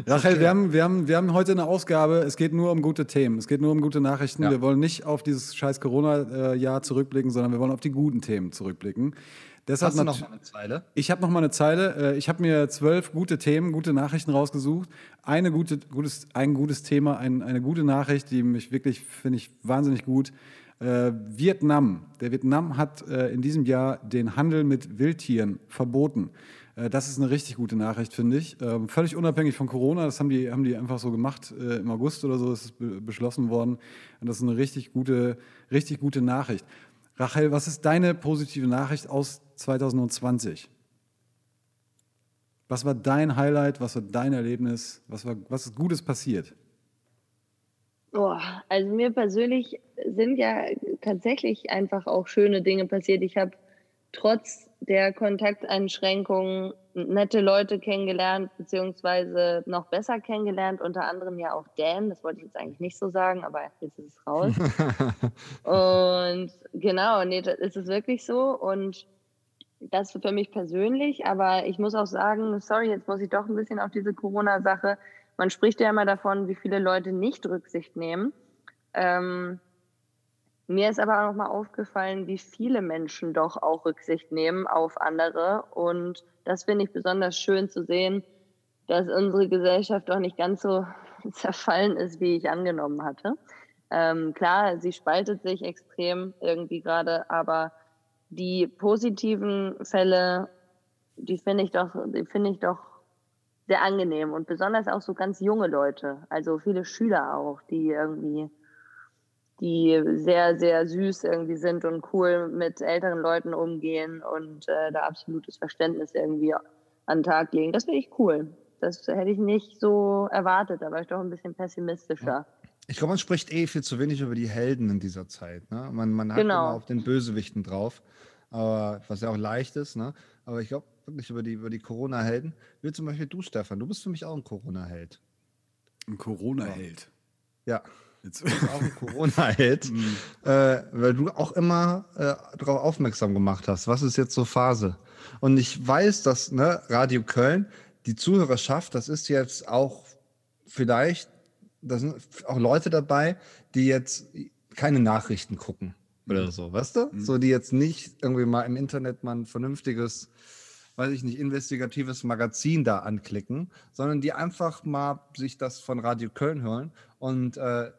Rachel, wir, haben, wir, haben, wir haben heute eine Ausgabe, es geht nur um gute Themen, es geht nur um gute Nachrichten. Ja. Wir wollen nicht auf dieses scheiß Corona-Jahr zurückblicken, sondern wir wollen auf die guten Themen zurückblicken. Deshalb Hast du noch mal eine Zeile? Ich habe noch mal eine Zeile. Äh, Ich habe mir zwölf gute Themen, gute Nachrichten rausgesucht. Eine gute, gutes, ein gutes Thema, ein, eine gute Nachricht, die mich wirklich, finde ich, wahnsinnig gut. Äh, Vietnam. Der Vietnam hat äh, in diesem Jahr den Handel mit Wildtieren verboten. Äh, das ist eine richtig gute Nachricht, finde ich. Ähm, völlig unabhängig von Corona. Das haben die, haben die einfach so gemacht. Äh, Im August oder so ist es be beschlossen worden. Und das ist eine richtig gute, richtig gute Nachricht. Rachel, was ist deine positive Nachricht aus 2020? Was war dein Highlight? Was war dein Erlebnis? Was, war, was ist Gutes passiert? Boah, also mir persönlich sind ja tatsächlich einfach auch schöne Dinge passiert. Ich habe trotz der Kontakteinschränkungen nette Leute kennengelernt, beziehungsweise noch besser kennengelernt, unter anderem ja auch Dan, das wollte ich jetzt eigentlich nicht so sagen, aber jetzt ist es raus. und genau, nee, das ist es wirklich so und das für mich persönlich, aber ich muss auch sagen, sorry, jetzt muss ich doch ein bisschen auf diese Corona-Sache. Man spricht ja immer davon, wie viele Leute nicht Rücksicht nehmen. Ähm, mir ist aber auch noch mal aufgefallen, wie viele Menschen doch auch Rücksicht nehmen auf andere. Und das finde ich besonders schön zu sehen, dass unsere Gesellschaft doch nicht ganz so zerfallen ist, wie ich angenommen hatte. Ähm, klar, sie spaltet sich extrem irgendwie gerade, aber die positiven Fälle, die finde ich doch, die finde ich doch sehr angenehm und besonders auch so ganz junge Leute, also viele Schüler auch, die irgendwie, die sehr, sehr süß irgendwie sind und cool mit älteren Leuten umgehen und äh, da absolutes Verständnis irgendwie an den Tag legen. Das finde ich cool. Das hätte ich nicht so erwartet, da war ich doch ein bisschen pessimistischer. Ich glaube, man spricht eh viel zu wenig über die Helden in dieser Zeit. Ne? Man, man hat Genau. immer auf den Bösewichten drauf, aber, was ja auch leicht ist. Ne? Aber ich glaube wirklich über die, über die Corona-Helden. Wie zum Beispiel du, Stefan, du bist für mich auch ein Corona-Held. Ein Corona-Held. Ja, Jetzt. du bist auch ein Corona-Held, äh, weil du auch immer äh, darauf aufmerksam gemacht hast, was ist jetzt so Phase. Und ich weiß, dass ne, Radio Köln, die Zuhörerschaft, das ist jetzt auch vielleicht, da sind auch Leute dabei, die jetzt keine Nachrichten gucken oder so, weißt du? So, die jetzt nicht irgendwie mal im Internet mal ein vernünftiges, weiß ich nicht, investigatives Magazin da anklicken, sondern die einfach mal sich das von Radio Köln hören. Und äh,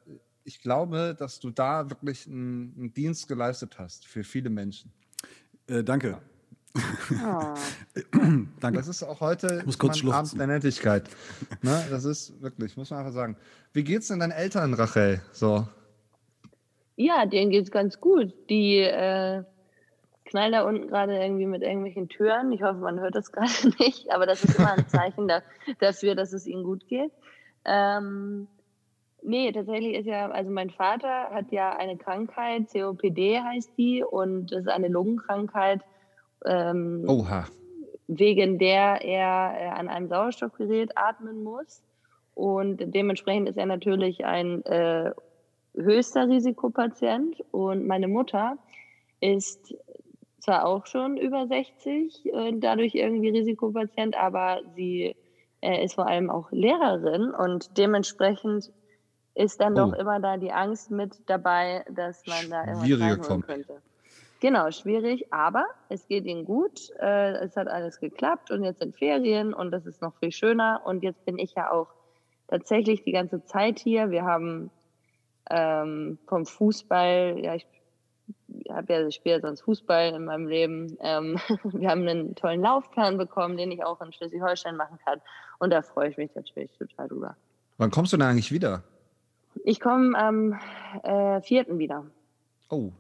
ich glaube, dass du da wirklich einen, einen Dienst geleistet hast für viele Menschen. Äh, danke. Oh. Danke. Das ist auch heute muss kurz mein Abend der Nettigkeit. Ne? Das ist wirklich, muss man einfach sagen. Wie geht's denn deinen Eltern, Rachel? So. Ja, denen geht's ganz gut. Die äh, knallen da unten gerade irgendwie mit irgendwelchen Türen. Ich hoffe, man hört das gerade nicht, aber das ist immer ein Zeichen da, dafür, dass es ihnen gut geht. Ähm, nee, tatsächlich ist ja, also mein Vater hat ja eine Krankheit, COPD heißt die, und das ist eine Lungenkrankheit, ähm, Oha. wegen der er äh, an einem Sauerstoffgerät atmen muss. Und dementsprechend ist er natürlich ein äh, höchster Risikopatient. Und meine Mutter ist zwar auch schon über 60 und dadurch irgendwie Risikopatient, aber sie äh, ist vor allem auch Lehrerin und dementsprechend ist dann Oh. doch immer da die Angst mit dabei, dass man da reinholen Kombi. könnte. Genau, schwierig, aber es geht ihnen gut. Äh, es hat alles geklappt und jetzt sind Ferien und das ist noch viel schöner. Und jetzt bin ich ja auch tatsächlich die ganze Zeit hier. Wir haben ähm, vom Fußball, ja, ich habe ja, ich spiele ja sonst Fußball in meinem Leben. Ähm, wir haben einen tollen Laufplan bekommen, den ich auch in Schleswig-Holstein machen kann. Und da freue ich mich natürlich total drüber. Wann kommst du denn eigentlich wieder? Ich komme am äh, vierten wieder. Oh.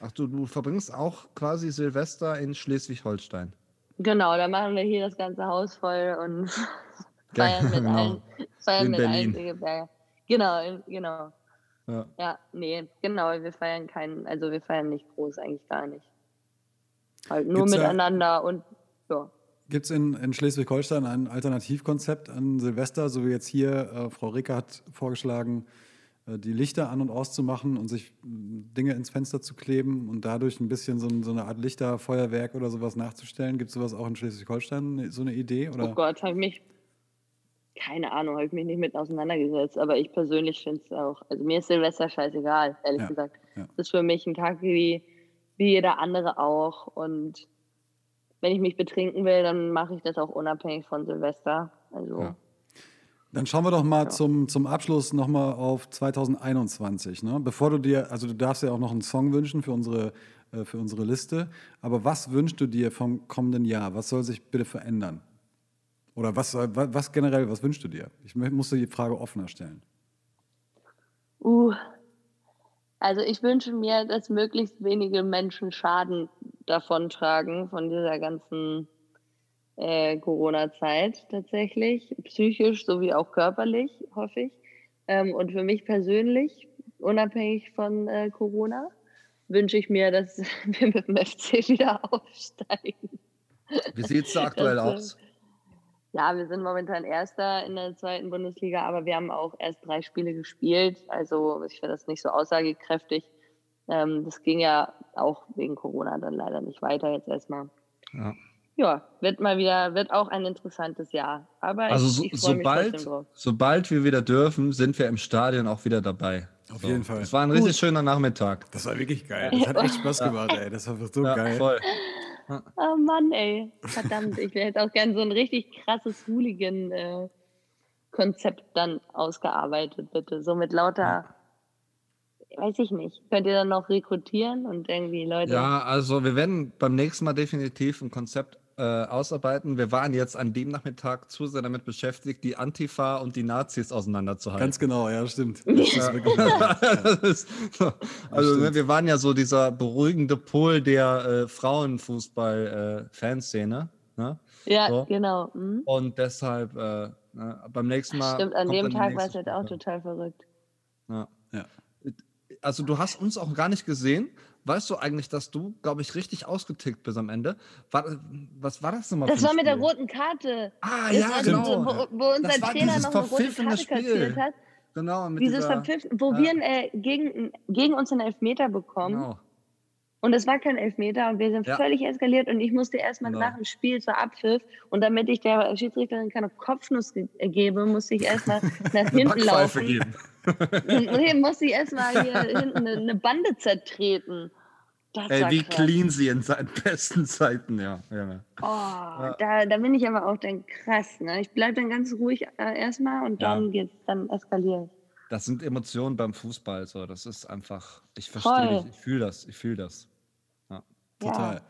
Ach du, du verbringst auch quasi Silvester in Schleswig-Holstein. Genau, da machen wir hier das ganze Haus voll und Ja, feiern mit genau. allen, feiern In mit allen Berlin. Segeberger. Genau, genau. Ja. Ja, nee, genau, wir feiern keinen, also wir feiern nicht groß, eigentlich gar nicht. Halt nur Gibt's miteinander und ja. Gibt es in, in Schleswig-Holstein ein Alternativkonzept an Silvester, so wie jetzt hier äh, Frau Ricker hat vorgeschlagen, äh, die Lichter an- und auszumachen und sich mh, Dinge ins Fenster zu kleben und dadurch ein bisschen so, so eine Art Lichterfeuerwerk oder sowas nachzustellen? Gibt es sowas auch in Schleswig-Holstein, so eine Idee? Oder? Oh Gott, habe ich mich, keine Ahnung, habe ich mich nicht mit auseinandergesetzt, aber ich persönlich finde es auch, also mir ist Silvester scheißegal, ehrlich Ja, gesagt. ja. Das ist für mich ein Tag wie, wie jeder andere auch und wenn ich mich betrinken will, dann mache ich das auch unabhängig von Silvester. Also Ja. Dann schauen wir doch mal zum, zum Abschluss nochmal auf 2021. Ne? Bevor du dir, also du darfst ja auch noch einen Song wünschen für unsere, äh, für unsere Liste, aber was wünschst du dir vom kommenden Jahr? Was soll sich bitte verändern? Oder was, was generell, was wünschst du dir? Ich musste die Frage offener stellen. Uh, also ich wünsche mir, dass möglichst wenige Menschen Schaden davontragen von dieser ganzen äh, Corona-Zeit tatsächlich, psychisch sowie auch körperlich, hoffe ich. Ähm, und für mich persönlich, unabhängig von äh, Corona, wünsche ich mir, dass wir mit dem FC wieder aufsteigen. Wie sieht es da aktuell Das, äh, aus? Ja, wir sind momentan Erster in der zweiten Bundesliga, aber wir haben auch erst drei Spiele gespielt. Also ich finde das nicht so aussagekräftig. Ähm, das ging ja auch wegen Corona dann leider nicht weiter jetzt erstmal. Ja. Ja, wird mal wieder, wird auch ein interessantes Jahr. Aber Also ich, so, ich mich sobald, sobald wir wieder dürfen, sind wir im Stadion auch wieder dabei. Auf jeden Fall. Es war ein richtig schöner Nachmittag. Das war wirklich geil. Das hat echt Spaß gemacht, ey. Das war so Ja, geil. voll. Oh Mann, ey. Verdammt, ich hätte auch gern so ein richtig krasses Hooligan-Konzept dann ausgearbeitet, bitte. So mit lauter, weiß ich nicht. Könnt ihr dann noch rekrutieren und irgendwie Leute. Ja, also wir werden beim nächsten Mal definitiv ein Konzept äh, ausarbeiten. Wir waren jetzt an dem Nachmittag zu sehr damit beschäftigt, die Antifa und die Nazis auseinanderzuhalten. Ganz genau, ja, stimmt. Ist. Also stimmt. wir waren ja so dieser beruhigende Pol der äh, Frauenfußball-Fanszene. ne? Ja, So. genau. Mhm. Und deshalb äh, ne, beim nächsten Mal. Stimmt, an dem Tag war es halt auch total verrückt. Ja. Ja. Also du hast uns auch gar nicht gesehen. Weißt du eigentlich, dass du, glaube ich, richtig ausgetickt bist am Ende? War, was war das nochmal? Das war mit der roten Karte. Ah, Das ja, genau. so, wo, wo unser Trainer noch eine rote Karte Spiel. kassiert hat. Genau, mit Dieses dieser, Verpfiffen, wo ja. wir einen, äh, gegen, gegen uns einen Elfmeter bekommen. Genau. Und es war kein Elfmeter und wir sind Ja. völlig eskaliert und ich musste erstmal Genau. nach dem Spiel zur Abpfiff und damit ich der Schiedsrichterin keine Kopfnuss ge äh, gebe, musste ich erstmal nach hinten laufen. geben. Nee, musste ich erstmal hier hinten eine, Bande zertreten. Das Ey, wie krass. clean sie in seinen besten Zeiten, ja. ja. Oh, da, da bin ich aber auch dann krass. Ne? Ich bleibe dann ganz ruhig äh, erstmal und Ja. dann geht's, dann eskaliere ich. Das sind Emotionen beim Fußball. So. Das ist einfach, ich verstehe dich, ich fühle das, ich fühle das. Ja. Total.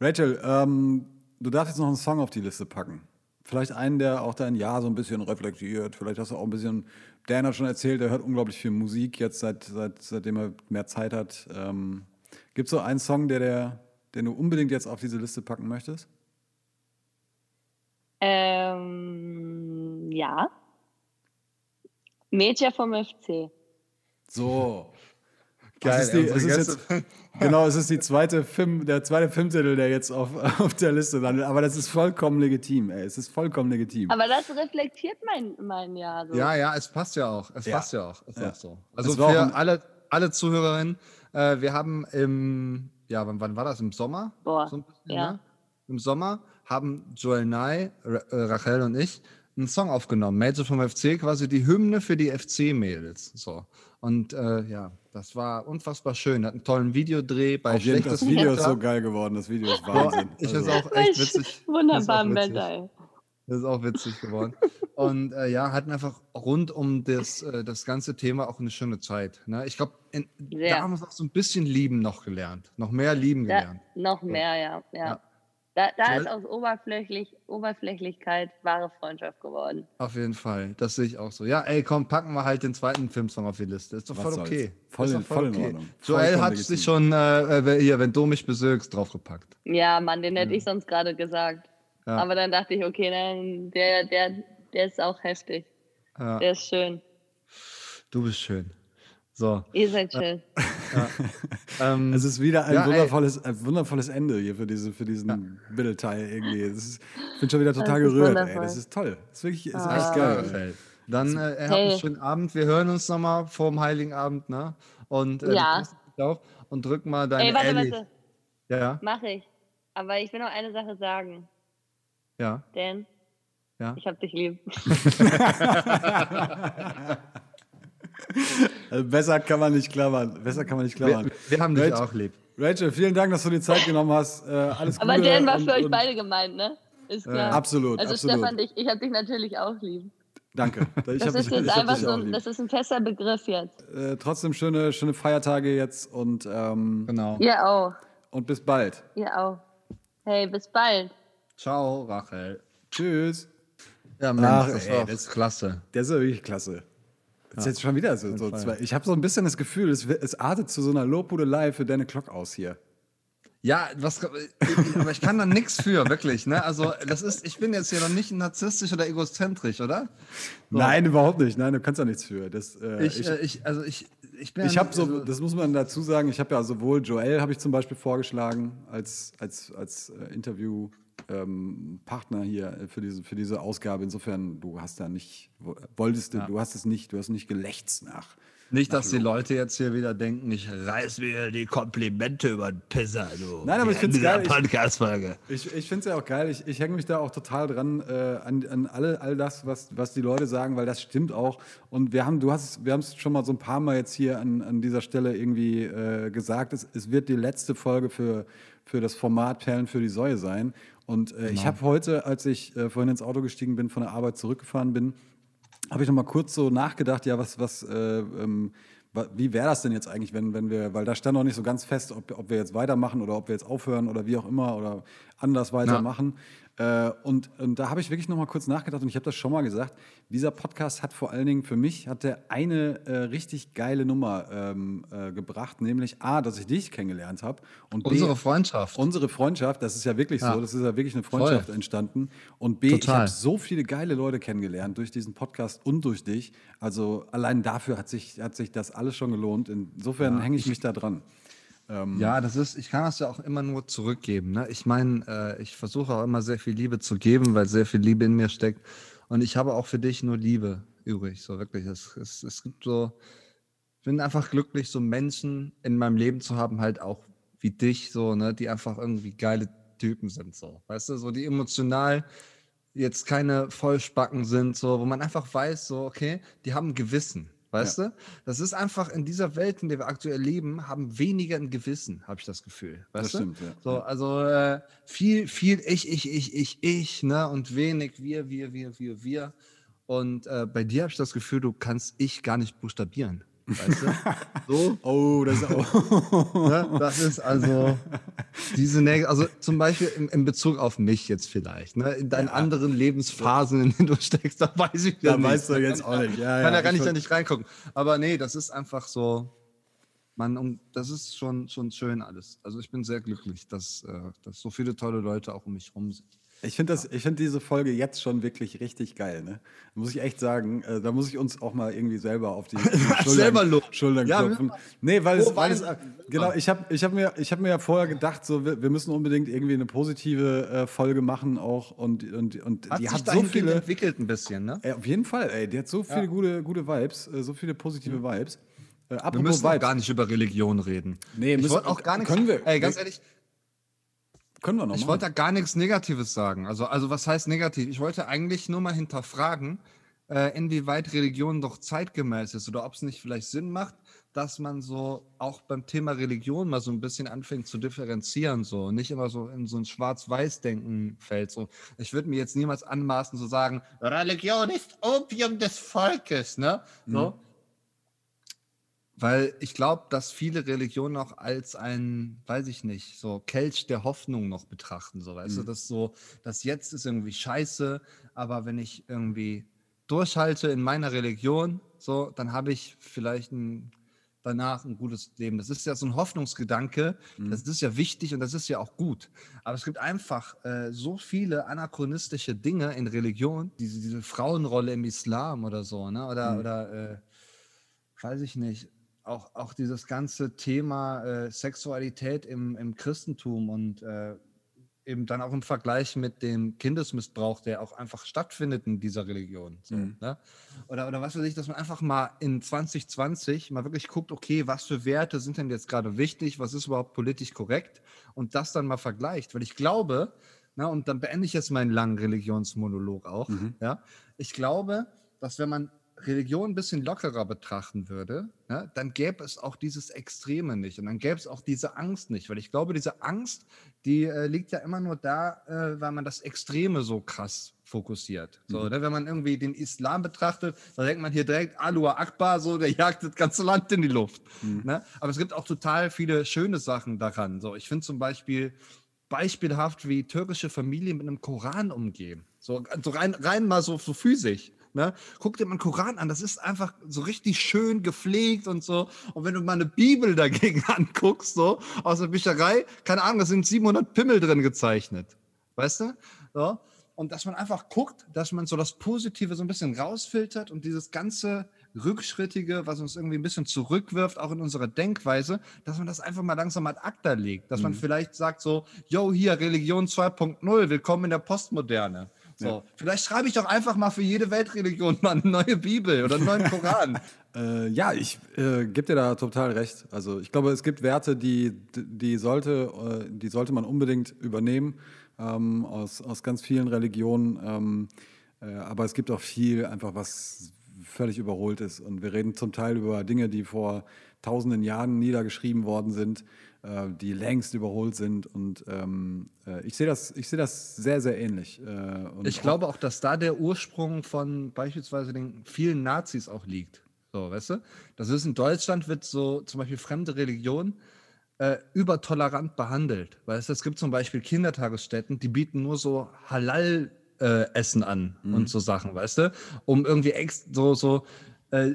Rachel, ähm, du darfst jetzt noch einen Song auf die Liste packen. Vielleicht einen, der auch dein Jahr so ein bisschen reflektiert. Vielleicht hast du auch ein bisschen. Dan hat schon erzählt, er hört unglaublich viel Musik jetzt, seit, seit, seitdem er mehr Zeit hat. Ähm, Gibt es so einen Song, der, der, den du unbedingt jetzt auf diese Liste packen möchtest? Ähm, ja. Mädchen vom FC. So. Geil, es ist, die, es ist jetzt, genau, es ist die zweite Film, der zweite Filmtitel, der jetzt auf, auf der Liste landet. Aber das ist vollkommen legitim, ey. Es ist vollkommen legitim. Aber das reflektiert mein, mein Jahr so. Ja, ja, es passt ja auch. Es Ja. passt ja auch. Ist Ja. auch so. Also Es für ein- alle, alle Zuhörerinnen, äh, wir haben im, ja, wann, wann war das? Im Sommer? Boah, So ein bisschen, ja. ne? Im Sommer haben Joel Nye, Ra äh, Rachel und ich einen Song aufgenommen. Mädchen vom FC, quasi die Hymne für die FC-Mädels. So. Und äh, ja, das war unfassbar schön. Hat einen tollen Videodreh bei Auf Fall, das schlechtes Video ist Wetter. so geil geworden. Das Video ist Boah, Wahnsinn. Ich Also- es auch echt witzig. Wunderbar, ist. Wetter, ey. Das ist auch witzig geworden. Und äh, ja, hatten einfach rund um das, äh, das ganze Thema auch eine schöne Zeit. Ne? Ich glaube, da haben wir es auch so ein bisschen lieben noch gelernt. Noch mehr lieben Da, gelernt. noch mehr, ja. ja. Ja. Da, da ist aus Oberflächlich, Oberflächlichkeit wahre Freundschaft geworden. Auf jeden Fall. Das sehe ich auch so. Ja, ey, komm, packen wir halt den zweiten Filmsong auf die Liste. Ist doch voll okay. Voll ist in- doch voll in Ordnung. Joel hat sich schon äh, äh, hier, wenn du mich besögst, draufgepackt. Ja, Mann, den hätte ich sonst gerade gesagt. Ja. Aber dann dachte ich, okay, dann, der, der, der ist auch heftig. Ja, Der ist schön. du bist schön. So. Ihr seid schön. Ähm, Es ist wieder ein Ja, ey. wundervolles, ein wundervolles Ende hier für, diese, für diesen Mittelteil irgendwie. Ist, ich bin schon wieder total gerührt, ey. Das ist toll. Das ist wirklich ist Ah. echt geil. geil. Dann äh, habt Hey. einen schönen Abend. Wir hören uns nochmal vor dem Heiligen Abend, ne? Und äh, Ja. auf und drück mal deine Ey, warte, Ellie. warte. Ja, Mach ich. Aber ich will noch eine Sache sagen. ja, Dan, ja. ich hab dich lieb. Also besser kann man nicht klammern. Besser kann man nicht klammern. Wir, wir haben dich Rach- auch lieb. Rachel, vielen Dank, dass du dir Zeit genommen hast. Äh, alles Aber Gute Dan war und- für euch und- beide gemeint, ne? Ist klar. absolut, Also absolut. Stefan, dich, ich habe dich natürlich auch lieb. Danke. Ich Das ist dich- jetzt ich einfach so, ein, das ist ein fester Begriff jetzt. Äh, trotzdem schöne, schöne Feiertage jetzt und, ähm, Genau. Ihr auch. und bis bald. Ihr auch. Hey, bis bald. Ciao, Rachel. Tschüss. Ja, Mensch, Ach, das ey, war das- klasse. Der ist wirklich klasse. Das ist jetzt schon wieder so. so zwei. Ich habe so ein bisschen das Gefühl, es, es artet zu so einer Lobhudelei für deine Glock aus hier. Ja, was, ich- aber ich kann da nichts für, wirklich. Ne? Also, das ist, ich bin jetzt hier noch nicht narzisstisch oder egozentrisch, oder? So. Nein, überhaupt nicht. Nein, du kannst ja nichts für. Das, äh, Ich, ich, äh, ich, also ich, ich bin. ich ja habe so, also, das muss man dazu sagen, ich habe ja sowohl Joel habe ich zum Beispiel vorgeschlagen als, als, als äh, Interviewpartner hier äh, für diese, für diese Ausgabe. Insofern, du hast da nicht, wo- wolltest du, du hast es nicht, du hast nicht gelächzt nach. nicht, dass die Leute jetzt hier wieder denken, ich reiß mir die Komplimente über den Pisser, du. Nein, aber ich In find's dieser geil. Ich- Podcast-Folge. Ich, ich finde es ja auch geil. Ich, ich hänge mich da auch total dran äh, an, an alle, all das, was, was die Leute sagen, weil das stimmt auch. Und wir haben, du hast, wir haben es schon mal so ein paar Mal jetzt hier an, an dieser Stelle irgendwie äh, gesagt. Es, es wird die letzte Folge für, für das Format Perlen für die Säue sein. Und äh, ich habe heute, als ich äh, vorhin ins Auto gestiegen bin, von der Arbeit zurückgefahren bin, habe ich noch mal kurz so nachgedacht, ja, was, was, äh, ähm, wie wäre das denn jetzt eigentlich, wenn, wenn wir, weil da stand noch nicht so ganz fest, ob, ob wir jetzt weitermachen oder ob wir jetzt aufhören oder wie auch immer oder anders weitermachen. Äh, und, und da habe ich wirklich noch mal kurz nachgedacht und ich habe das schon mal gesagt. Dieser Podcast hat vor allen Dingen für mich hat der eine äh, richtig geile Nummer ähm, äh, gebracht, nämlich A, dass ich dich kennengelernt habe und B, Unsere Freundschaft. Unsere Freundschaft, das ist ja wirklich Ja. so, das ist ja wirklich eine Freundschaft Voll. entstanden. Und B, ich Total. habe so viele geile Leute kennengelernt durch diesen Podcast und durch dich. Also allein dafür hat sich, hat sich das alles schon gelohnt. Insofern hänge ich mich da dran. Ja, das ist, ich kann das ja auch immer nur zurückgeben. Ne? Ich meine, äh, ich versuche auch immer sehr viel Liebe zu geben, weil sehr viel Liebe in mir steckt. Und ich habe auch für dich nur Liebe übrig. So wirklich. Es, es, es gibt so, ich bin einfach glücklich, so Menschen in meinem Leben zu haben, halt auch wie dich, so, ne, die einfach irgendwie geile Typen sind. So. Weißt du, so die emotional jetzt keine Vollspacken sind, so, wo man einfach weiß, so, okay, die haben ein Gewissen. Weißt du? Das ist einfach in dieser Welt, in der wir aktuell leben, haben weniger ein Gewissen, habe ich das Gefühl. Weißt Das du? stimmt, ja. So, also äh, viel, viel ich, ich, ich, ich, ich, ne? Und wenig wir, wir, wir, wir, wir. Und äh, bei dir habe ich das Gefühl, du kannst ich gar nicht buchstabieren. Weißt du? So, Oh, das ist auch. ne? Das ist also diese Neg also zum Beispiel in, in Bezug auf mich jetzt vielleicht, ne? In deinen anderen Lebensphasen, in denen du steckst, da weiß ich ja Da nicht. weißt du Da jetzt auch ich- nicht. Ja, kann ja, ja gar ich nicht da nicht reingucken. Aber nee, das ist einfach so, man, um, das ist schon, schon schön alles. Also ich bin sehr glücklich, dass, äh, dass so viele tolle Leute auch um mich rum sind. Ich finde find diese Folge jetzt schon wirklich richtig geil. Ne? Muss ich echt sagen. Äh, da muss ich uns auch mal irgendwie selber auf die, die Schultern. Schultern Ja, klopfen. Nee, weil es, weil es genau, ich habe ich hab mir, ich hab mir ja vorher gedacht, so, wir, wir müssen unbedingt irgendwie eine positive äh, Folge machen auch. Und, und, und Hat die sich hat so viele. entwickelt ein bisschen, ne? Ey, auf jeden Fall, ey. Die hat so viele gute, gute Vibes, äh, so viele positive Vibes. Äh, Wir müssen auch Vibes. gar nicht über Religion reden. Nee, ich müssen- wollte auch gar nichts. können wir- Ey, ganz ehrlich, Können wir noch ich machen. wollte da gar nichts Negatives sagen. Also, also was heißt negativ? Ich wollte eigentlich nur mal hinterfragen, äh, inwieweit Religion doch zeitgemäß ist oder ob es nicht vielleicht Sinn macht, dass man so auch beim Thema Religion mal so ein bisschen anfängt zu differenzieren, so nicht immer so in so ein Schwarz-Weiß-Denken fällt. So, ich würde mir jetzt niemals anmaßen zu sagen, Religion ist Opium des Volkes, ne? So. Weil ich glaube, dass viele Religionen auch als ein, weiß ich nicht, so Kelch der Hoffnung noch betrachten. So, weißt du, das so, das jetzt ist irgendwie scheiße, aber wenn ich irgendwie durchhalte in meiner Religion, so, dann habe ich vielleicht ein, danach ein gutes Leben. Das ist ja so ein Hoffnungsgedanke, das ist ja wichtig und das ist ja auch gut. Aber es gibt einfach äh, so viele anachronistische Dinge in Religion, diese, diese Frauenrolle im Islam oder so, ne? Oder, oder äh, weiß ich nicht, auch, auch dieses ganze Thema äh, Sexualität im, im Christentum und äh, eben dann auch im Vergleich mit dem Kindesmissbrauch, der auch einfach stattfindet in dieser Religion. So, ne? oder, oder was weiß ich, dass man einfach mal in 2020 mal wirklich guckt, okay, was für Werte sind denn jetzt gerade wichtig, was ist überhaupt politisch korrekt und das dann mal vergleicht. Weil ich glaube, na, und dann beende ich jetzt meinen langen Religionsmonolog auch, ja, ich glaube, dass wenn man Religion ein bisschen lockerer betrachten würde, ne, dann gäbe es auch dieses Extreme nicht und dann gäbe es auch diese Angst nicht, weil ich glaube, diese Angst, die äh, liegt ja immer nur da, äh, weil man das Extreme so krass fokussiert. So, Mhm. ne, wenn man irgendwie den Islam betrachtet, dann denkt man hier direkt Alua Akbar, so der jagt das ganze Land in die Luft. Mhm. Ne? Aber es gibt auch total viele schöne Sachen daran. So, ich finde zum Beispiel beispielhaft, wie türkische Familien mit einem Koran umgehen. So, so rein, rein mal so, so physisch. Ne? Guck dir mal einen Koran an, das ist einfach so richtig schön gepflegt und so. Und wenn du mal eine Bibel dagegen anguckst, so aus der Bücherei, keine Ahnung, da sind 700 Pimmel drin gezeichnet. Weißt du? So. Und dass man einfach guckt, dass man so das Positive so ein bisschen rausfiltert und dieses ganze Rückschrittige, was uns irgendwie ein bisschen zurückwirft, auch in unserer Denkweise, dass man das einfach mal langsam ad acta legt. Dass man Mhm. vielleicht sagt so, yo, hier, Religion 2.0, willkommen in der Postmoderne. So, Ja. vielleicht schreibe ich doch einfach mal für jede Weltreligion mal eine neue Bibel oder einen neuen Koran. Äh, ja, ich äh, gebe dir da total recht. Also ich glaube, es gibt Werte, die, die, sollte, äh, die sollte man unbedingt übernehmen ähm, aus, aus ganz vielen Religionen. Ähm, äh, aber es gibt auch viel einfach, was völlig überholt ist. Und wir reden zum Teil über Dinge, die vor tausenden Jahren niedergeschrieben worden sind, äh, die längst überholt sind. Und ähm, äh, ich sehe das, ich sehe das sehr, sehr ähnlich. Äh, Ich glaube auch, dass da der Ursprung von beispielsweise den vielen Nazis auch liegt. So, weißt du? Das ist in Deutschland wird so zum Beispiel fremde Religion äh, übertolerant behandelt. Weißt du, es gibt zum Beispiel Kindertagesstätten, die bieten nur so Halal äh, Essen an und so Sachen, weißt du? Um irgendwie ex so, so äh,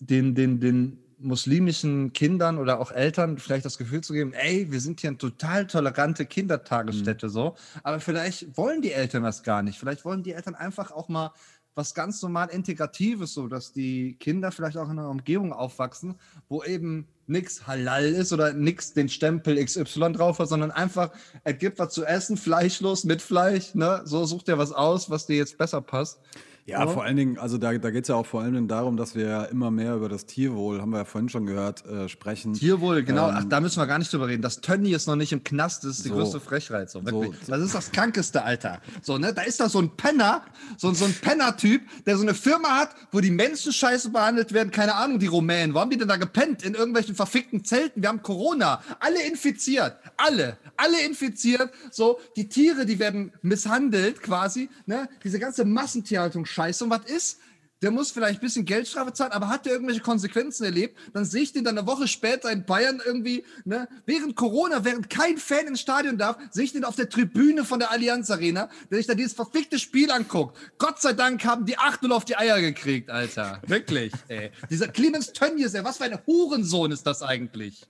den, den, den muslimischen Kindern oder auch Eltern vielleicht das Gefühl zu geben, ey, wir sind hier eine total tolerante Kindertagesstätte so, aber vielleicht wollen die Eltern das gar nicht. Vielleicht wollen die Eltern einfach auch mal was ganz normal Integratives, so dass die Kinder vielleicht auch in einer Umgebung aufwachsen, wo eben nichts halal ist oder nichts den Stempel XY drauf hat, sondern einfach, es gibt was zu essen, fleischlos, mit Fleisch, ne? So such dir was aus, was dir jetzt besser passt. Ja, vor allen Dingen, also da, da geht es ja auch vor allen Dingen darum, dass wir ja immer mehr über das Tierwohl, haben wir ja vorhin schon gehört, äh, sprechen. Tierwohl, genau. Ähm, Ach, da müssen wir gar nicht drüber reden. Das Tönny ist noch nicht im Knast, das ist die So. größte Frechheit. So. So. Das ist das Krankeste, Alter. So, ne? Da ist da so ein Penner, so, so ein Penner-Typ, der so eine Firma hat, wo die Menschen scheiße behandelt werden. Keine Ahnung, die Rumänen. Wo haben die denn da gepennt? In irgendwelchen verfickten Zelten. Wir haben Corona. Alle infiziert. Alle. Alle infiziert. So, die Tiere, die werden misshandelt quasi. Ne? Diese ganze Massentierhaltung scheiße. Und was ist? Der muss vielleicht ein bisschen Geldstrafe zahlen, aber hat der irgendwelche Konsequenzen erlebt? Dann sehe ich den dann eine Woche später in Bayern irgendwie, ne, während Corona, während kein Fan ins Stadion darf, sehe ich den auf der Tribüne von der Allianz Arena, der sich da dieses verfickte Spiel anguckt. Gott sei Dank haben die 8-0 auf die Eier gekriegt, Alter. Wirklich, ey. Dieser Clemens Tönnies, ey, was für ein Hurensohn ist das eigentlich?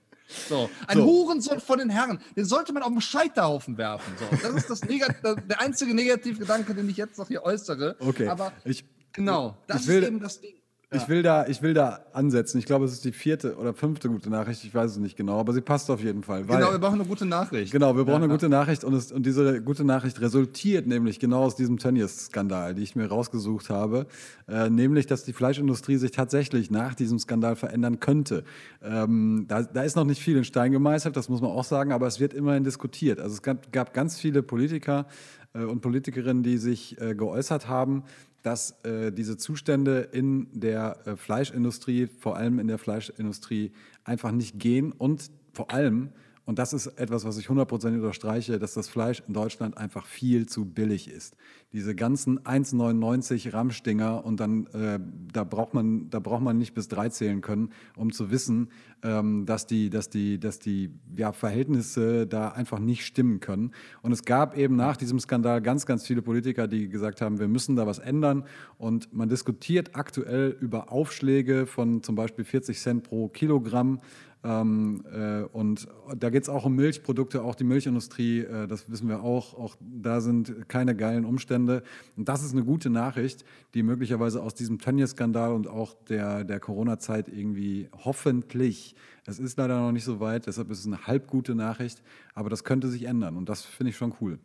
So, ein So. Hurensohn von den Herren, den sollte man auf den Scheiterhaufen werfen. So, das ist das Negat der einzige Negativgedanke, den ich jetzt noch hier äußere. Okay. Aber Ich, Genau, das Ich will- ist eben das Ding. Ich, will da, ich will da ansetzen. Ich glaube, es ist die vierte oder fünfte gute Nachricht. Ich weiß es nicht genau, aber sie passt auf jeden Fall. Genau, wir brauchen eine gute Nachricht. Genau, wir brauchen Ja. eine gute Nachricht und, es, und diese gute Nachricht resultiert nämlich genau aus diesem Tönnies-Skandal, die ich mir rausgesucht habe, äh, nämlich, dass die Fleischindustrie sich tatsächlich nach diesem Skandal verändern könnte. Ähm, da, da ist noch nicht viel in Stein gemeißelt, das muss man auch sagen, aber es wird immerhin diskutiert. Also es gab, gab ganz viele Politiker äh, und Politikerinnen, die sich äh, geäußert haben, dass äh, diese Zustände in der äh, Fleischindustrie, vor allem in der Fleischindustrie, einfach nicht gehen und vor allem, und das ist etwas, was ich 100% unterstreiche, dass das Fleisch in Deutschland einfach viel zu billig ist. Diese ganzen 1,99 Ramschdinger und dann, äh, da, braucht man, da braucht man nicht bis drei zählen können, um zu wissen, ähm, dass die, dass die, dass die ja, Verhältnisse da einfach nicht stimmen können. Und es gab eben nach diesem Skandal ganz, ganz viele Politiker, die gesagt haben, wir müssen da was ändern. Und man diskutiert aktuell über Aufschläge von zum Beispiel 40 Cent pro Kilogramm. Ähm, äh, und da geht es auch um Milchprodukte, auch die Milchindustrie, äh, das wissen wir auch. Auch da sind keine geilen Umstände. Und das ist eine gute Nachricht, die möglicherweise aus diesem Tönnies-Skandal und auch der, der Corona-Zeit irgendwie hoffentlich, es ist leider noch nicht so weit, deshalb ist es eine halb gute Nachricht, aber das könnte sich ändern und das finde ich schon cool.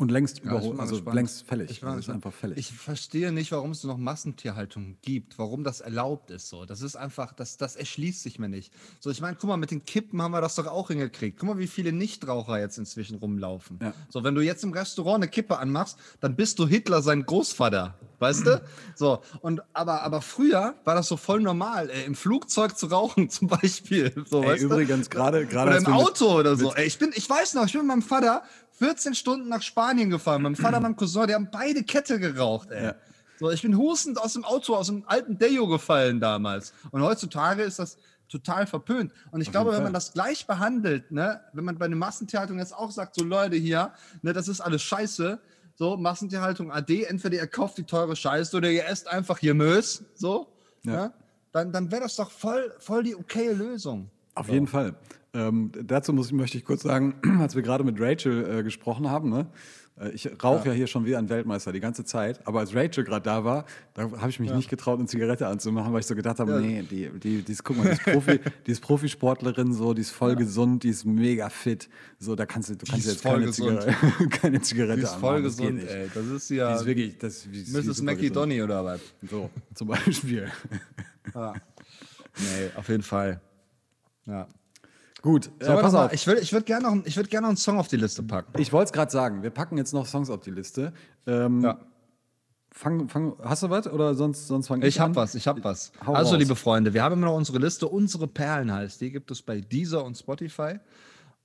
Und längst Ja, überholt, also gespannt. längst fällig. Ich, also ist einfach fällig. ich verstehe nicht, warum es noch Massentierhaltung gibt, warum das erlaubt ist. So, das ist einfach, das, das erschließt sich mir nicht. So, ich meine, guck mal, mit den Kippen haben wir das doch auch hingekriegt. Guck mal, wie viele Nichtraucher jetzt inzwischen rumlaufen. Ja. So, wenn du jetzt im Restaurant eine Kippe anmachst, dann bist du Hitler sein Großvater, weißt du? So, und aber, aber früher war das so voll normal, äh, im Flugzeug zu rauchen zum Beispiel. So, Ey, übrigens, gerade gerade Oder im wir mit- Auto oder so. Ey, ich, bin, ich weiß noch, ich bin mit meinem Vater 14 Stunden nach Spanien gefahren. Mein Vater und mein Cousin, die haben beide Kette geraucht, ey. Ja. So, ich bin hustend aus dem Auto, aus dem alten Dejo gefallen damals. Und heutzutage ist das total verpönt. Und ich glaube, wenn man das gleich behandelt, ne, wenn man bei einer Massentierhaltung jetzt auch sagt, so Leute hier, ne, das ist alles scheiße, so Massentierhaltung AD, entweder ihr kauft die teure Scheiße oder ihr esst einfach hier Mös, so, Ja. ne, dann, dann wäre das doch voll, voll die okaye Lösung. Auf jeden Fall. Ähm, dazu muss, möchte ich kurz sagen, als wir gerade mit Rachel äh, gesprochen haben, ne? äh, ich rauche ja. hier schon wie ein Weltmeister die ganze Zeit, aber als Rachel gerade da war, da habe ich mich nicht getraut, eine Zigarette anzumachen, weil ich so gedacht habe, nee, die, die, die ist, guck mal, die ist, Profi, die ist Profisportlerin, so, die ist voll gesund, die ist mega fit, so, da kannst du, du kannst jetzt keine. Zigarette, keine Zigarette Die ist anmachen, voll gesund, ey. Das ist ja Die ist wirklich, das, die Mrs. Mackie. Donny oder was? So, zum Beispiel. Nee, auf jeden Fall. Ja. Gut, äh, Sollen wir pass mal- auf. Ich würde ich würd gerne noch, ich würd gern noch einen Song auf die Liste packen. Ich wollte es gerade sagen, wir packen jetzt noch Songs auf die Liste. Ähm, Ja. fang, fang, hast du was oder sonst, sonst fange ich, Ich an? hab was, ich hab was. Hau also, raus. liebe Freunde, wir haben immer noch unsere Liste. Unsere Perlen heißt die. Gibt es bei Deezer und Spotify.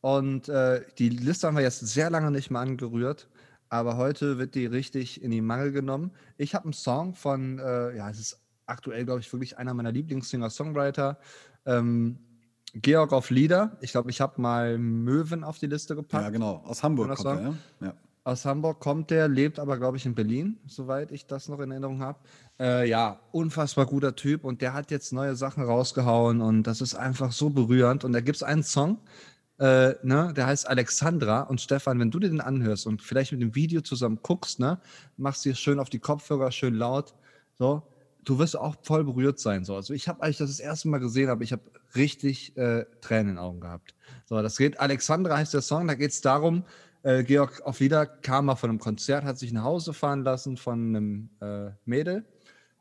Und äh, die Liste haben wir jetzt sehr lange nicht mehr angerührt. Aber heute wird die richtig in die Mangel genommen. Ich habe einen Song von, äh, ja, es ist aktuell, glaube ich, wirklich einer meiner Lieblingssinger-Songwriter. Ähm, Georg auf Lieder. Ich glaube, ich habe mal Möwen auf die Liste gepackt. Ja, genau. Aus Hamburg kommt er, ja? ja. Aus Hamburg kommt der, lebt aber, glaube ich, in Berlin, soweit ich das noch in Erinnerung habe. Äh, ja, unfassbar guter Typ und der hat jetzt neue Sachen rausgehauen und das ist einfach so berührend. Und da gibt es einen Song, äh, ne, der heißt Alexandra. Und Stefan, wenn du dir den anhörst und vielleicht mit dem Video zusammen guckst, ne, machst dir schön auf die Kopfhörer, schön laut, so, du wirst auch voll berührt sein. So. Also ich habe, als ich das das erste Mal gesehen habe, ich habe richtig äh, Tränen in den Augen gehabt. So, das geht, Alexandra heißt der Song, da geht es darum, äh, Georg auf Lieder kam mal von einem Konzert, hat sich nach Hause fahren lassen von einem äh, Mädel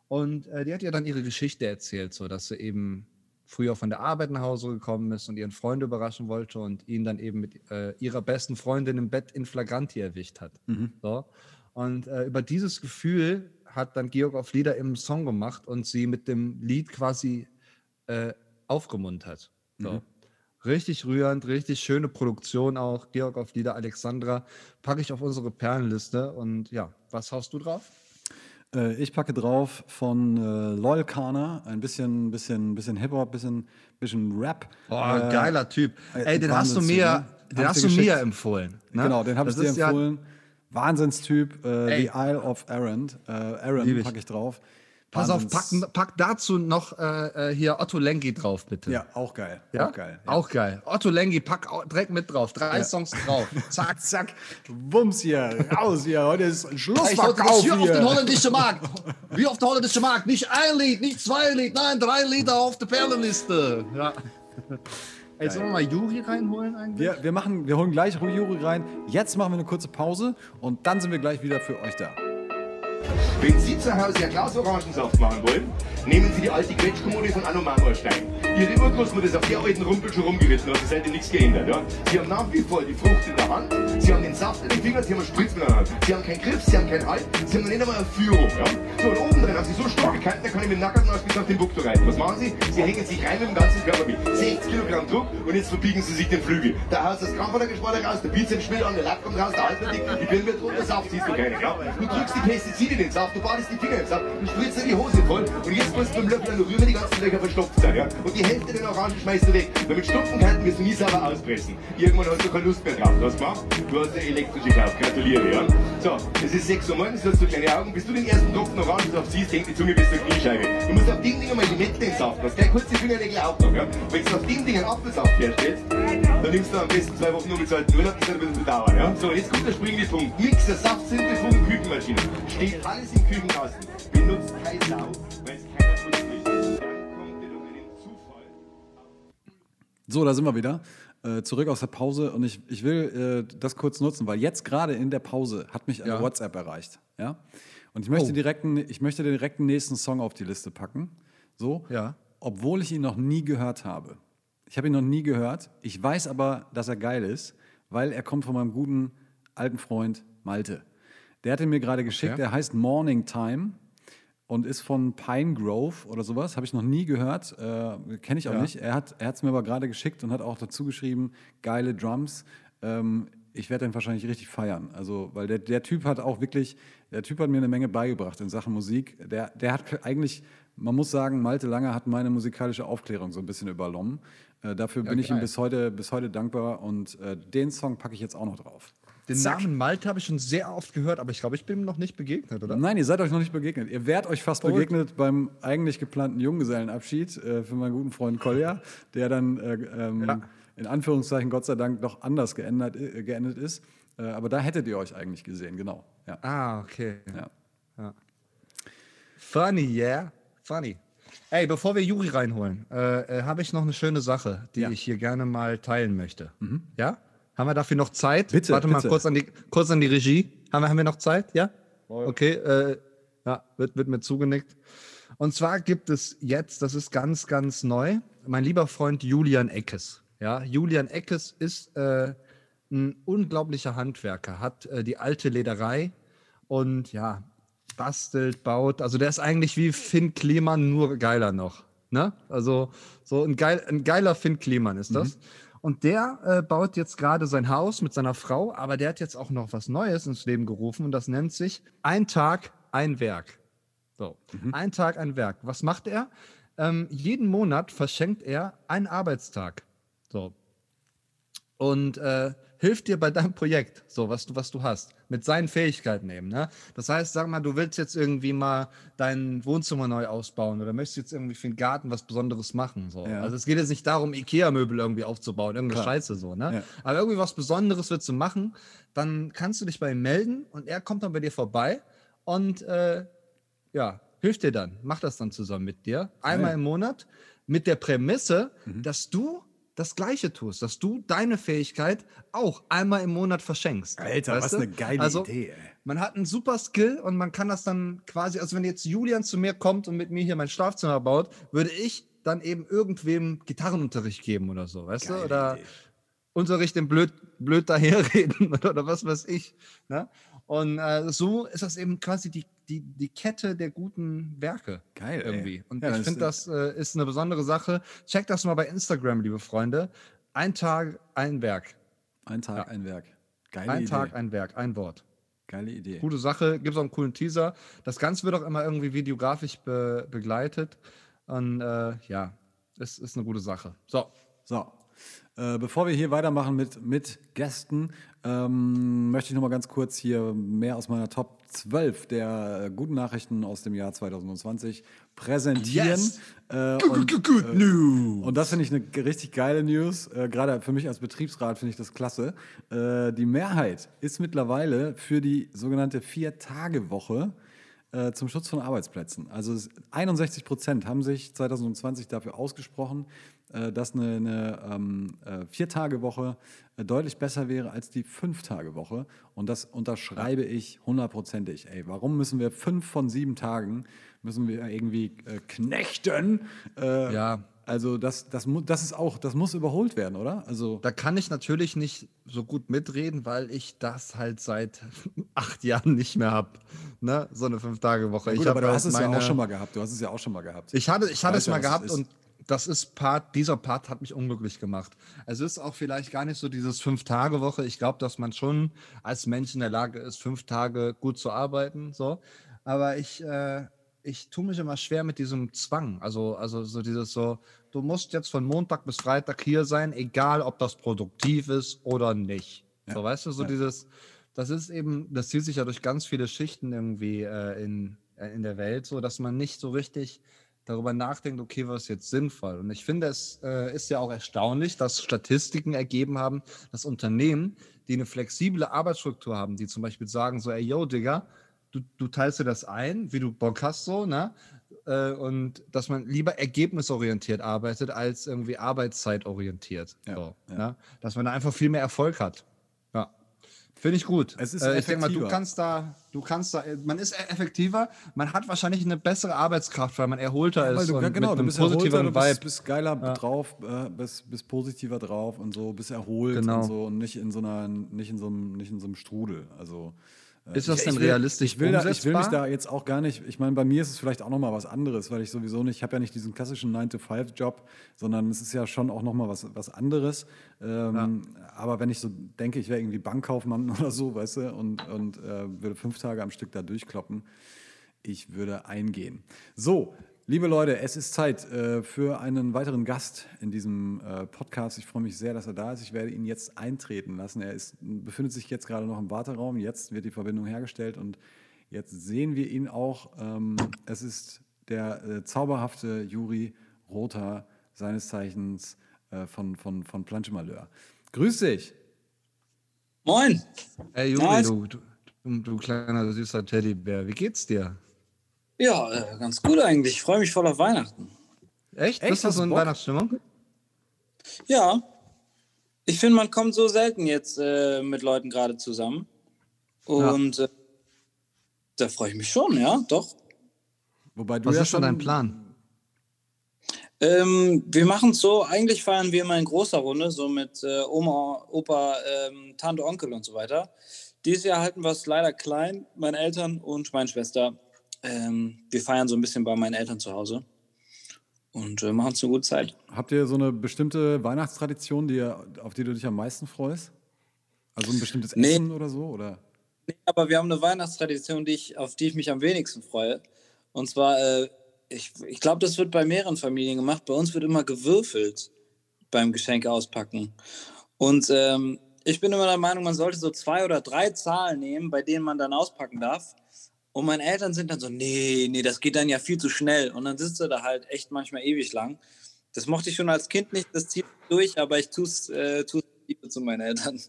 und äh, die hat ihr dann ihre Geschichte erzählt, so dass sie eben früher von der Arbeit nach Hause gekommen ist und ihren Freund überraschen wollte und ihn dann eben mit äh, ihrer besten Freundin im Bett in Flagranti erwischt hat. So. Und äh, über dieses Gefühl hat dann Georg auf Lieder im Song gemacht und sie mit dem Lied quasi äh, aufgemuntert. So. Richtig rührend, richtig schöne Produktion auch. Georg auf Lieder, Alexandra. Packe ich auf unsere Perlenliste. Und ja, was haust du drauf? Äh, ich packe drauf von äh, Loyal Kana, ein bisschen, bisschen, bisschen Hip-Hop, bisschen, bisschen Rap. Boah, Äh, geiler Typ. äh, Ey, den hast du mir, ne? den hast du mir empfohlen. Ne? Genau, den habe ich dir ist ja- empfohlen. Wahnsinnstyp, äh. The Isle of Aaron. Äh, ich. packe ich drauf. Pass auf, pack, pack dazu noch äh, äh, hier Otto Lengi drauf, bitte. Ja, auch geil. Ja? Auch geil. Ja. Auch geil. Otto Lengi, pack direkt mit drauf. Drei Songs drauf. Zack. Zack, Wumms hier, raus hier. Heute ist Schlussverkauf hier auf den holländischen Markt. Wie auf den holländischen Markt. Nicht ein Lied, nicht zwei Lied, nein, drei Lieder auf der Perlenliste. Ja. Ey, sollen wir mal Juri reinholen eigentlich? Wir, wir, machen, wir holen gleich Juri rein. Jetzt machen wir eine kurze Pause und dann sind wir gleich wieder für euch da. Wenn Sie zu Hause ein Glas Orangensaft machen wollen, nehmen Sie die alte Quetschkommode von Anno Marmorstein. Ihre Urgroßmutter ist auf der alten Rumpel schon rumgeritten, hat sich seitdem nichts geändert. Ja? Sie haben nach wie vor die Frucht in der Hand, Sie haben den Saft in den Fingern, Sie haben einen Spritz in der Hand. Sie haben keinen Griff, Sie haben keinen Halt, Sie haben noch nicht einmal eine Führung. Ja? So, und oben drin haben Sie so starke Kanten, da kann ich mit dem Nackten ausgesetzt auf den Bukto reiten. Was machen Sie? Sie hängen sich rein mit dem ganzen Körper mit 60 Kilogramm Druck und jetzt verbiegen Sie sich den Flügel. Da haust das Krampfadergeschwader raus, der Bizeps schwillt an, der Lack kommt raus, der Hals wird dick, die Birne wird rot, der Saft siehst du keinen. Ja? Du drückst die Pestizide in den Saft, du badest die Finger im Saft, du spritzt dir die Hose voll und jetzt musst du mit dem Löffel rüber die ganzen Löcher verstopft sein. Ja? Und die Hälfte der Orangen schmeißt du weg. Damit Stopfenkanten wirst du nie sauber auspressen. Irgendwann hast du keine Lust mehr drauf. Was gemacht? Du hast eine elektrische gekauft. Gratuliere, ja? So, es ist 6 Uhr morgens, du hast so kleine Augen. Bis du den ersten Tropfen Orangensaft siehst, hängt die Zunge bis zur Kniescheibe. Du musst auf dem Ding einmal die Limette den Saft. Hast gleich kurz die Fingernägel auch noch, ja? Wenn du auf dem Ding einen Apfelsaft herstellst, dann nimmst du am besten zwei Wochen unbezahlten Urlaub, das wird ein bisschen bedauern, ja? So, jetzt kommt der springende Punkt. Mixer, Saft, Zentrifugen, Küchenmaschine. Steht alles im Küchenkasten. Benutzt kein Sau, So, da sind wir wieder. Äh, zurück aus der Pause und ich, ich will äh, das kurz nutzen, weil jetzt gerade in der Pause hat mich eine Ja. WhatsApp erreicht. Ja? Und ich möchte, Oh. direkt, ich möchte direkt den nächsten Song auf die Liste packen. So, Ja. obwohl ich ihn noch nie gehört habe. Ich habe ihn noch nie gehört. Ich weiß aber, dass er geil ist, weil er kommt von meinem guten alten Freund Malte. Der hat ihn mir gerade geschickt. Okay. Der heißt Morning Time und ist von Pine Grove oder sowas. Habe ich noch nie gehört. Äh, Kenne ich auch Ja. nicht. Er hat es mir aber gerade geschickt und hat auch dazu geschrieben, geile Drums. Ähm, ich werde den wahrscheinlich richtig feiern. Also, weil der, der Typ hat auch wirklich, der Typ hat mir eine Menge beigebracht in Sachen Musik. Der, der hat eigentlich, man muss sagen, Malte Lange hat meine musikalische Aufklärung so ein bisschen übernommen. Äh, dafür bin ich ihm geil. bis heute, bis heute dankbar und äh, den Song packe ich jetzt auch noch drauf. Den Namen Malte habe ich schon sehr oft gehört, aber ich glaube, ich bin ihm noch nicht begegnet, oder? Nein, ihr seid euch noch nicht begegnet. Ihr werdet euch fast Verrückt. begegnet beim eigentlich geplanten Junggesellenabschied äh, für meinen guten Freund Kolja, der dann äh, ähm, Ja. in Anführungszeichen Gott sei Dank doch anders geändert, äh, geendet ist. Äh, aber da hättet ihr euch eigentlich gesehen, genau. Ja. Ah, okay. Ja. Funny, yeah. Funny. Ey, bevor wir Juri reinholen, äh, äh, habe ich noch eine schöne Sache, die Ja. ich hier gerne mal teilen möchte. Ja? Haben wir dafür noch Zeit? Bitte, Warte mal bitte. kurz an, die, kurz an die Regie. Haben wir, haben wir noch Zeit? Ja? Okay, äh, ja, wird, wird mir zugenickt. Und zwar gibt es jetzt, das ist ganz, ganz neu, mein lieber Freund Julian Eckes. Ja, Julian Eckes ist äh, ein unglaublicher Handwerker, hat äh, die alte Lederei und ja, bastelt, baut. Also der ist eigentlich wie Finn Kliman, nur geiler noch. Ne? Also so ein, geil, ein geiler Finn Kliman ist das. Und der äh, baut jetzt gerade sein Haus mit seiner Frau, aber der hat jetzt auch noch was Neues ins Leben gerufen und das nennt sich Ein Tag, ein Werk. So, ein Tag, ein Werk. Was macht er? Ähm, jeden Monat verschenkt er einen Arbeitstag. So. Und äh, hilft dir bei deinem Projekt, so was du, was du hast, mit seinen Fähigkeiten eben. Ne? Das heißt, sag mal, du willst jetzt irgendwie mal dein Wohnzimmer neu ausbauen oder möchtest jetzt irgendwie für den Garten was Besonderes machen. So. Ja. Also es geht jetzt nicht darum, IKEA-Möbel irgendwie aufzubauen, irgendeine Klar. Scheiße so, ne? Ja. Aber irgendwie was Besonderes willst du machen, dann kannst du dich bei ihm melden und er kommt dann bei dir vorbei und äh, ja, hilft dir dann, macht das dann zusammen mit dir, einmal im Monat, mit der Prämisse, Mhm. dass du das Gleiche tust, dass du deine Fähigkeit auch einmal im Monat verschenkst. Alter, was du? eine geile also, Idee, ey. Man hat einen super Skill und man kann das dann quasi, also wenn jetzt Julian zu mir kommt und mit mir hier mein Schlafzimmer baut, würde ich dann eben irgendwem Gitarrenunterricht geben oder so, weißt du? Geile Oder Idee. Unterricht im blöd, blöd daherreden oder, oder was weiß ich. Ne? Und äh, so ist das eben quasi die, die, die Kette der guten Werke. Geil, ey. Irgendwie. Und Ja, ich finde, das äh, ist eine besondere Sache. Checkt das mal bei Instagram, liebe Freunde. Ein Tag, ein Werk. Ein Tag, ein Werk. Geile Ein Idee. Tag, ein Werk, ein Wort. Geile Idee. Gute Sache, gibt es auch einen coolen Teaser. Das Ganze wird auch immer irgendwie videografisch be begleitet. Und äh, ja, es ist eine gute Sache. So, So, äh, bevor wir hier weitermachen mit, mit Gästen, ähm, möchte ich noch mal ganz kurz hier mehr aus meiner Top 12 der äh, guten Nachrichten aus dem Jahr 2020 präsentieren. Yes. Äh, und, good, good äh, news. Und das finde ich eine richtig geile News. Äh, Gerade für mich als Betriebsrat finde ich das klasse. Äh, die Mehrheit ist mittlerweile für die sogenannte Vier-Tage-Woche äh, zum Schutz von Arbeitsplätzen. Also es- 61 Prozent haben sich 2020 dafür ausgesprochen, äh, dass eine, eine ähm, äh, Vier-Tage-Woche äh, deutlich besser wäre als die Fünf-Tage-Woche. Und das unterschreibe ich hundertprozentig. Ey, warum müssen wir fünf von sieben Tagen müssen wir irgendwie knechten? Ja. Also das, das, das ist auch, das muss überholt werden, oder? Also da kann ich natürlich nicht so gut mitreden, weil ich das halt seit acht Jahren nicht mehr habe. Ne? So eine Fünf-Tage-Woche. hab aber du hast es ja auch schon mal gehabt. Du hast es ja auch schon mal gehabt. Ich hatte, ich hatte es ja, mal gehabt und das ist Part, dieser Part hat mich unglücklich gemacht. Es ist auch vielleicht gar nicht so dieses Fünf-Tage-Woche. Ich glaube, dass man schon als Mensch in der Lage ist, fünf Tage gut zu arbeiten. So. Aber ich, äh, ich tue mich immer schwer mit diesem Zwang. Also, also so dieses so, du musst jetzt von Montag bis Freitag hier sein, egal ob das produktiv ist oder nicht. So, weißt du, so Ja. dieses, das ist eben, das zieht sich ja durch ganz viele Schichten irgendwie äh, in, äh, in der Welt, so dass man nicht so richtig darüber nachdenkt, okay, was ist jetzt sinnvoll? Und ich finde, es äh, ist ja auch erstaunlich, dass Statistiken ergeben haben, dass Unternehmen, die eine flexible Arbeitsstruktur haben, die zum Beispiel sagen so, ey, yo, Digga, du, du teilst dir das ein, wie du Bock hast, so, ne? äh, und dass man lieber ergebnisorientiert arbeitet als irgendwie arbeitszeitorientiert. Ja, so, ja. ja. Dass man da einfach viel mehr Erfolg hat. Ja. Finde ich gut. Es ist äh, ich denke mal, du kannst da, du kannst da, man ist e- effektiver, man hat wahrscheinlich eine bessere Arbeitskraft, weil man erholter Weil ist du, und ja, genau, du bist erholter, positiveren du bist, bist geiler drauf, äh, bist, bist positiver drauf und so, bist erholt Genau. und so und nicht in so einer, nicht in so einem, nicht in so einem Strudel. Also Ist das ich- denn ich will, realistisch Ich will, da, ich will mich da jetzt auch gar nicht, ich meine, bei mir ist es vielleicht auch nochmal was anderes, weil ich sowieso nicht, ich habe ja nicht diesen klassischen 9-to-5-Job, sondern es ist ja schon auch nochmal was, was anderes. Ähm, Aber wenn ich so denke, ich wäre irgendwie Bankkaufmann oder so, weißt du, und, und äh, würde fünf Tage am Stück da durchkloppen, ich würde eingehen. So, liebe Leute, es ist Zeit äh, für einen weiteren Gast in diesem äh, Podcast. Ich freue mich sehr, dass er da ist. Ich werde ihn jetzt eintreten lassen. Er ist, befindet sich jetzt gerade noch im Warteraum. Jetzt wird die Verbindung hergestellt und jetzt sehen wir ihn auch. Ähm, es ist der äh, zauberhafte Juri Rother, seines Zeichens äh, von, von, von Planschemalheur. Grüß dich. Moin. Ey, Juri, du, du, du kleiner süßer Teddybär, wie geht's dir? Ja, äh, ganz gut eigentlich. Ich freue mich voll auf Weihnachten. Echt? Echt? Bist du so in Bock? Weihnachtsstimmung? Ja. Ich finde, man kommt so selten jetzt äh, mit Leuten gerade zusammen. Und äh, da freue ich mich schon, ja, doch. Wobei du Was ja ist schon schon dein Plan? Ähm, wir machen es so, eigentlich feiern wir immer in großer Runde, so mit äh, Oma, Opa, ähm, Tante, Onkel und so weiter. Dieses Jahr halten wir es leider klein, meine Eltern und meine Schwester. Ähm, wir feiern so ein bisschen bei meinen Eltern zu Hause und äh, machen es eine gute Zeit. Habt ihr so eine bestimmte Weihnachtstradition, die ihr, auf die du dich am meisten freust? Also ein bestimmtes Nee. Essen oder so? Oder? Nee, aber wir haben eine Weihnachtstradition, die ich, auf die ich mich am wenigsten freue. Und zwar, äh, ich, ich glaube, das wird bei mehreren Familien gemacht. Bei uns wird immer gewürfelt beim Geschenke auspacken. Und ähm, ich bin immer der Meinung, man sollte so zwei oder drei Zahlen nehmen, bei denen man dann auspacken darf. Und meine Eltern sind dann so, nee, nee, das geht dann ja viel zu schnell. Und dann sitzt du da halt echt manchmal ewig lang. Das mochte ich schon als Kind nicht, das zieht durch, aber ich tue es äh, tu's zu meinen Eltern.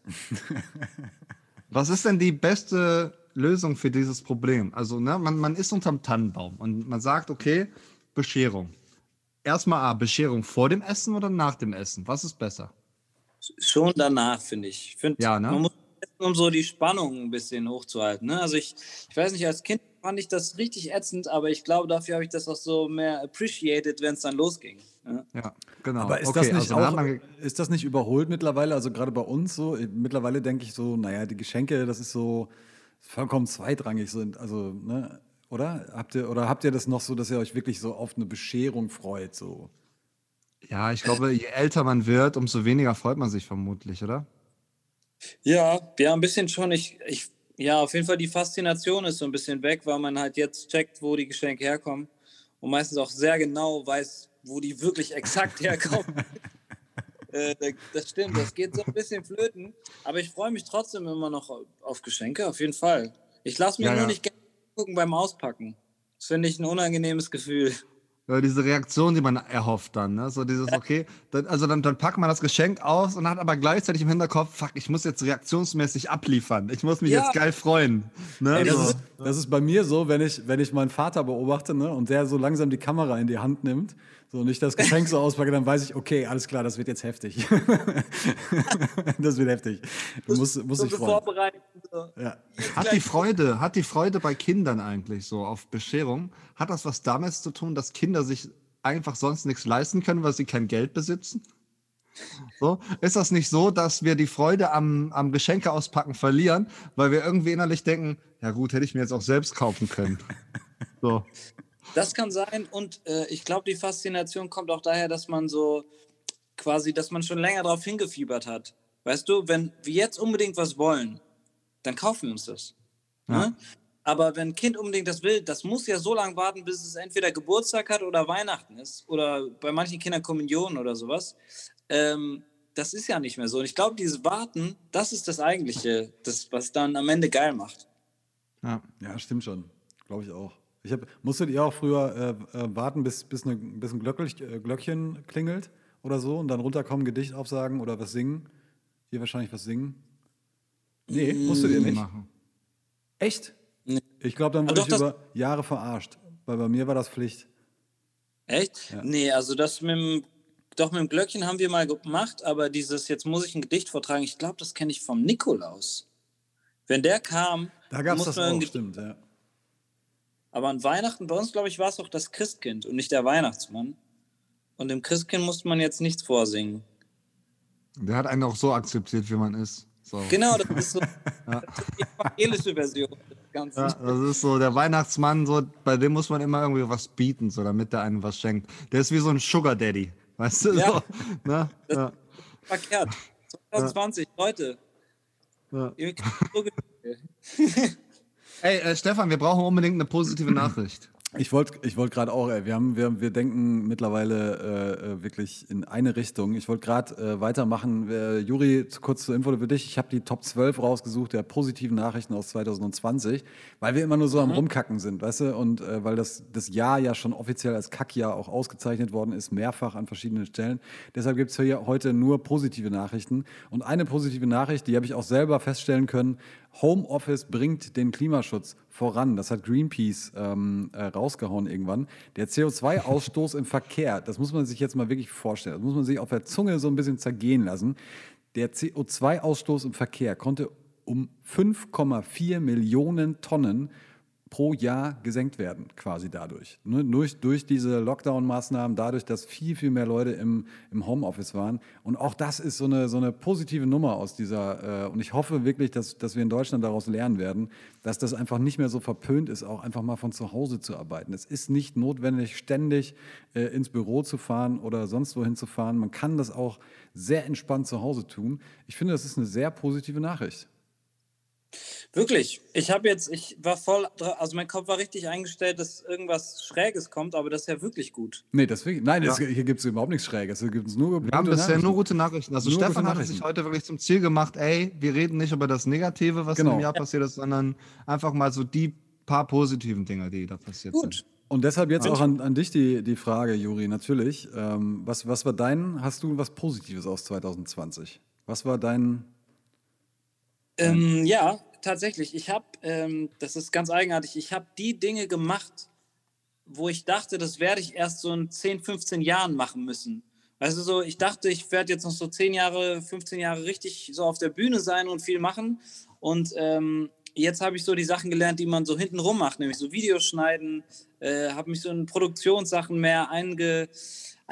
Was ist denn die beste Lösung für dieses Problem? Also, ne, man, man ist unterm Tannenbaum und man sagt, okay, Bescherung. Erstmal A, Bescherung vor dem Essen oder nach dem Essen? Was ist besser? Schon danach, finde ich. Find, Ja, ne? Man muss um so die Spannung ein bisschen hochzuhalten. Ne? Also ich, ich weiß nicht, als Kind fand ich das richtig ätzend, aber ich glaube, dafür habe ich das auch so mehr appreciated, wenn es dann losging. Ne? Ja, genau. Aber ist, okay, das nicht also auch, ist das nicht überholt mittlerweile? Also gerade bei uns so, ich- mittlerweile denke ich so, naja, die Geschenke, das ist so vollkommen zweitrangig sind. Also, ne, oder? Habt ihr, oder habt ihr das noch so, dass ihr euch wirklich so auf eine Bescherung freut? So? ja, ich glaube, je älter man wird, umso weniger freut man sich vermutlich, oder? Ja, ja, ein bisschen schon. Ich, ich, ja, auf jeden Fall die Faszination ist so ein bisschen weg, weil man halt jetzt checkt, wo die Geschenke herkommen und meistens auch sehr genau weiß, wo die wirklich exakt herkommen. äh, da- das stimmt, das geht so ein bisschen flöten, aber ich freue mich trotzdem immer noch auf Geschenke, auf jeden Fall. Ich lasse mir Ja, nur ja. nicht gerne gucken beim Auspacken. Das finde ich ein unangenehmes Gefühl. Ja, diese Reaktion, die man erhofft dann, ne? So dieses, okay, dann, also dann, dann packt man das Geschenk aus und hat aber gleichzeitig im Hinterkopf, fuck, ich muss jetzt reaktionsmäßig abliefern. Ich muss mich Ja. jetzt geil freuen. Ne? Ey, so. das, ist, das ist bei mir so, wenn ich, wenn ich meinen Vater beobachte ne, und der so langsam die Kamera in die Hand nimmt so, und ich das Geschenk so auspacke, dann weiß ich, okay, alles klar, das wird jetzt heftig. das wird heftig. Du musst, musst So dich freuen. vorbereiten. So. Ja. Hat die Freude, hat die Freude bei Kindern eigentlich so auf Bescherung, hat das was damit zu tun, dass Kinder sich einfach sonst nichts leisten können, weil sie kein Geld besitzen? So, ist das nicht so, dass wir die Freude am, am Geschenke auspacken verlieren, weil wir irgendwie innerlich denken, ja gut, hätte ich mir jetzt auch selbst kaufen können. So. Das kann sein und äh, ich glaube, die Faszination kommt auch daher, dass man so quasi, dass man schon länger darauf hingefiebert hat. Weißt du, wenn wir jetzt unbedingt was wollen, dann kaufen wir uns das. Ja. Ne? Aber wenn ein Kind unbedingt das will, das muss ja so lange warten, bis es entweder Geburtstag hat oder Weihnachten ist oder bei manchen Kindern Kommunion oder sowas. Ähm, das ist ja nicht mehr so. Und ich glaube, dieses Warten, das ist das Eigentliche, das, was dann am Ende geil macht. Ja. Ja, stimmt schon. Glaube ich auch. Ich hab, musstet ihr auch früher äh, äh, warten, bis, bis, eine, bis ein Glöckchen, äh, Glöckchen klingelt oder so und dann runterkommen, Gedicht aufsagen oder was singen? Ihr wahrscheinlich was singen? Nee, musstet ihr nicht? Machen. Echt? Nee. Ich glaube, dann Ah, wurde doch, ich über Jahre verarscht, weil bei mir war das Pflicht. Echt? Nee, also das mit dem, doch mit dem Glöckchen haben wir mal gemacht, aber dieses, jetzt muss ich ein Gedicht vortragen, ich glaube, das kenne ich vom Nikolaus. Wenn der kam, Da gab es das auch, stimmt, ja. Aber an Weihnachten, bei uns, glaube ich, war es auch das Christkind und nicht der Weihnachtsmann. Und dem Christkind musste man jetzt nichts vorsingen. Der hat einen auch so akzeptiert, wie man ist. So. Genau, das ist so das ist die evangelische Version des Ganzen. Ja, das ist so der Weihnachtsmann, so, bei dem muss man immer irgendwie was bieten, so, damit der einem was schenkt. Der ist wie so ein Sugar Daddy, weißt du? Ja. So, ne? ja. Verkehrt. 2020, Leute. Ja. Ihr kriegt so Gefühle. Ey, äh, Stefan, wir brauchen unbedingt eine positive Nachricht. Ich wollte ich wollt gerade auch, ey, wir, haben, wir, wir denken mittlerweile äh, äh, wirklich in eine Richtung. Ich wollte gerade äh, weitermachen. Äh, Juri, kurz zur Info für dich. Ich habe die Top 12 rausgesucht der positiven Nachrichten aus 2020, weil wir immer nur so am Rumkacken sind, weißt du? Und äh, weil das, das Jahr ja schon offiziell als Kackjahr auch ausgezeichnet worden ist, mehrfach an verschiedenen Stellen. Deshalb gibt es hier heute nur positive Nachrichten. Und eine positive Nachricht, die habe ich auch selber feststellen können, Homeoffice bringt den Klimaschutz voran. Das hat Greenpeace ähm, äh, rausgehauen irgendwann. Der CO2-Ausstoß im Verkehr, das muss man sich jetzt mal wirklich vorstellen. Das muss man sich auf der Zunge so ein bisschen zergehen lassen. Der CO2-Ausstoß im Verkehr konnte um 5,4 Millionen Tonnen pro Jahr gesenkt werden, quasi dadurch. Ne, Durch, durch diese Lockdown-Maßnahmen, dadurch, dass viel, viel mehr Leute im, im Homeoffice waren. Und auch das ist so eine, so eine positive Nummer aus dieser, äh, und ich hoffe wirklich, dass, dass wir in Deutschland daraus lernen werden, dass das einfach nicht mehr so verpönt ist, auch einfach mal von zu Hause zu arbeiten. Es ist nicht notwendig, ständig äh, ins Büro zu fahren oder sonst wohin zu fahren. Man kann das auch sehr entspannt zu Hause tun. Ich finde, das ist eine sehr positive Nachricht. Wirklich. Ich habe jetzt, ich war voll, also mein Kopf war richtig eingestellt, dass irgendwas Schräges kommt, aber das ist ja wirklich gut. Nee, deswegen, nein, das, Ja. hier gibt es überhaupt nichts Schräges. Hier gibt es nur Wir haben gute bisher Nachrichten. nur gute Nachrichten. Also Nur Stefan hat sich heute wirklich zum Ziel gemacht, ey, wir reden nicht über das Negative, was in Genau. dem Jahr passiert ist, sondern einfach mal so die paar positiven Dinge, die da passiert Gut. sind. Und deshalb jetzt auch an, an dich die, die Frage, Juri, natürlich. Ähm, was, was war dein, hast du was Positives aus 2020? Was war dein, Ähm, ja, tatsächlich. Ich habe, ähm, das ist ganz eigenartig, ich habe die Dinge gemacht, wo ich dachte, das werde ich erst so in 10, 15 Jahren machen müssen. Du, so, ich dachte, ich werde jetzt noch so 10 Jahre, 15 Jahre richtig so auf der Bühne sein und viel machen. Und ähm, jetzt habe ich so die Sachen gelernt, die man so hintenrum macht, nämlich so Videos schneiden, äh, habe mich so in Produktionssachen mehr einge,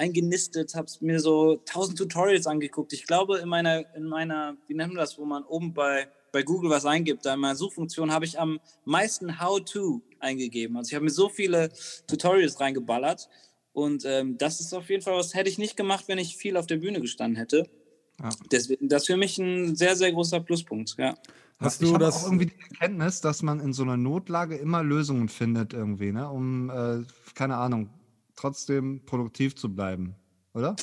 eingenistet, habe mir so tausend Tutorials angeguckt. Ich glaube, in meiner, in meiner, wie nennt man das, wo man oben bei, bei Google was eingibt, da in meiner Suchfunktion habe ich am meisten How-To eingegeben. Also ich habe mir so viele Tutorials reingeballert und ähm, das ist auf jeden Fall was, hätte ich nicht gemacht, wenn ich viel auf der Bühne gestanden hätte. Ja. Deswegen, das ist für mich ein sehr, sehr großer Pluspunkt, ja. hast du das? auch irgendwie die Erkenntnis, dass man in so einer Notlage immer Lösungen findet irgendwie, ne? um, äh, keine Ahnung, trotzdem produktiv zu bleiben, oder?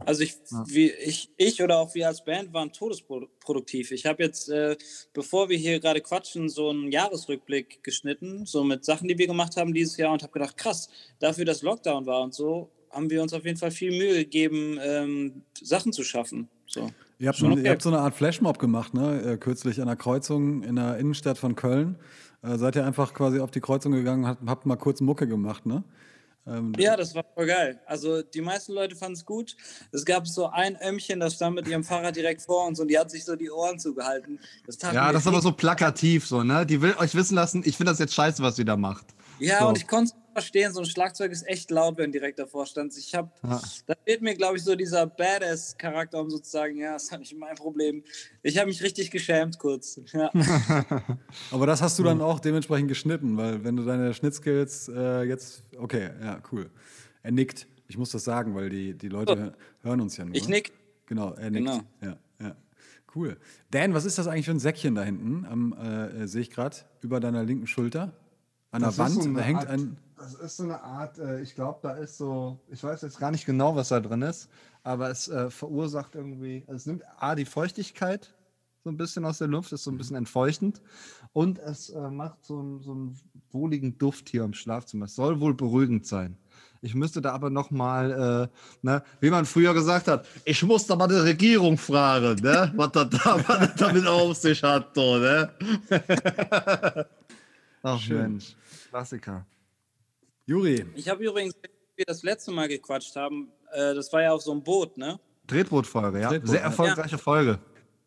Also ich, Ja. wie, ich, ich oder auch wir als Band waren todesproduktiv. Ich habe jetzt, äh, bevor wir hier gerade quatschen, so einen Jahresrückblick geschnitten, so mit Sachen, die wir gemacht haben dieses Jahr und habe gedacht, krass, dafür, dass Lockdown war und so, haben wir uns auf jeden Fall viel Mühe gegeben, ähm, Sachen zu schaffen. So. Ihr habt, Schon so, ihr okay. habt so eine Art Flashmob gemacht, ne? Äh, kürzlich an der Kreuzung in der Innenstadt von Köln. Äh, seid ihr einfach quasi auf die Kreuzung gegangen und habt, habt mal kurz Mucke gemacht, ne? Ähm, Ja, das war voll geil. Also die meisten Leute fanden es gut. Es gab so ein Ömmchen, das stand mit ihrem Fahrrad direkt vor uns und die hat sich so die Ohren zugehalten. Das Ja, das ist aber so plakativ, so, ne? Die will euch wissen lassen, ich finde das jetzt scheiße, was sie da macht. Ja, So. und ich konnte verstehen, so ein Schlagzeug ist echt laut, wenn direkt davor stand. Ich habe, Ja. da fehlt mir, glaube ich, so dieser Badass-Charakter, um sozusagen, ja, ist ja nicht mein Problem. Ich habe mich richtig geschämt kurz. Ja. Aber das hast du dann auch dementsprechend geschnitten, weil wenn du deine Schnittskills äh, jetzt, okay, ja, cool. Er nickt. Ich muss das sagen, weil die, die Leute Oh. hö- hören uns ja nur. Ich nick. Genau, er nickt. Genau. Ja, ja. Cool. Dan, was ist das eigentlich für ein Säckchen da hinten? Am, äh, äh, Sehe ich gerade über deiner linken Schulter. An der Das ist Wand, so hängt Art- ein. Das ist so eine Art, äh, ich glaube, da ist so, ich weiß jetzt gar nicht genau, was da drin ist, aber es äh, verursacht irgendwie, also es nimmt A, die Feuchtigkeit so ein bisschen aus der Luft, ist so ein bisschen entfeuchtend und es äh, macht so, einen- so einen wohligen Duft hier im Schlafzimmer. Es soll wohl beruhigend sein. Ich müsste da aber noch mal, äh, ne, wie man früher gesagt hat, ich muss da mal die Regierung fragen, ne, was das da, damit auf sich hat, so, ne? Ach Schön. Mensch, Klassiker. Juri, Ich habe übrigens wir das letzte Mal gequatscht haben, äh, das war ja auf so einem Boot, ne? Tretbootfolge, ja. Tretboot, Sehr ja. erfolgreiche Folge.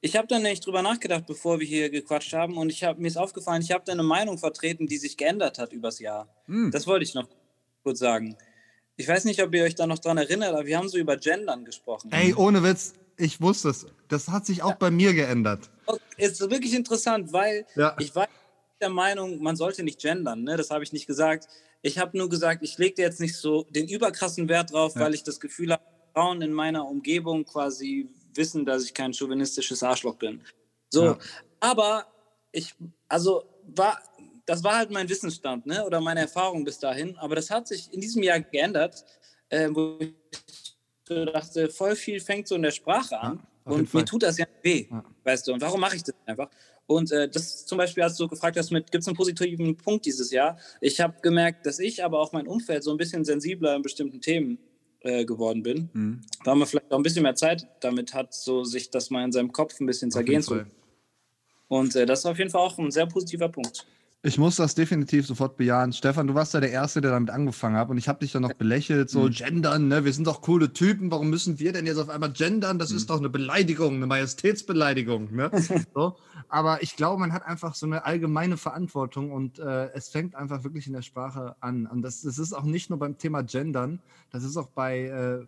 Ich habe da nämlich drüber nachgedacht, bevor wir hier gequatscht haben, und ich hab, mir ist aufgefallen, ich habe da eine Meinung vertreten, die sich geändert hat übers Jahr. Hm. Das wollte ich noch kurz sagen. Ich weiß nicht, ob ihr euch da noch dran erinnert, aber wir haben so über Gendern gesprochen. Ey, ohne Witz, ich wusste es. Das hat sich auch bei mir geändert. Ist wirklich interessant, weil Ja. ich war der Meinung, man sollte nicht gendern, ne? das habe ich nicht gesagt. Ich habe nur gesagt, ich lege jetzt nicht so den überkrassen Wert drauf, Ja. weil ich das Gefühl habe, Frauen in meiner Umgebung quasi wissen, dass ich kein chauvinistisches Arschloch bin. So, Ja. aber ich, also war, das war halt mein Wissensstand, ne? Oder meine Erfahrung bis dahin. Aber das hat sich in diesem Jahr geändert, äh, wo ich so dachte, voll viel fängt so in der Sprache an. jeden und mir tut das ja weh, Ja. weißt du. Und warum mache ich das einfach? Und äh, das zum Beispiel, als du gefragt hast, gibt es einen positiven Punkt dieses Jahr? Ich habe gemerkt, dass ich, aber auch mein Umfeld so ein bisschen sensibler in bestimmten Themen äh, geworden bin, Mhm. weil man vielleicht auch ein bisschen mehr Zeit damit hat, so sich das mal in seinem Kopf ein bisschen zergehen zu. Und äh, das ist auf jeden Fall auch ein sehr positiver Punkt. Ich muss das definitiv sofort bejahen. Stefan, du warst ja der Erste, der damit angefangen hat. Und ich habe dich dann noch belächelt, so gendern, ne? Wir sind doch coole Typen. Warum müssen wir denn jetzt auf einmal gendern? Das ist doch eine Beleidigung, eine Majestätsbeleidigung, ne? so. Aber ich glaube, man hat einfach so eine allgemeine Verantwortung und äh, es fängt einfach wirklich in der Sprache an. Und das, das ist auch nicht nur beim Thema Gendern, das ist auch bei äh,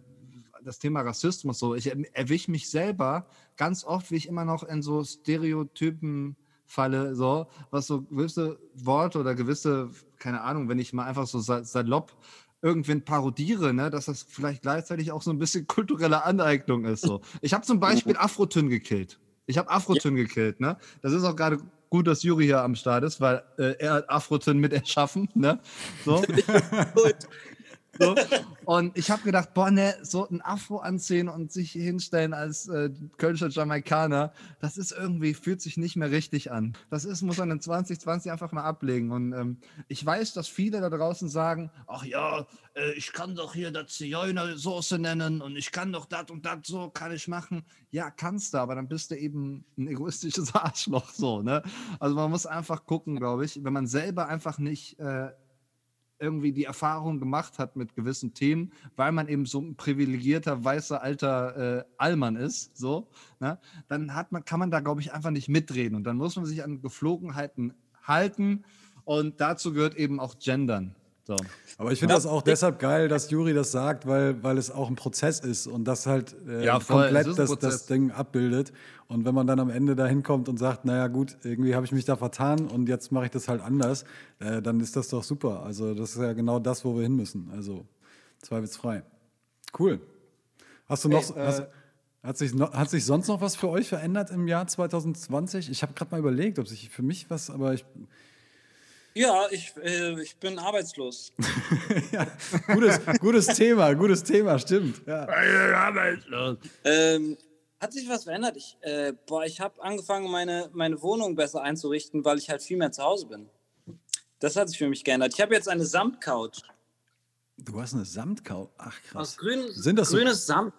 das Thema Rassismus so. Ich erwische mich selber ganz oft, wie ich immer noch in so Stereotypen falle, so, was so gewisse Worte oder gewisse, keine Ahnung, wenn ich mal einfach so sa- salopp irgendwen parodiere, ne, dass das vielleicht gleichzeitig auch so ein bisschen kulturelle Aneignung ist. So. Ich habe zum Beispiel Afrotyn gekillt. Ich habe Afrotyn gekillt, ne? Das ist auch gerade gut, dass Juri hier am Start ist, weil äh, er hat Afrotyn mit erschaffen, ne? So. So. Und ich habe gedacht, boah, ne, so ein Afro anziehen und sich hinstellen als äh, kölscher Jamaikaner, das ist irgendwie, fühlt sich nicht mehr richtig an. Das ist, muss man in 2020 einfach mal ablegen. Und ähm, ich weiß, dass viele da draußen sagen, ach ja, äh, ich kann doch hier das Zigeunersoße nennen und ich kann doch das und das so, kann ich machen. Ja, kannst du, aber dann bist du eben ein egoistisches Arschloch so, ne? Also man muss einfach gucken, glaube ich, wenn man selber einfach nicht äh, irgendwie die Erfahrung gemacht hat mit gewissen Themen, weil man eben so ein privilegierter, weißer, alter äh, Allmann ist, so, ne, dann hat man, kann man da, glaube ich, einfach nicht mitreden. Und dann muss man sich an Geflogenheiten halten. Und dazu gehört eben auch Gendern. So. Aber ich finde das auch deshalb geil, dass Juri das sagt, weil, weil es auch ein Prozess ist und das halt äh, Ja, voll, komplett das, das Ding abbildet. Und wenn man dann am Ende dahin kommt und sagt, naja gut, irgendwie habe ich mich da vertan und jetzt mache ich das halt anders, äh, dann ist das doch super. Also das ist ja genau das, wo wir hin müssen. Also zweifelsfrei. Cool. Hast du noch, Ey, äh, hast, hat, sich noch hat sich sonst noch was für euch verändert im Jahr 2020? Ich habe gerade mal überlegt, ob sich für mich was, aber ich, Ja, ich, äh, ich bin arbeitslos. gutes, gutes Thema, gutes Thema, stimmt. Ja. Ähm, hat sich was verändert? Ich, äh, boah, ich habe angefangen, meine, meine Wohnung besser einzurichten, weil ich halt viel mehr zu Hause bin. Das hat sich für mich geändert. Ich habe jetzt eine Samtcouch. Du hast eine Samtkau. Ach krass. Aus grün, Sind das so- grünes Samt.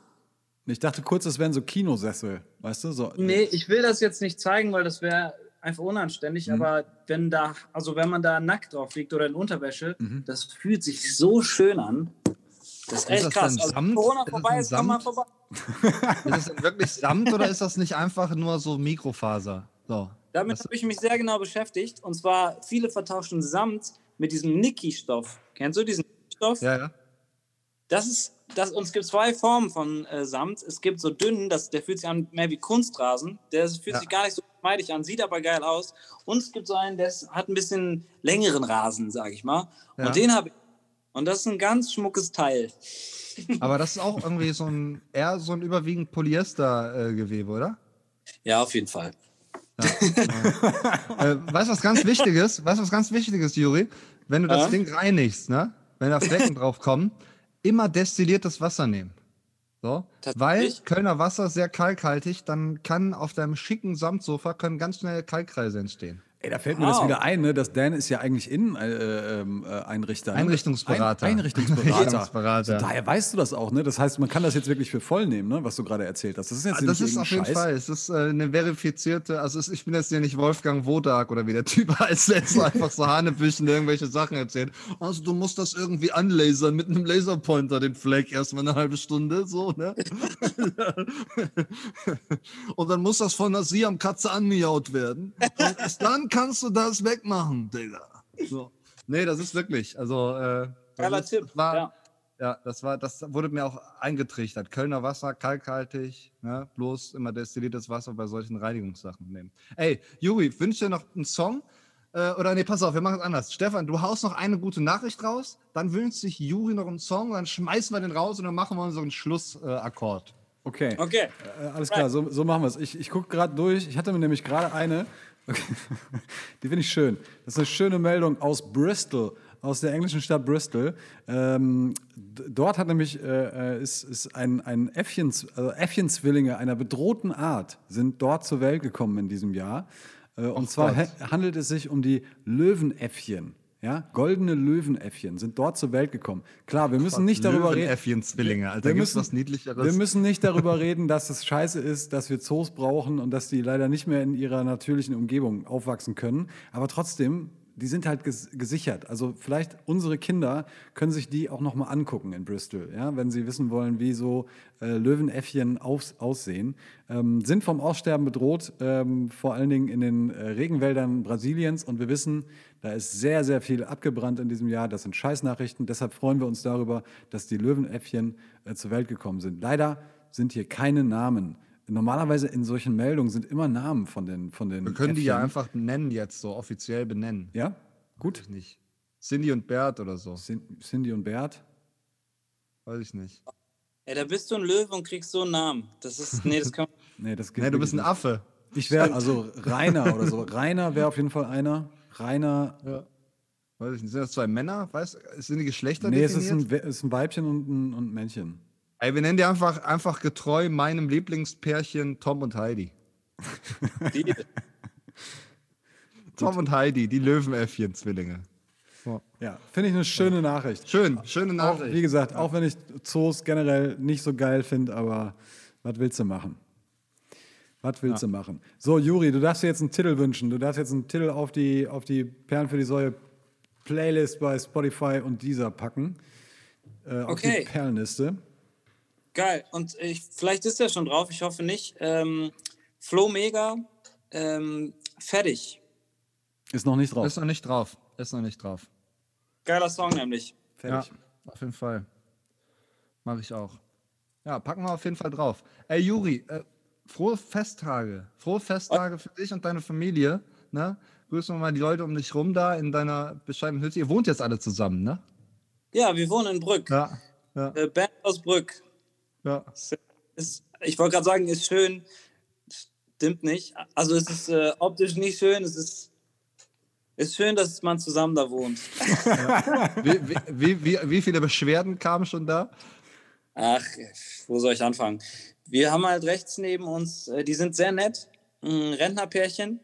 Ich dachte kurz, das wären so Kinosessel, weißt du? So, Nee, ich will das jetzt nicht zeigen, weil das wäre einfach unanständig. Mhm. Aber wenn da, also wenn man da nackt drauf liegt oder in Unterwäsche, Mhm. das fühlt sich so schön an. Das ist Ist echt das krass. Also, Samt? Corona Ist das vorbei ist, komm mal Samt? vorbei. Ist das denn wirklich Samt oder ist das nicht einfach nur so Mikrofaser? So. Damit habe ich mich sehr genau beschäftigt. Und zwar, viele vertauschen Samt mit diesem Niki-Stoff. Kennst du diesen Stoff? Ja, ja. Das ist, das, und es gibt zwei Formen von äh, Samt. Es gibt so dünnen, das, der fühlt sich an mehr wie Kunstrasen. Der ist- fühlt Ja. sich gar nicht so geschmeidig an, sieht aber geil aus. Und es gibt so einen, der hat ein bisschen längeren Rasen, sage ich mal. Ja. Und den habe ich. Und das ist ein ganz schmuckes Teil. Aber das ist auch irgendwie so ein, eher so ein überwiegend Polyester-Gewebe, oder? Ja, auf jeden Fall. äh, weißt du, was ganz wichtig ist? Weißt du, was ganz wichtig ist, Juri? Wenn du das Ja? Ding reinigst, ne? Wenn da Flecken drauf kommen, immer destilliertes Wasser nehmen. So, weil? Kölner Wasser ist sehr kalkhaltig, dann kann auf deinem schicken Samtsofa können ganz schnell Kalkkreise entstehen. Ey, da fällt mir das Wow. wieder ein, ne? dass Dan ist ja eigentlich Inneneinrichter. Ne? Einrichtungsberater. Ein, Einrichtungsberater. Einrichtungsberater. Also daher weißt du das auch, ne? Das heißt, man kann das jetzt wirklich für voll nehmen, ne? was du gerade erzählt hast. Das ist jetzt Ah, Das ist auf irgendein jeden Scheiß. Fall. Es ist äh, eine verifizierte, also ich bin jetzt hier nicht Wolfgang Wodak oder wie der Typ jetzt so einfach so Hanebüchen irgendwelche Sachen erzählt. Also du musst das irgendwie anlasern mit einem Laserpointer, den Fleck, erstmal eine halbe Stunde, so, ne? Und dann muss das von der Siam-Katze anmiaut werden. Und erst dann kannst du das wegmachen, Digga. So. Nee, das ist wirklich, also äh, Geiler Tipp, Das war, ja. ja, das war, das wurde mir auch eingetrichtert. Kölner Wasser, kalkhaltig, ne? bloß immer destilliertes Wasser bei solchen Reinigungssachen nehmen. Ey, Juri, wünsch dir noch einen Song? Äh, oder nee, pass auf, wir machen es anders. Stefan, du haust noch eine gute Nachricht raus, dann wünscht sich Juri noch einen Song, dann schmeißen wir den raus und dann machen wir unseren Schlussakkord. Äh. Okay. Okay. Äh, alles klar, so, so machen wir es. Ich, ich gucke gerade durch. Ich hatte mir nämlich gerade eine. Okay. Die finde ich schön. Das ist eine schöne Meldung aus Bristol, aus der englischen Stadt Bristol. Ähm, dort hat nämlich äh, äh, ist, ist ein, ein Äffchens, also Äffchenzwillinge einer bedrohten Art sind dort zur Welt gekommen in diesem Jahr. Äh, und zwar Gott. ha- handelt es sich um die Löwenäffchen. Ja, goldene Löwenäffchen sind dort zur Welt gekommen. Klar, wir müssen nicht darüber reden. Löwenäffchen-Zwillinge, Alter, Wir gibt's müssen- was Niedlicheres? Wir müssen nicht darüber reden, dass es scheiße ist, dass wir Zoos brauchen und dass die leider nicht mehr in ihrer natürlichen Umgebung aufwachsen können. Aber trotzdem, die sind halt ges gesichert. Also vielleicht unsere Kinder können sich die auch noch mal angucken in Bristol, ja, wenn sie wissen wollen, wie so äh, Löwenäffchen aus aussehen. Ähm, sind vom Aussterben bedroht, ähm, vor allen Dingen in den äh, Regenwäldern Brasiliens. Und wir wissen, da ist sehr, sehr viel abgebrannt in diesem Jahr. Das sind Scheißnachrichten. Deshalb freuen wir uns darüber, dass die Löwenäffchen äh, zur Welt gekommen sind. Leider sind hier keine Namen. Normalerweise in solchen Meldungen sind immer Namen von den von den wir können die ja Äffchen. einfach nennen jetzt, so offiziell benennen. Ja, gut. Weiß ich nicht. Cindy und Bert oder so. Cin- Cindy und Bert. Weiß ich nicht. Ey, da bist du ein Löwe und kriegst so einen Namen. Das ist, nee, das kann Nee, das geht Nee, du bist ein Affe. Ich wäre, also Rainer oder so. Rainer wäre auf jeden Fall einer. Rainer. Ja. Weiß ich nicht. Sind das zwei Männer? Weißt sind die Geschlechter Nee, es ist definiert? ein, We- es ist ein Weibchen und ein, und ein Männchen. Ey, wir nennen die einfach, einfach getreu meinem Lieblingspärchen Tom und Heidi. die, Tom und Heidi, die Löwenäffchen-Zwillinge. Ja, finde ich eine schöne Nachricht. Schön, schöne Auch, Nachricht. wie gesagt, auch wenn ich Zoos generell nicht so geil finde, aber was willst du machen? Was willst du machen? So, Juri, du darfst dir jetzt einen Titel wünschen. Du darfst jetzt einen Titel auf die, auf die Perlen für die Säue Playlist bei Spotify und dieser packen. Äh, auf Okay. die Perlenliste. geil. Und ich, vielleicht ist er schon drauf, ich hoffe nicht. Ähm, Flo Mega, ähm, fertig. Ist noch nicht drauf. Ist noch nicht drauf. Ist noch nicht drauf. Geiler Song nämlich. Fertig. Ja, auf jeden Fall. Mache ich auch. Ja, packen wir auf jeden Fall drauf. Ey, Juri, äh, frohe Festtage. Frohe Festtage für dich und deine Familie. Ne? Grüßen wir mal die Leute um dich rum da in deiner bescheidenen Hütte. Ihr wohnt jetzt alle zusammen, ne? Ja, wir wohnen in Brück. Ja. Ja. Äh, Band aus Brück. ja. Ist, ich wollte gerade sagen, ist schön. Stimmt nicht. Also es ist äh, optisch nicht schön. Es ist, ist schön, dass man zusammen da wohnt. Wie, wie, wie, wie, wie viele Beschwerden kamen schon da? Ach, wo soll ich anfangen? Wir haben halt rechts neben uns, äh, die sind sehr nett, ein Rentnerpärchen.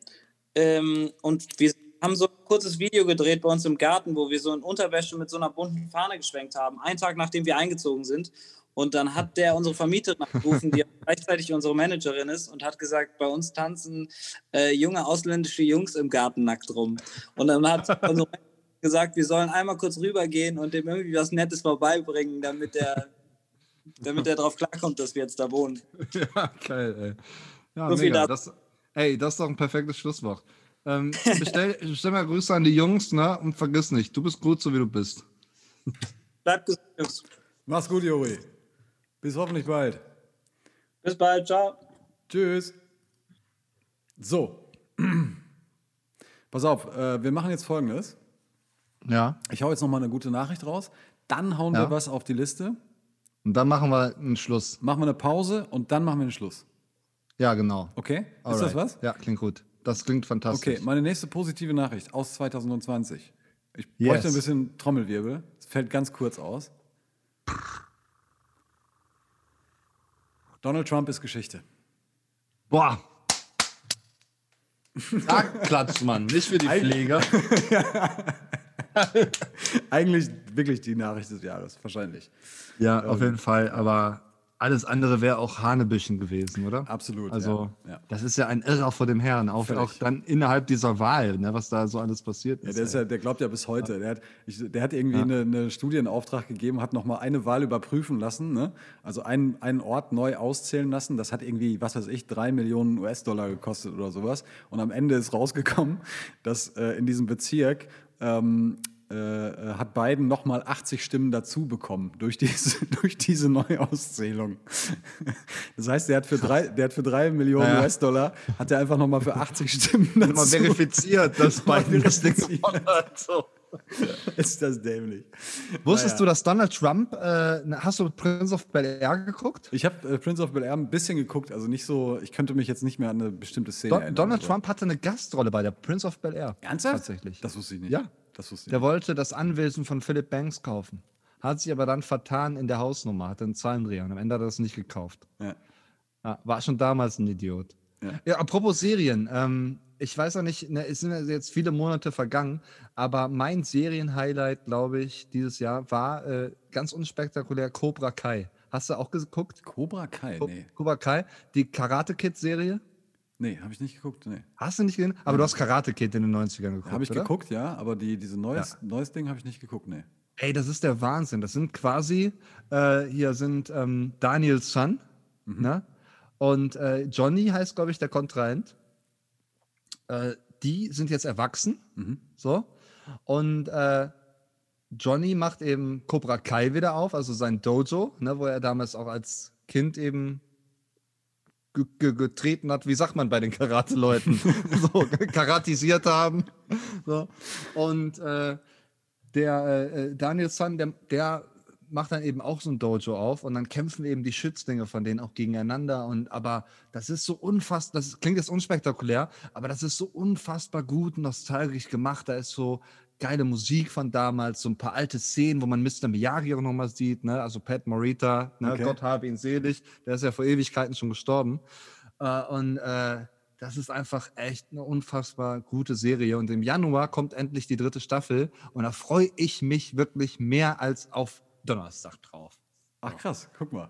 Ähm, und wir haben so ein kurzes Video gedreht bei uns im Garten, wo wir so in Unterwäsche mit so einer bunten Fahne geschwenkt haben, einen Tag nachdem wir eingezogen sind. Und dann hat der unsere Vermieterin angerufen, die gleichzeitig unsere Managerin ist, und hat gesagt, bei uns tanzen äh, junge ausländische Jungs im Garten nackt rum. Und dann hat unsere Managerin gesagt, wir sollen einmal kurz rübergehen und dem irgendwie was Nettes vorbeibringen, damit der damit er darauf klarkommt, dass wir jetzt da wohnen. Ja, geil, ey. Ja, So viel mega. dazu. Das, ey, das ist doch ein perfektes Schlusswort. Ähm, bestell, bestell mal Grüße an die Jungs, ne? Und vergiss nicht, du bist gut, so wie du bist. Bleibt gesund, Jungs. Mach's gut, Juri. Bis hoffentlich bald. Bis bald, ciao. Tschüss. So. Pass auf, äh, wir machen jetzt folgendes. Ja. Ich hau jetzt nochmal eine gute Nachricht raus. Dann hauen Ja. wir was auf die Liste. Und dann machen wir einen Schluss. Machen wir eine Pause und dann machen wir den Schluss. Ja, genau. Okay? Ist Alright. das was? Ja, klingt gut. Das klingt fantastisch. Okay, meine nächste positive Nachricht aus 2020. Ich Yes. bräuchte ein bisschen Trommelwirbel. Es fällt ganz kurz aus. Donald Trump ist Geschichte. Boah. Da klatscht man, nicht für die Pfleger. Eigentlich wirklich die Nachricht des Jahres, wahrscheinlich. Ja, auf jeden Fall. Aber alles andere wäre auch Hanebüchen gewesen, oder? Absolut. Also, ja. Ja. das ist ja ein Irrer vor dem Herrn, auch, auch dann innerhalb dieser Wahl, ne, was da so alles passiert Ja, ist. der, ist ja, der glaubt ja bis heute. Der hat, ich, der hat irgendwie Ja. eine, eine Studie in Auftrag gegeben, hat nochmal eine Wahl überprüfen lassen. Ne? Also einen, einen Ort neu auszählen lassen. Das hat irgendwie, was weiß ich, drei Millionen US-Dollar gekostet oder sowas. Und am Ende ist rausgekommen, dass äh, in diesem Bezirk ähm, äh, äh, hat Biden nochmal 80 Stimmen dazu bekommen durch diese, durch diese Neuauszählung. Das heißt, der hat für drei, der hat für drei Millionen Ja. US-Dollar hat er einfach nochmal für 80 Stimmen dazu. Mal verifiziert, dass Biden das Ding gewonnen hat. So. Ist das dämlich. Wusstest Naja. du, dass Donald Trump, äh, hast du Prince of Bel Air geguckt? Ich habe äh, Prince of Bel Air ein bisschen geguckt, also nicht so, ich könnte mich jetzt nicht mehr an eine bestimmte Szene Don erinnern. Donald Trump hatte eine Gastrolle bei der Prince of Bel Air. Ernsthaft? Tatsächlich. Das wusste ich nicht. Ja. Das wusste ich Der nicht. wollte das Anwesen von Philip Banks kaufen. Hat sich aber dann vertan in der Hausnummer, hatte einen Zahlendreher und am Ende hat er das nicht gekauft. Ja. Ja, war schon damals ein Idiot. Ja. apropos Serien, ähm, ich weiß auch nicht, ne, es sind ja jetzt viele Monate vergangen, aber mein Serienhighlight, glaube ich, dieses Jahr war äh, ganz unspektakulär Cobra Kai. Hast du auch geguckt? Cobra Kai? Co- Nee. Cobra Kai, die Karate Kid Serie? Nee, habe ich nicht geguckt. Nee. Hast du nicht gesehen? Aber du hast Karate Kid in den 90ern geguckt. Habe ich oder? geguckt, ja, aber die, diese neues, neues Ding habe ich nicht geguckt, nee. Ey, das ist der Wahnsinn. Das sind quasi, äh, hier sind ähm, Daniels Son, ne? Und äh, Johnny heißt, glaube ich, der Kontrahent. Äh, die sind jetzt erwachsen, so. Und äh, Johnny macht eben Cobra Kai wieder auf, also sein Dojo, ne, wo er damals auch als Kind eben ge ge getreten hat, wie sagt man bei den Karate-Leuten, so karatisiert haben. So. Und äh, der äh, äh, Daniel Sun, der, der macht dann eben auch so ein Dojo auf und dann kämpfen eben die Schützlinge von denen auch gegeneinander und aber das ist so unfassbar, das klingt jetzt unspektakulär, aber das ist so unfassbar gut und nostalgisch gemacht, da ist so geile Musik von damals, so ein paar alte Szenen, wo man Mr. Miyagi auch nochmal sieht, ne? also Pat Morita, ne? Okay. Gott habe ihn selig, der ist ja vor Ewigkeiten schon gestorben äh, und äh, das ist einfach echt eine unfassbar gute Serie. Und im Januar kommt endlich die dritte Staffel. Und da freue ich mich wirklich mehr als auf Donnerstag drauf. Ach krass, guck mal.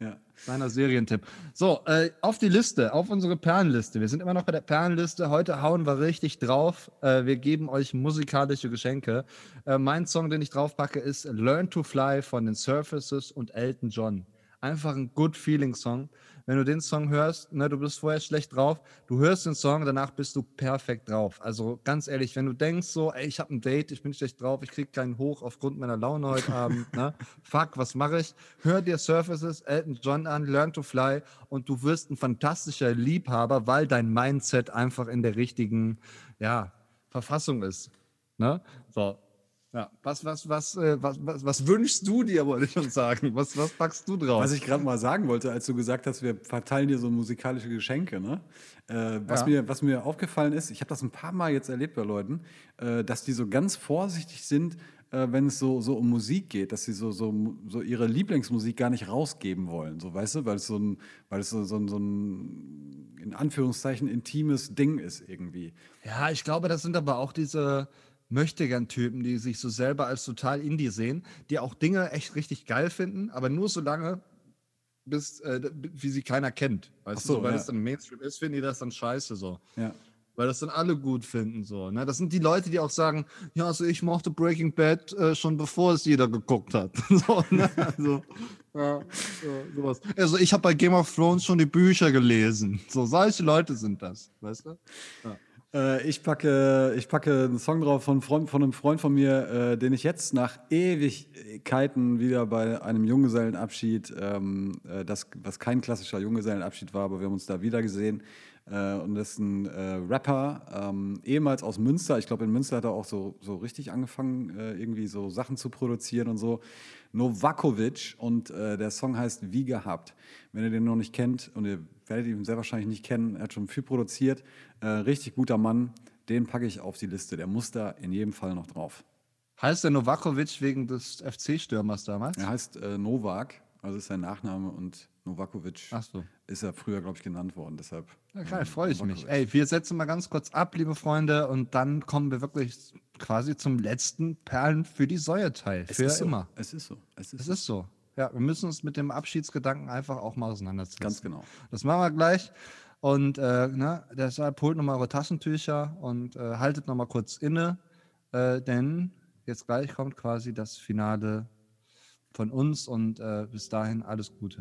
Ja. Kleiner Serientipp. So, äh, auf die Liste, auf unsere Perlenliste. Wir sind immer noch bei der Perlenliste. Heute hauen wir richtig drauf. Äh, wir geben euch musikalische Geschenke. Äh, mein Song, den ich draufpacke, ist Learn to Fly von den Surfaces und Elton John. Einfach ein Good Feeling Song. Wenn du den Song hörst, ne, du bist vorher schlecht drauf, du hörst den Song, danach bist du perfekt drauf. Also ganz ehrlich, wenn du denkst so, ey, ich habe ein Date, ich bin schlecht drauf, ich krieg keinen Hoch aufgrund meiner Laune heute Abend, ne? Fuck, was mache ich? Hör dir Surfaces, Elton John an, Learn to Fly und du wirst ein fantastischer Liebhaber, weil dein Mindset einfach in der richtigen, ja, Verfassung ist. Ne? So. Ja, was, was, was, äh, was, was, was wünschst du dir, wollte ich schon sagen? Was, was packst du drauf? Was ich gerade mal sagen wollte, als du gesagt hast, wir verteilen dir so musikalische Geschenke, ne? Äh, was, Ja. mir, was mir aufgefallen ist, ich habe das ein paar Mal jetzt erlebt bei Leuten, äh, dass die so ganz vorsichtig sind, äh, wenn es so, so um Musik geht, dass sie so, so, so ihre Lieblingsmusik gar nicht rausgeben wollen, so weißt du, weil es so ein, weil es so, so, ein- so ein in Anführungszeichen intimes Ding ist irgendwie. Ja, ich glaube, das sind aber auch diese Möchtegern-Typen, die sich so selber als total Indie sehen, die auch Dinge echt richtig geil finden, aber nur so lange, bis äh, wie sie keiner kennt. Weißt Ach so, du, weil ja. es dann Mainstream ist, finden die das dann scheiße so. Ja. Weil das dann alle gut finden so. Ne? Das sind die Leute, die auch sagen, ja, also ich mochte Breaking Bad äh, schon bevor es jeder geguckt hat. so, ne? also, ja, so, sowas. also ich habe bei Game of Thrones schon die Bücher gelesen. So, solche Leute sind das, weißt du? Ja. Äh, ich, packe, ich packe einen Song drauf von, Freund, von einem Freund von mir, äh, den ich jetzt nach Ewigkeiten wieder bei einem Junggesellenabschied, ähm, äh, das, was kein klassischer Junggesellenabschied war, aber wir haben uns da wieder gesehen. Äh, und das ist ein äh, Rapper, ähm, ehemals aus Münster. Ich glaube, in Münster hat er auch so, so richtig angefangen, äh, irgendwie so Sachen zu produzieren und so. Novakovic und äh, der Song heißt Wie gehabt. Wenn ihr den noch nicht kennt und ihr werdet ihn sehr wahrscheinlich nicht kennen, er hat schon viel produziert, äh, richtig guter Mann, den packe ich auf die Liste. Der muss da in jedem Fall noch drauf. Heißt der Novakovic wegen des FC-Stürmers damals? Er heißt äh, Novak, also ist sein Nachname und Novakovic so. ist ja früher, glaube ich, genannt worden. Deshalb. Ja, geil, freue ich mich. Novakovic. Ey, wir setzen mal ganz kurz ab, liebe Freunde, und dann kommen wir wirklich quasi zum letzten Perlen für die Säue-Teil. Für so. immer. Es ist so. Es ist Es so. ist so. Ja, wir müssen uns mit dem Abschiedsgedanken einfach auch mal auseinandersetzen. Ganz genau. Das machen wir gleich. Und äh, ne, deshalb holt nochmal eure Taschentücher und äh, haltet nochmal kurz inne, äh, denn jetzt gleich kommt quasi das Finale von uns und äh, bis dahin alles Gute.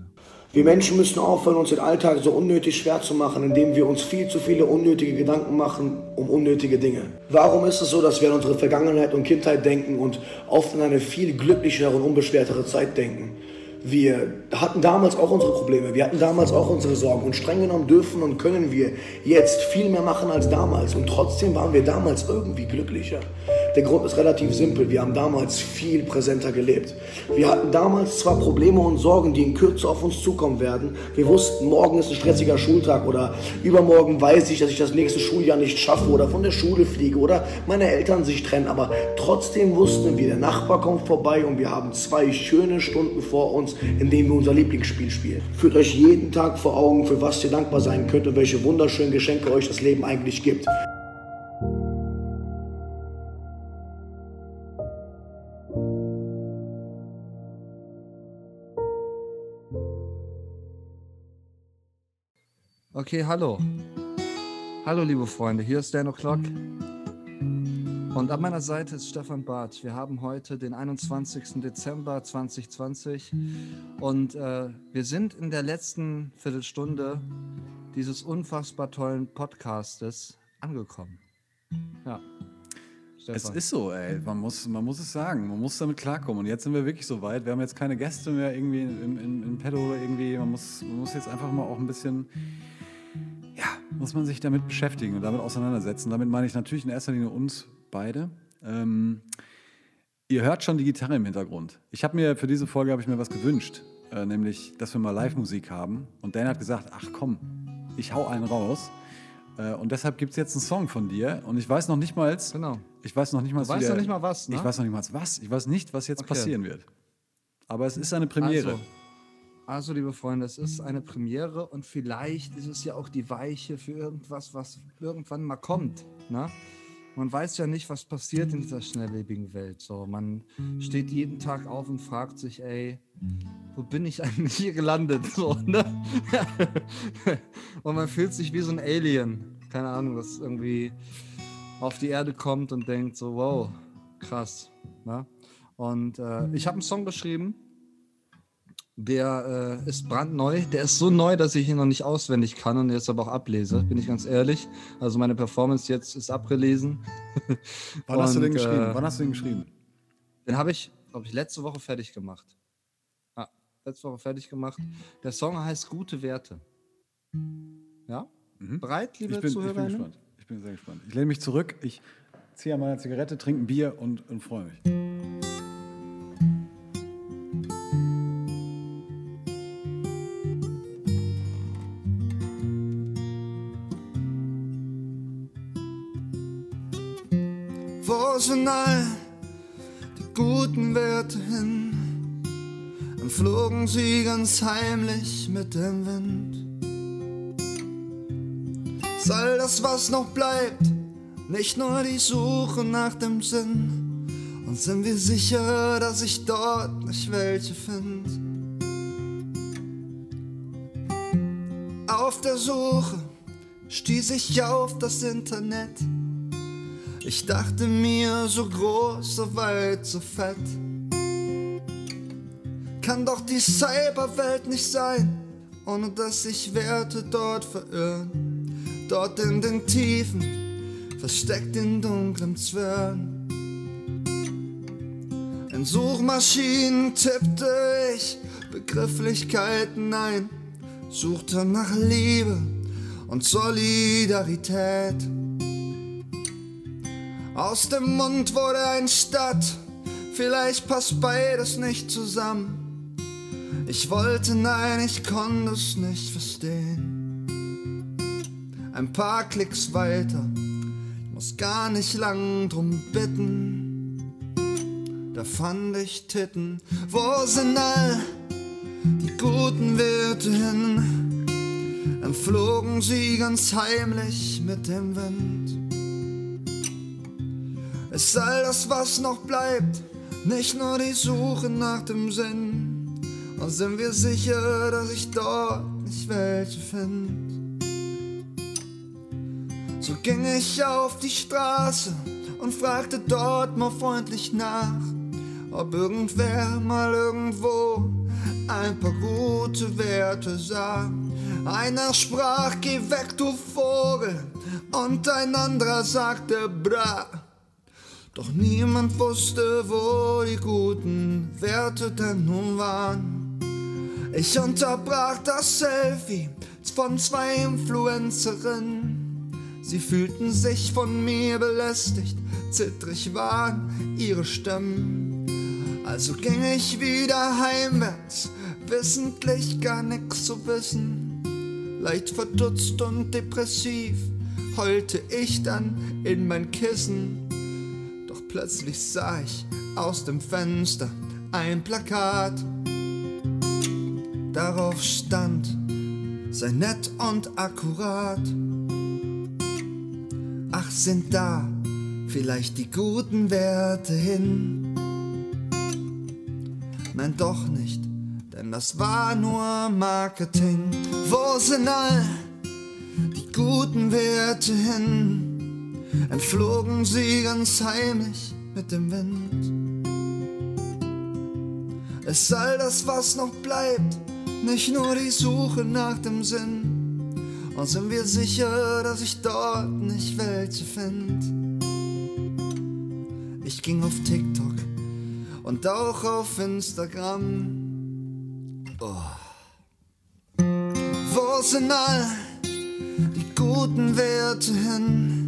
Wir Menschen müssen aufhören, uns den Alltag so unnötig schwer zu machen, indem wir uns viel zu viele unnötige Gedanken machen um unnötige Dinge. Warum ist es so, dass wir an unsere Vergangenheit und Kindheit denken und oft an eine viel glücklichere und unbeschwertere Zeit denken? Wir hatten damals auch unsere Probleme, wir hatten damals auch unsere Sorgen und streng genommen dürfen und können wir jetzt viel mehr machen als damals und trotzdem waren wir damals irgendwie glücklicher. Der Grund ist relativ simpel, wir haben damals viel präsenter gelebt. Wir hatten damals zwar Probleme und Sorgen, die in Kürze auf uns zukommen werden. Wir wussten, morgen ist ein stressiger Schultag oder übermorgen weiß ich, dass ich das nächste Schuljahr nicht schaffe oder von der Schule fliege oder meine Eltern sich trennen, aber trotzdem wussten wir, der Nachbar kommt vorbei und wir haben zwei schöne Stunden vor uns, in denen wir unser Lieblingsspiel spielen. Führt euch jeden Tag vor Augen, für was ihr dankbar sein könnt und welche wunderschönen Geschenke euch das Leben eigentlich gibt. Okay, hallo. Hallo, liebe Freunde, hier ist Dan O'Clock. Und an meiner Seite ist Stefan Barth. Wir haben heute den 21. Dezember 2020 und äh, wir sind in der letzten Viertelstunde dieses unfassbar tollen Podcastes angekommen. Ja. Es Stefan. ist so, ey. Man muss, man muss es sagen. Man muss damit klarkommen. Und jetzt sind wir wirklich so weit. Wir haben jetzt keine Gäste mehr irgendwie im, in, in Pedo oder irgendwie. Man muss, man muss jetzt einfach mal auch ein bisschen, ja, muss man sich damit beschäftigen und damit auseinandersetzen. Damit meine ich natürlich in erster Linie uns beide. Ähm, ihr hört schon die Gitarre im Hintergrund. Ich habe mir für diese Folge habe ich mir was gewünscht, äh, nämlich, dass wir mal Live-Musik haben. Und Dan hat gesagt, ach komm, ich hau einen raus. Äh, und deshalb gibt es jetzt einen Song von dir. Und ich weiß noch nicht mal, Genau. ich weiß noch nicht mal, Du weißt noch nicht mal was, ne? Ich weiß noch nicht mal was. Ich weiß nicht, was jetzt Okay. passieren wird. Aber es ist eine Premiere. Also, also, liebe Freunde, es ist eine Premiere und vielleicht ist es ja auch die Weiche für irgendwas, was irgendwann mal kommt. Ne? Man weiß ja nicht, was passiert in dieser schnelllebigen Welt. So, man steht jeden Tag auf und fragt sich, ey, wo bin ich eigentlich hier gelandet? So, ne? und man fühlt sich wie so ein Alien. Keine Ahnung, das irgendwie auf die Erde kommt und denkt so, wow, krass. Ne? Und äh, ich habe einen Song geschrieben, der äh, ist brandneu. Der ist so neu, dass ich ihn noch nicht auswendig kann und jetzt aber auch ablese, bin ich ganz ehrlich. Also meine Performance jetzt ist abgelesen. Wann hast du den Und, geschrieben? äh, Wann hast du den geschrieben? Den habe ich, glaube ich, letzte Woche fertig gemacht. Ah, letzte Woche fertig gemacht. Der Song heißt Gute Werte. Ja? Bereit, liebe Mhm. Ich bin, ich bin gespannt. Ich bin sehr gespannt. Ich lehne mich zurück, ich ziehe an meiner Zigarette, trinke ein Bier und, und freue mich. All die guten Werte hin? Dann flogen sie ganz heimlich mit dem Wind. Ist all das, was noch bleibt, nicht nur die Suche nach dem Sinn? Und sind wir sicher, dass ich dort nicht welche finde? Auf der Suche stieß ich auf das Internet. Ich dachte mir, so groß, so weit, so fett. Kann doch die Cyberwelt nicht sein, ohne dass sich Werte dort verirren. Dort in den Tiefen, versteckt in dunklen Zwirn. In Suchmaschinen tippte ich Begrifflichkeiten ein, suchte nach Liebe und Solidarität. Aus dem Mund wurde ein Stadt, vielleicht passt beides nicht zusammen. Ich wollte, nein, ich konnte es nicht verstehen. Ein paar Klicks weiter, ich muss gar nicht lang drum bitten. Da fand ich Titten, wo sind all die guten Werte hin, entflogen sie ganz heimlich mit dem Wind. Ist all das, was noch bleibt, nicht nur die Suche nach dem Sinn? Und sind wir sicher, dass ich dort nicht welche finde? So ging ich auf die Straße und fragte dort mal freundlich nach, ob irgendwer mal irgendwo ein paar gute Werte sah. Einer sprach, geh weg, du Vogel, und ein anderer sagte, bra. Doch niemand wusste, wo die guten Werte denn nun waren. Ich unterbrach das Selfie von zwei Influencerinnen. Sie fühlten sich von mir belästigt, zittrig waren ihre Stimmen. Also ging ich wieder heimwärts, wissentlich gar nix zu wissen. Leicht verdutzt und depressiv heulte ich dann in mein Kissen. Plötzlich sah ich aus dem Fenster ein Plakat. Darauf stand, sei nett und akkurat. Ach, sind da vielleicht die guten Werte hin? Nein, doch nicht, denn das war nur Marketing. Wo sind all die guten Werte hin? Entflogen sie ganz heimlich mit dem Wind. Es all das, was noch bleibt, nicht nur die Suche nach dem Sinn. Und sind wir sicher, dass ich dort nicht welche find? Ich ging auf TikTok und auch auf Instagram. Oh. Wo sind all die guten Werte hin?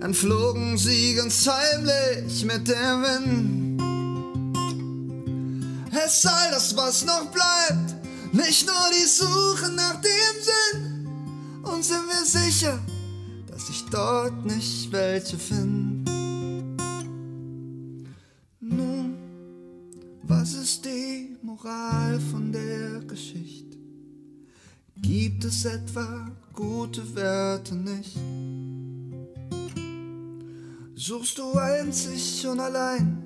Entflogen sie ganz heimlich mit dem Wind. Es sei das, was noch bleibt, nicht nur die Suche nach dem Sinn. Und sind wir sicher, dass ich dort nicht welche find? Nun, was ist die Moral von der Geschichte? Gibt es etwa gute Werte nicht? Suchst du einzig und allein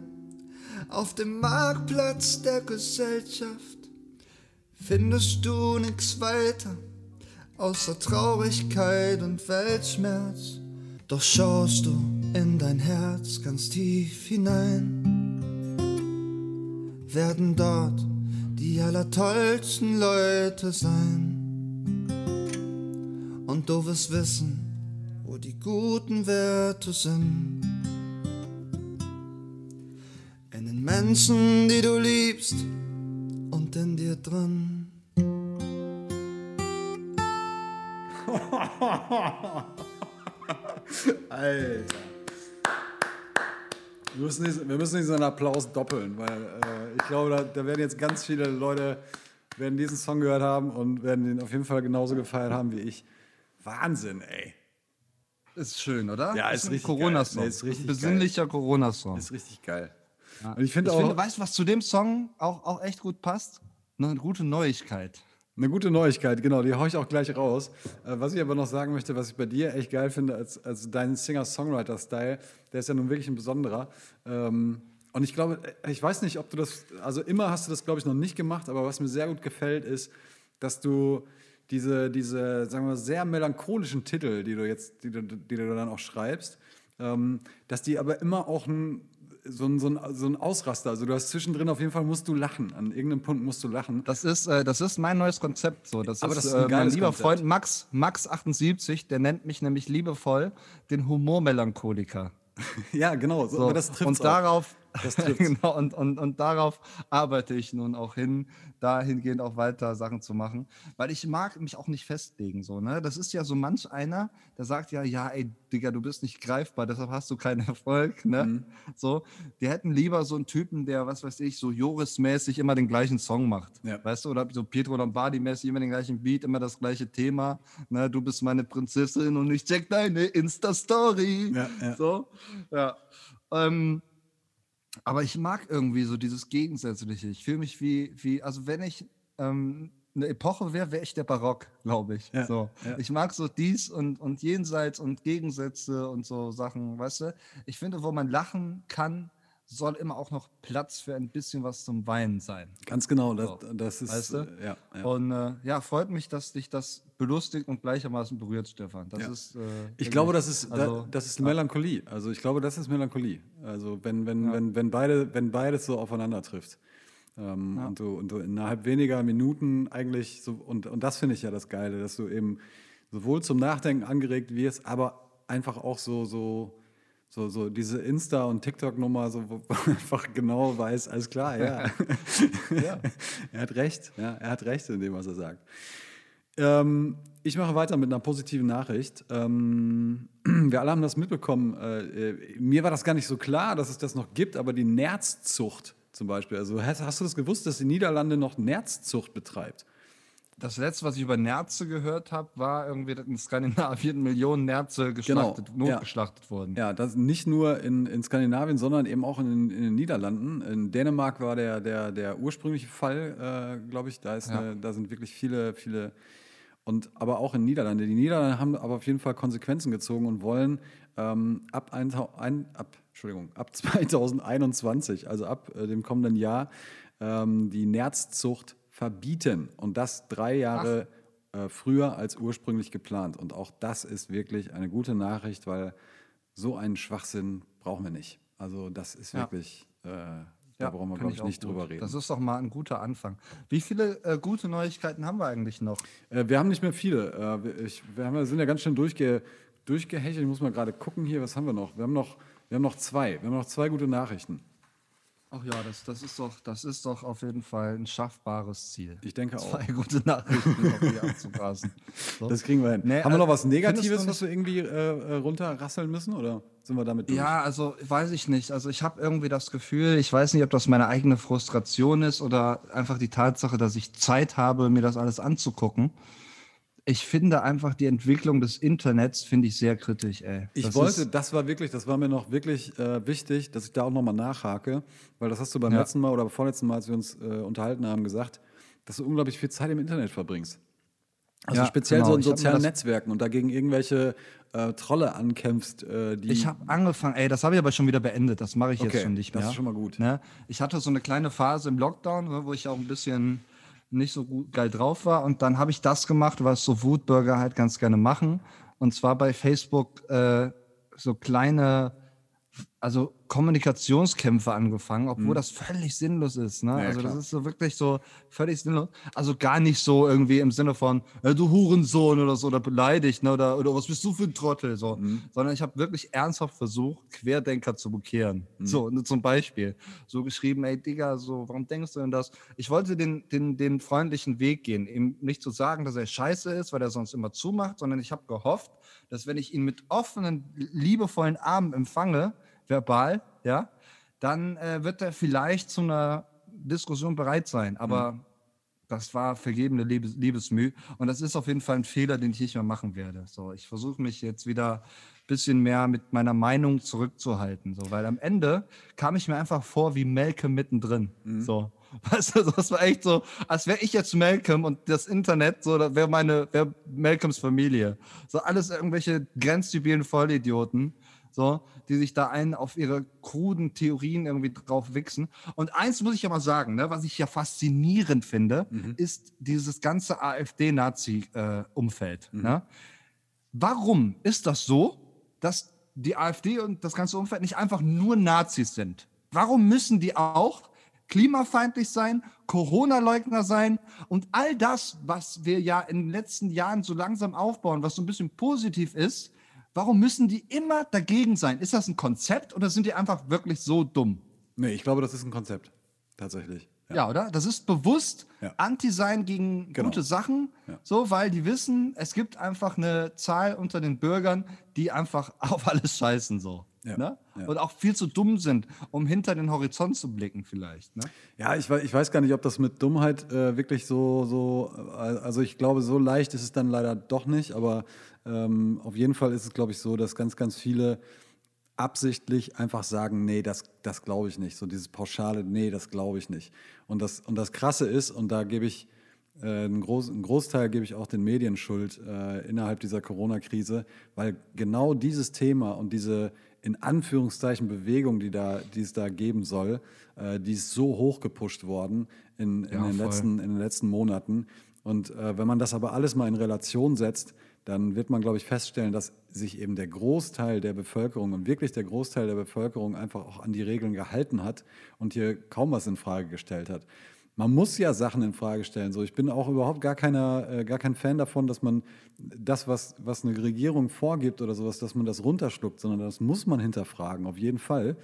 auf dem Marktplatz der Gesellschaft? Findest du nix weiter außer Traurigkeit und Weltschmerz? Doch schaust du in dein Herz ganz tief hinein, werden dort die allertollsten Leute sein. Und du wirst wissen, die guten Werte sind. In den Menschen, die du liebst und in dir drin. Alter. Wir müssen, diesen, wir müssen diesen Applaus doppeln, weil äh, ich glaube, da, da werden jetzt ganz viele Leute werden diesen Song gehört haben und werden den auf jeden Fall genauso gefeiert haben wie ich. Wahnsinn, ey. Ist schön, oder? Ja, ist, ist ein Corona-Song. Nee, ist richtig Besinnlicher Corona-Song. Ist richtig geil. Ja. Und ich finde ich auch. Finde, weißt du, was zu dem Song auch, auch echt gut passt? Eine gute Neuigkeit. Eine gute Neuigkeit, genau, die haue ich auch gleich raus. Äh, was ich aber noch sagen möchte, was ich bei dir echt geil finde, als, als dein Singer-Songwriter-Style, der ist ja nun wirklich ein besonderer. Ähm, und ich glaube, äh, ich weiß nicht, ob du das, also immer hast du das, glaube ich, noch nicht gemacht, aber was mir sehr gut gefällt, ist, dass du diese, diese sagen wir, sehr melancholischen Titel, die du jetzt, die du, die du dann auch schreibst, ähm, dass die aber immer auch ein so ein, so, ein, so ein Ausraster. Also du hast zwischendrin auf jeden Fall musst du lachen. An irgendeinem Punkt musst du lachen. Das ist, äh, das ist mein neues Konzept. So. Das Aber ist, das ist ein äh, mein lieber Konzept. Freund Max, Max78, der nennt mich nämlich liebevoll den Humormelancholiker. ja, genau. So, aber das trifft's und darauf, Das genau, und, und, und darauf arbeite ich nun auch hin, dahingehend auch weiter Sachen zu machen. Weil ich mag mich auch nicht festlegen. So, ne? Das ist ja so manch einer, der sagt ja, ja, ey, Digga, du bist nicht greifbar, deshalb hast du keinen Erfolg. Ne? Mhm. So, die hätten lieber so einen Typen, der, was weiß ich, so Joris-mäßig immer den gleichen Song macht. Ja. Weißt du, oder so Pietro Lombardi-mäßig immer den gleichen Beat, immer das gleiche Thema. Ne? Du bist meine Prinzessin und ich check deine Insta-Story. Ja, ja. So, ja. Ähm, aber ich mag irgendwie so dieses Gegensätzliche. Ich fühle mich wie, wie, also wenn ich ähm, eine Epoche wäre, wäre ich der Barock, glaube ich. Ja, So. ja. Ich mag so dies und, und jenseits und Gegensätze und so Sachen, weißt du? Ich finde, wo man lachen kann, soll immer auch noch Platz für ein bisschen was zum Weinen sein. Ganz genau, das, So. das ist. Weißt du? äh, ja, ja. Und äh, ja, freut mich, dass dich das belustigt und gleichermaßen berührt, Stefan. Das Ja. ist. Äh, Ich glaube, das ist, also, da, das ist Melancholie. Also ich glaube, das ist Melancholie. Also wenn, wenn, wenn, wenn, beide, wenn beides so aufeinander trifft. Ähm, und, du, und du innerhalb weniger Minuten eigentlich so, und, und das finde ich ja das Geile, dass du eben sowohl zum Nachdenken angeregt wirst, aber einfach auch so, so, so, so diese Insta- und TikTok-Nummer, so, wo man einfach genau weiß, alles klar, ja. Ja. er hat recht, ja, er hat recht in dem, was er sagt. Ähm, ich mache weiter mit einer positiven Nachricht. Ähm, wir alle haben das mitbekommen. Äh, äh, mir war das gar nicht so klar, dass es das noch gibt, aber die Nerzzucht zum Beispiel. Also hast, hast du das gewusst, dass die Niederlande noch Nerzzucht betreibt? Das letzte, was ich über Nerze gehört habe, war irgendwie, dass in Skandinavien Millionen Nerze geschlachtet, Genau, ja. notgeschlachtet wurden. Ja, das nicht nur in, in Skandinavien, sondern eben auch in, in den Niederlanden. In Dänemark war der, der, der ursprüngliche Fall, äh, glaube ich. Da, ist Ja. eine, da sind wirklich viele, viele. Und aber auch in den Niederlanden. Die Niederlande haben aber auf jeden Fall Konsequenzen gezogen und wollen ähm, ab, ein, ein, ab, Entschuldigung, ab 2021, also ab äh, dem kommenden Jahr, ähm, die Nerzzucht verbieten. Und das drei Jahre äh, früher als ursprünglich geplant. Und auch das ist wirklich eine gute Nachricht, weil so einen Schwachsinn brauchen wir nicht. Also das ist Ja. wirklich, äh, da brauchen wir, glaube ich, nicht gut. drüber reden. Das ist doch mal ein guter Anfang. Wie viele äh, gute Neuigkeiten haben wir eigentlich noch? Äh, wir haben nicht mehr viele. Äh, wir, ich, wir haben, sind ja ganz schön durchge, durchgehechelt. Ich muss mal gerade gucken hier, was haben wir noch? Wir haben noch, wir haben noch zwei. Wir haben noch zwei gute Nachrichten. Ach ja, das, das, ist doch, das ist doch auf jeden Fall ein schaffbares Ziel. Ich denke auch. Zwei gute Nachrichten noch hier abzugrasen. So. Das kriegen wir hin. Nee, haben wir noch äh, was Negatives, was wir irgendwie äh, äh, runterrasseln müssen? Oder sind wir damit durch? Ja, also weiß ich nicht. Also ich habe irgendwie das Gefühl, ich weiß nicht, ob das meine eigene Frustration ist oder einfach die Tatsache, dass ich Zeit habe, mir das alles anzugucken. Ich finde einfach die Entwicklung des Internets finde ich sehr kritisch, ey. Ich Das wollte, das war wirklich, das war mir noch wirklich äh, wichtig, dass ich da auch nochmal nachhake, weil das hast du beim Ja. letzten Mal oder vorletzten Mal, als wir uns äh, unterhalten haben, gesagt, dass du unglaublich viel Zeit im Internet verbringst. Also Ja, speziell genau. so in sozialen das- Netzwerken und dagegen irgendwelche äh, Trolle ankämpfst, äh, die. Ich habe angefangen, ey, das habe ich aber schon wieder beendet. Das mache ich Okay, jetzt schon nicht das mehr. ist schon mal gut. Ne? Ich hatte so eine kleine Phase im Lockdown, ne, wo ich auch ein bisschen nicht so gut geil drauf war. Und dann habe ich das gemacht, was so Wutbürger halt ganz gerne machen. Und zwar bei Facebook äh, so kleine, also Kommunikationskämpfe angefangen, obwohl Mhm. das völlig sinnlos ist. Ne? Ja, also das klar. ist so wirklich so völlig sinnlos. Also gar nicht so irgendwie im Sinne von, äh, du Hurensohn oder so, oder beleidigt, ne? oder, oder was bist du für ein Trottel, so. Mhm. Sondern ich habe wirklich ernsthaft versucht, Querdenker zu bekehren. Mhm. So, ne, zum Beispiel. So geschrieben, ey Digga, so, warum denkst du denn das? Ich wollte den, den, den freundlichen Weg gehen, ihm nicht zu sagen, dass er scheiße ist, weil er sonst immer zumacht, sondern ich habe gehofft, dass wenn ich ihn mit offenen, liebevollen Armen empfange, verbal, ja, dann äh, wird er vielleicht zu einer Diskussion bereit sein. Aber das war vergebene Liebes Liebesmüh. Und das ist auf jeden Fall ein Fehler, den ich nicht mehr machen werde. So, ich versuche mich jetzt wieder ein bisschen mehr mit meiner Meinung zurückzuhalten. So, weil am Ende kam ich mir einfach vor wie Malcolm mittendrin. So. Weißt du, das war echt so, als wäre ich jetzt Malcolm und das Internet, so, da wäre meine, wäre Malcolms Familie. So alles irgendwelche grenzdebilen Vollidioten, so, die sich da einen auf ihre kruden Theorien irgendwie drauf wichsen. Und eins muss ich ja mal sagen, ne, was ich ja faszinierend finde, ist dieses ganze AfD-Nazi-Umfeld. Ne? Warum ist das so, dass die AfD und das ganze Umfeld nicht einfach nur Nazis sind? Warum müssen die auch klimafeindlich sein, Corona-Leugner sein und all das, was wir ja in den letzten Jahren so langsam aufbauen, was so ein bisschen positiv ist, warum müssen die immer dagegen sein? Ist das ein Konzept oder sind die einfach wirklich so dumm? Nee, ich glaube, das ist ein Konzept. Tatsächlich. Ja, oder? Das ist bewusst Ja. Anti-Sein gegen Genau. gute Sachen, Ja. so, weil die wissen, es gibt einfach eine Zahl unter den Bürgern, die einfach auf alles scheißen, so. Ja. Ne? Ja. Und auch viel zu dumm sind, um hinter den Horizont zu blicken, vielleicht. Ne? Ja, ich, ich weiß gar nicht, ob das mit Dummheit äh, wirklich so, so, äh, also ich glaube, so leicht ist es dann leider doch nicht, aber ähm, auf jeden Fall ist es, glaube ich, so, dass ganz, ganz viele absichtlich einfach sagen, nee, das, das glaube ich nicht. So dieses pauschale, nee, das glaube ich nicht. Und das, und das Krasse ist, und da gebe ich äh, einen, Groß, einen Großteil gebe ich auch den Medien schuld äh, innerhalb dieser Corona-Krise, weil genau dieses Thema und diese in Anführungszeichen Bewegung, die, da, die es da geben soll, äh, die ist so hoch gepusht worden in, in, Ja, den, voll. letzten, in den letzten Monaten. Und äh, wenn man das aber alles mal in Relation setzt, dann wird man, glaube ich, feststellen, dass sich eben der Großteil der Bevölkerung und wirklich der Großteil der Bevölkerung einfach auch an die Regeln gehalten hat und hier kaum was in Frage gestellt hat. Man muss ja Sachen in Frage stellen. So, ich bin auch überhaupt gar keiner, äh, gar kein Fan davon, dass man das, was, was eine Regierung vorgibt oder sowas, dass man das runterschluckt, sondern das muss man hinterfragen, auf jeden Fall.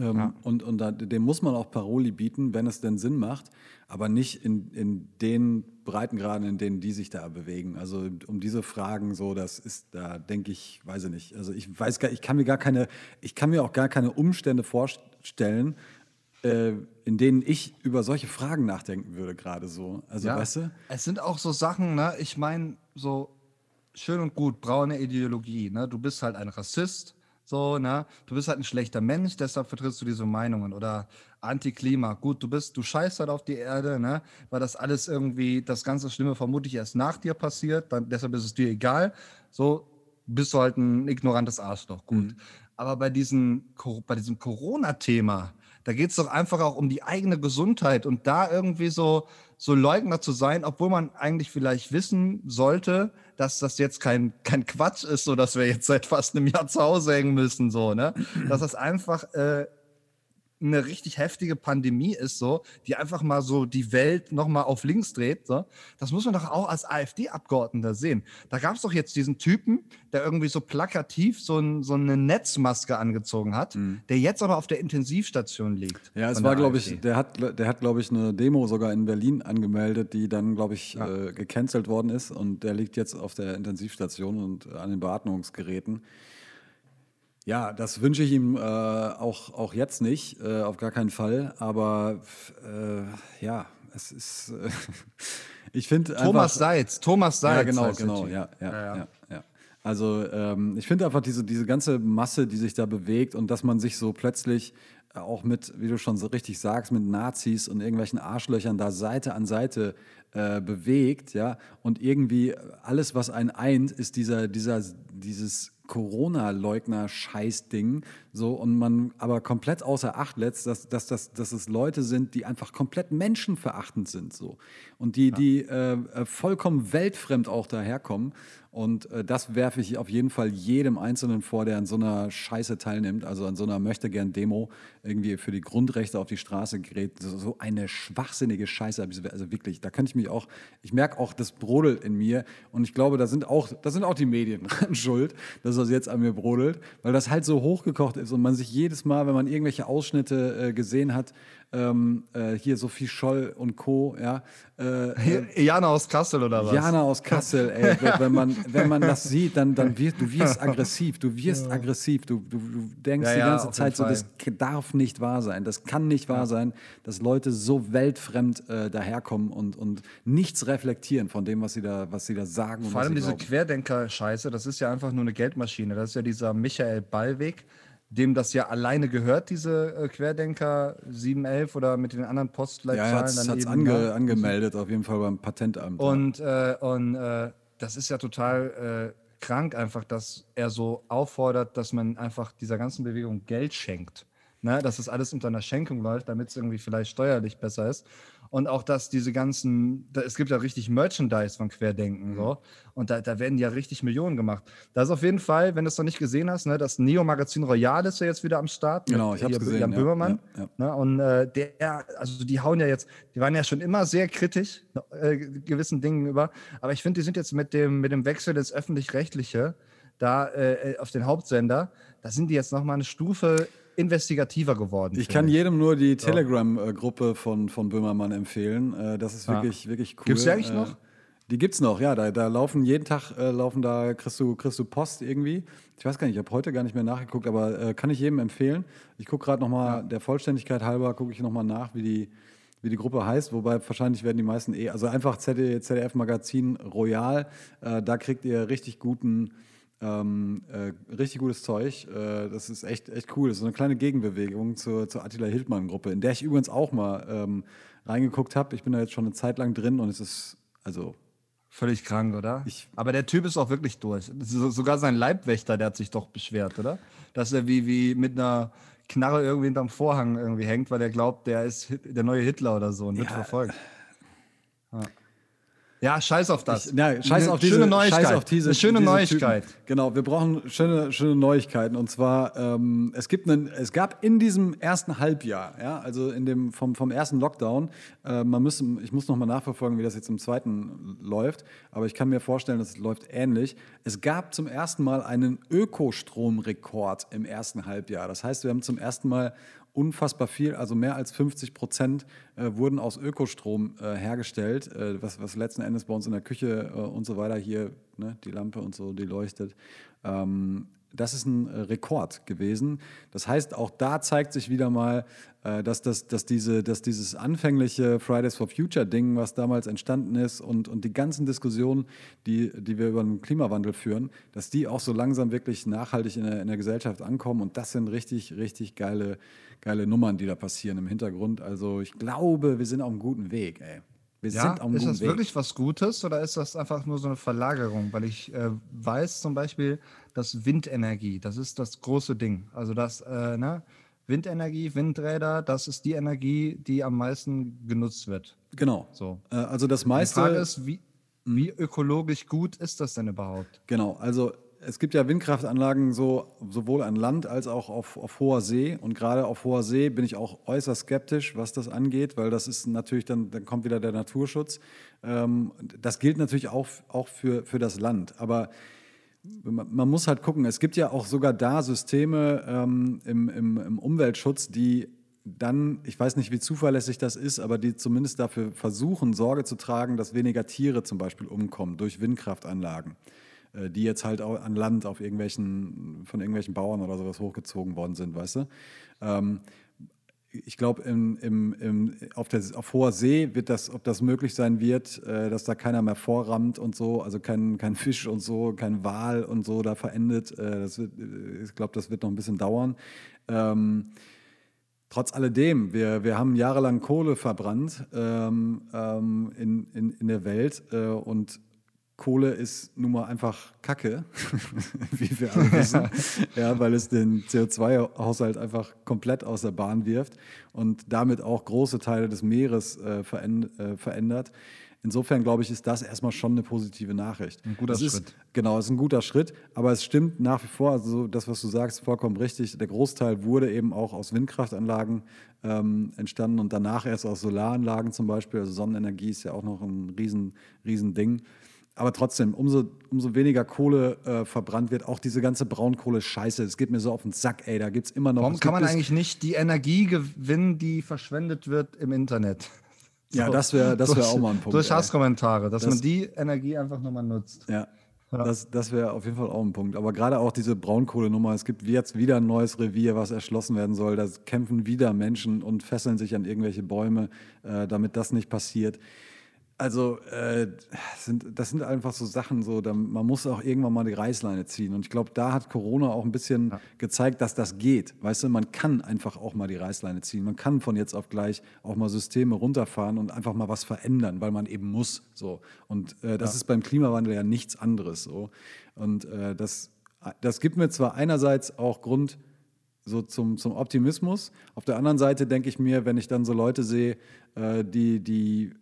Ähm, Und, und da, dem muss man auch Paroli bieten, wenn es denn Sinn macht, aber nicht in, in den Breitengraden, in denen die sich da bewegen. Also um diese Fragen so, das ist da, denke ich, weiß ich nicht. Also ich weiß gar, ich kann mir gar keine, ich kann mir auch gar keine Umstände vorstellen, äh, in denen ich über solche Fragen nachdenken würde, gerade so. Also Ja, weißt du? Es sind auch so Sachen, ne? Ich meine, so schön und gut, braune Ideologie, ne? Du bist halt ein Rassist, so, ne? Du bist halt ein schlechter Mensch, deshalb vertrittst du diese Meinungen oder Anti-Klima. Gut, du bist, du scheißt halt auf die Erde, ne? Weil das alles irgendwie, das ganze Schlimme vermutlich erst nach dir passiert, dann, deshalb ist es dir egal. So bist du halt ein ignorantes Arschloch. Gut. Aber bei, diesen, bei diesem Corona-Thema, da geht es doch einfach auch um die eigene Gesundheit und da irgendwie so, so Leugner zu sein, obwohl man eigentlich vielleicht wissen sollte, dass das jetzt kein, kein Quatsch ist, so dass wir jetzt seit fast einem Jahr zu Hause hängen müssen, so, ne? Dass das einfach äh, eine richtig heftige Pandemie ist, so, die einfach mal so die Welt nochmal auf links dreht. So. Das muss man doch auch als AfD-Abgeordneter sehen. Da gab es doch jetzt diesen Typen, der irgendwie so plakativ so, ein, so eine Netzmaske angezogen hat, der jetzt aber auf der Intensivstation liegt. Ja, es war, der glaube ich, der hat, der hat, glaube ich, eine Demo sogar in Berlin angemeldet, die dann, glaube ich, äh, gecancelt worden ist und der liegt jetzt auf der Intensivstation und äh, an den Beatmungsgeräten. Ja, das wünsche ich ihm äh, auch, auch jetzt nicht, äh, auf gar keinen Fall. Aber äh, ja, es ist. Äh, ich finde Thomas Seitz, Thomas Seitz Ja, genau, heißt der genau, Typ. ja, ja, Ja, ja. ja. ja, Also ähm, ich finde einfach diese, diese ganze Masse, die sich da bewegt und dass man sich so plötzlich auch mit, wie du schon so richtig sagst, mit Nazis und irgendwelchen Arschlöchern da Seite an Seite äh, bewegt, ja, und irgendwie alles, was einen eint, ist dieser, dieser, dieses Corona-Leugner-Scheiß-Ding, so, und man aber komplett außer Acht lässt, dass, dass, dass, dass es Leute sind, die einfach komplett menschenverachtend sind, so. Und die, die äh, vollkommen weltfremd auch daherkommen. Und äh, das werfe ich auf jeden Fall jedem Einzelnen vor, der an so einer Scheiße teilnimmt, also an so einer Möchtegern-Demo, irgendwie für die Grundrechte auf die Straße gerät. So, so eine schwachsinnige Scheiße. Also wirklich, da könnte ich mich auch, ich merke auch das brodelt in mir. Und ich glaube, da sind auch, da sind auch die Medien schuld, dass das jetzt an mir brodelt, weil das halt so hochgekocht ist und man sich jedes Mal, wenn man irgendwelche Ausschnitte äh, gesehen hat, ähm, äh, hier Sophie Scholl und Co., ja. Äh, Jana aus Kassel oder was? Jana aus Kassel, ey, wenn- man, wenn man das sieht, dann, dann wirst du wirst aggressiv, du wirst aggressiv, du, du, du denkst Ja, die ja, ganze auf Zeit so, das darf nicht wahr sein, das kann nicht wahr sein, dass Leute so weltfremd äh, daherkommen und, und nichts reflektieren von dem, was sie da, was sie da sagen. Vor allem diese. Querdenker-Scheiße, das ist ja einfach nur eine Geldmaschine. Das ist ja dieser Michael Ballweg, dem das ja alleine gehört, diese äh, Querdenker 711 oder mit den anderen Ja, Postleitzahlen. er hat es ange, ne? angemeldet, auf jeden Fall beim Patentamt. ja. Und, äh, und äh, das ist ja total äh, krank einfach, dass er so auffordert, dass man einfach dieser ganzen Bewegung Geld schenkt. Ne? Dass das alles unter einer Schenkung läuft, damit es irgendwie vielleicht steuerlich besser ist. Und auch, dass diese ganzen, da, es gibt ja richtig Merchandise von Querdenken. Mhm. So. Und da, da werden ja richtig Millionen gemacht. Da ist auf jeden Fall, wenn du es noch nicht gesehen hast, ne, das Neo-Magazin Royal ist ja jetzt wieder am Start. Genau, ich hab's hier gesehen, Jan ja, Böhmermann. ja, ja. Ne? Und äh, der, also die hauen ja jetzt, die waren ja schon immer sehr kritisch äh, gewissen Dingen über, aber ich finde, die sind jetzt mit dem, mit dem Wechsel ins Öffentlich-Rechtliche da äh, auf den Hauptsender, da sind die jetzt nochmal eine Stufe investigativer geworden. Ich kann jedem nur die. Telegram-Gruppe von, von Böhmermann empfehlen. Äh, Das ist Ja. wirklich, wirklich cool. Gibt's die eigentlich Äh, noch? Die gibt's noch, ja. Da, da laufen jeden Tag äh, laufen da kriegst du, kriegst du Post irgendwie. Ich weiß gar nicht, ich habe heute gar nicht mehr nachgeguckt, aber äh, kann ich jedem empfehlen. Ich gucke gerade nochmal, der Vollständigkeit halber, gucke ich nochmal nach, wie die, wie die Gruppe heißt, wobei wahrscheinlich werden die meisten eh, also einfach ZDF, ZDF Magazin Royal, äh, da kriegt ihr richtig guten Ähm, äh, richtig gutes Zeug. Äh, das ist echt, echt cool. Das ist so eine kleine Gegenbewegung zur, zur Attila Hildmann-Gruppe, in der ich übrigens auch mal ähm, reingeguckt habe. Ich bin da jetzt schon eine Zeit lang drin und es ist, also Völlig krank, oder? Aber der Typ ist auch wirklich durch. So, sogar sein Leibwächter, der hat sich doch beschwert, oder? Dass er wie, wie mit einer Knarre irgendwie hinterm Vorhang irgendwie hängt, weil er glaubt, der ist Hit- der neue Hitler oder so und wird Ja. verfolgt. Ja. Ja, scheiß auf das. Ich, ja, scheiß Eine auf diese, schöne Neuigkeit. Scheiß auf diese, Eine schöne diese Neuigkeit. Typen. Genau, wir brauchen schöne, schöne Neuigkeiten. Und zwar, ähm, es, gibt einen, es gab in diesem ersten Halbjahr, ja, also in dem, vom, vom ersten Lockdown, äh, man müsste, ich muss nochmal nachverfolgen, wie das jetzt im zweiten läuft, aber ich kann mir vorstellen, dass es läuft ähnlich. Es gab zum ersten Mal einen Ökostromrekord im ersten Halbjahr. Das heißt, wir haben zum ersten Mal unfassbar viel, also mehr als 50 Prozent äh, wurden aus Ökostrom äh, hergestellt, äh, was, was letzten Endes bei uns in der Küche äh, und so weiter hier, ne, die Lampe und so, die leuchtet. Ähm, das ist ein äh, Rekord gewesen. Das heißt, auch da zeigt sich wieder mal, äh, dass, das, dass, diese, dass dieses anfängliche Fridays for Future-Ding, was damals entstanden ist und, und die ganzen Diskussionen, die, die wir über den Klimawandel führen, dass die auch so langsam wirklich nachhaltig in der, in der Gesellschaft ankommen. Und das sind richtig, richtig geile, geile Nummern, die da passieren im Hintergrund. Also ich glaube, wir sind auf einem guten Weg, ey. Wir Ja, sind einem ist das Weg. wirklich was Gutes oder ist das einfach nur so eine Verlagerung? Weil ich äh, weiß zum Beispiel, dass Windenergie, das ist das große Ding. Also das, äh, ne? Windenergie, Windräder, das ist die Energie, die am meisten genutzt wird. Genau. So. Äh, also das Die meiste. Frage ist, wie, wie ökologisch gut ist das denn überhaupt? Genau, also es gibt ja Windkraftanlagen so, sowohl an Land als auch auf, auf hoher See. Und gerade auf hoher See bin ich auch äußerst skeptisch, was das angeht, weil das ist natürlich dann, dann kommt wieder der Naturschutz. Ähm, das gilt natürlich auch, auch für, für das Land. Aber man muss halt gucken, es gibt ja auch sogar da Systeme ähm, im, im, im Umweltschutz, die dann, ich weiß nicht, wie zuverlässig das ist, aber die zumindest dafür versuchen, Sorge zu tragen, dass weniger Tiere zum Beispiel umkommen durch Windkraftanlagen, die jetzt halt auch an Land auf irgendwelchen, von irgendwelchen Bauern oder sowas hochgezogen worden sind, weißt du? Ähm, ich glaube, auf, auf hoher See wird das, ob das möglich sein wird, äh, dass da keiner mehr vorrammt und so, also kein, kein Fisch und so, kein Wal und so da verendet. Äh, wird, äh, ich glaube, das wird noch ein bisschen dauern. Ähm, trotz alledem, wir, wir haben jahrelang Kohle verbrannt ähm, ähm, in, in, in der Welt äh, und Kohle ist nun mal einfach Kacke, wie wir alle wissen, ja, weil es den CO2-Haushalt einfach komplett aus der Bahn wirft und damit auch große Teile des Meeres äh, äh, verändert. Insofern glaube ich, ist das erstmal schon eine positive Nachricht. Ein guter Das ist, Schritt. Genau, es ist ein guter Schritt, aber es stimmt nach wie vor, also so das, was du sagst, vollkommen richtig. Der Großteil wurde eben auch aus Windkraftanlagen ähm, entstanden und danach erst aus Solaranlagen zum Beispiel. Also Sonnenenergie ist ja auch noch ein riesen, riesen Ding. Aber trotzdem, umso, umso weniger Kohle äh, verbrannt wird, auch diese ganze Braunkohle scheiße. Es geht mir so auf den Sack, ey. Da gibt es immer noch. Warum kann man eigentlich nicht die Energie gewinnen, die verschwendet wird im Internet? Ja, das wär- das wär Durch- auch mal ein Punkt, Durch. Hasskommentare, dass Das- man die Energie einfach nochmal nutzt. Ja. Das, das wäre auf jeden Fall auch ein Punkt. Aber gerade auch diese Braunkohlenummer, es gibt jetzt wieder ein neues Revier, was erschlossen werden soll. Da kämpfen wieder Menschen und fesseln sich an irgendwelche Bäume, äh, damit das nicht passiert. Also äh, sind, das sind einfach so Sachen, so, da, man muss auch irgendwann mal die Reißleine ziehen. Und ich glaube, da hat Corona auch ein bisschen gezeigt, dass das geht. Weißt du, man kann einfach auch mal die Reißleine ziehen. Man kann von jetzt auf gleich auch mal Systeme runterfahren und einfach mal was verändern, weil man eben muss. So. Und äh, das Ja. ist beim Klimawandel ja nichts anderes. So. Und äh, das, das gibt mir zwar einerseits auch Grund, so zum, zum Optimismus. Auf der anderen Seite denke ich mir, wenn ich dann so Leute sehe, äh, die, die,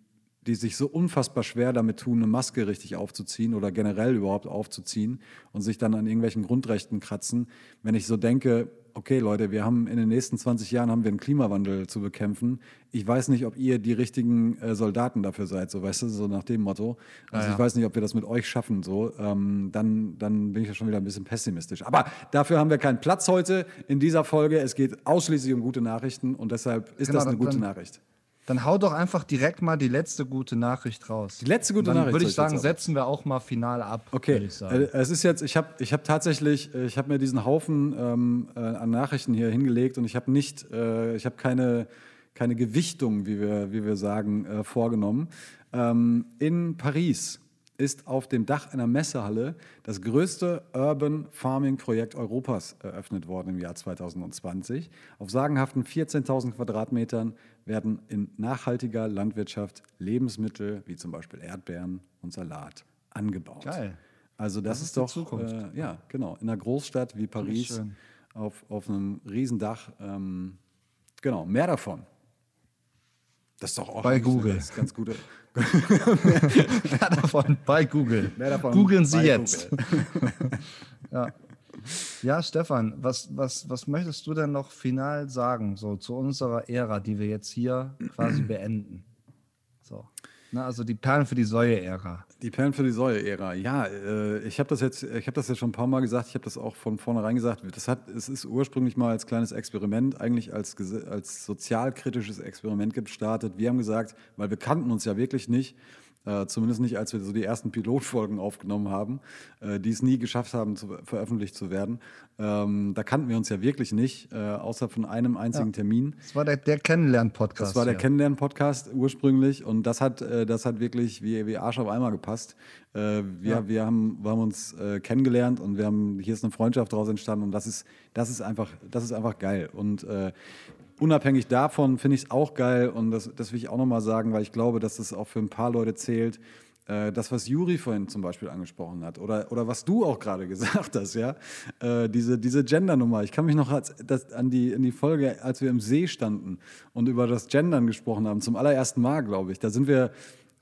die sich so unfassbar schwer damit tun, eine Maske richtig aufzuziehen oder generell überhaupt aufzuziehen und sich dann an irgendwelchen Grundrechten kratzen, wenn ich so denke, okay Leute, wir haben in den nächsten 20 Jahren haben wir einen Klimawandel zu bekämpfen. Ich weiß nicht, ob ihr die richtigen äh, Soldaten dafür seid, so weißt du, so nach dem Motto. Also Ja, ja. ich weiß nicht, ob wir das mit euch schaffen, so. Ähm, dann, dann bin ich ja schon wieder ein bisschen pessimistisch. Aber dafür haben wir keinen Platz heute in dieser Folge. Es geht ausschließlich um gute Nachrichten und deshalb ist Genau, das eine dann- gute Nachricht. Dann hau doch einfach direkt mal die letzte gute Nachricht raus. Die letzte gute dann Nachricht würde ich sagen, setzen wir auch mal final ab. Okay, äh, es ist jetzt, ich habe ich hab tatsächlich, äh, ich habe mir diesen Haufen ähm, äh, an Nachrichten hier hingelegt und ich habe nicht, äh, ich habe keine, keine Gewichtung, wie wir, wie wir sagen, äh, vorgenommen. Ähm, in Paris ist auf dem Dach einer Messehalle das größte Urban Farming Projekt Europas eröffnet worden im Jahr 2020. Auf sagenhaften 14.000 Quadratmetern werden in nachhaltiger Landwirtschaft Lebensmittel wie zum Beispiel Erdbeeren und Salat angebaut. Geil. Also das, Das ist ist doch. Äh, ja, genau, in einer Großstadt wie Paris auf, auf einem Riesendach. Ähm, genau, mehr davon. Das ist doch auch Bei Google. das ganz gute. Mehr davon bei Google. Mehr davon Googeln Sie jetzt. Ja. Ja, Stefan, was, was, was möchtest du denn noch final sagen, so zu unserer Ära, die wir jetzt hier quasi beenden? So. Na, also die Perlen für die Säue-Ära. Die Perlen für die Säue-Ära. Ja, äh, ich habe das jetzt, ich habe das jetzt schon ein paar Mal gesagt. Ich habe das auch von vornherein gesagt. Das hat, es ist ursprünglich mal als kleines Experiment, eigentlich als, als sozialkritisches Experiment gestartet. Wir haben gesagt, weil wir kannten uns ja wirklich nicht, äh, zumindest nicht, als wir so die ersten Pilotfolgen aufgenommen haben, äh, die es nie geschafft haben, zu, veröffentlicht zu werden. Ähm, da kannten wir uns ja wirklich nicht, äh, außer von einem einzigen Ja. Termin. Das war der, der Kennenlern-Podcast. Das war der hier. Kennenlernen-Podcast ursprünglich und das hat, äh, das hat wirklich wie, wie Arsch auf einmal gepasst. Äh, wir, Ja. wir, haben, wir haben uns äh, kennengelernt und wir haben, hier ist eine Freundschaft daraus entstanden und das ist, das ist, einfach, das ist einfach geil. Und unabhängig davon finde ich es auch geil und das, das will ich auch nochmal sagen, weil ich glaube, dass das auch für ein paar Leute zählt. Äh, Das, was Juri vorhin zum Beispiel angesprochen hat oder, oder was du auch gerade gesagt hast, ja, äh, diese, diese Gender-Nummer. Ich kann mich noch als, das, an, die, an die Folge, als wir im See standen und über das Gendern gesprochen haben, zum allerersten Mal, glaube ich. Da sind wir,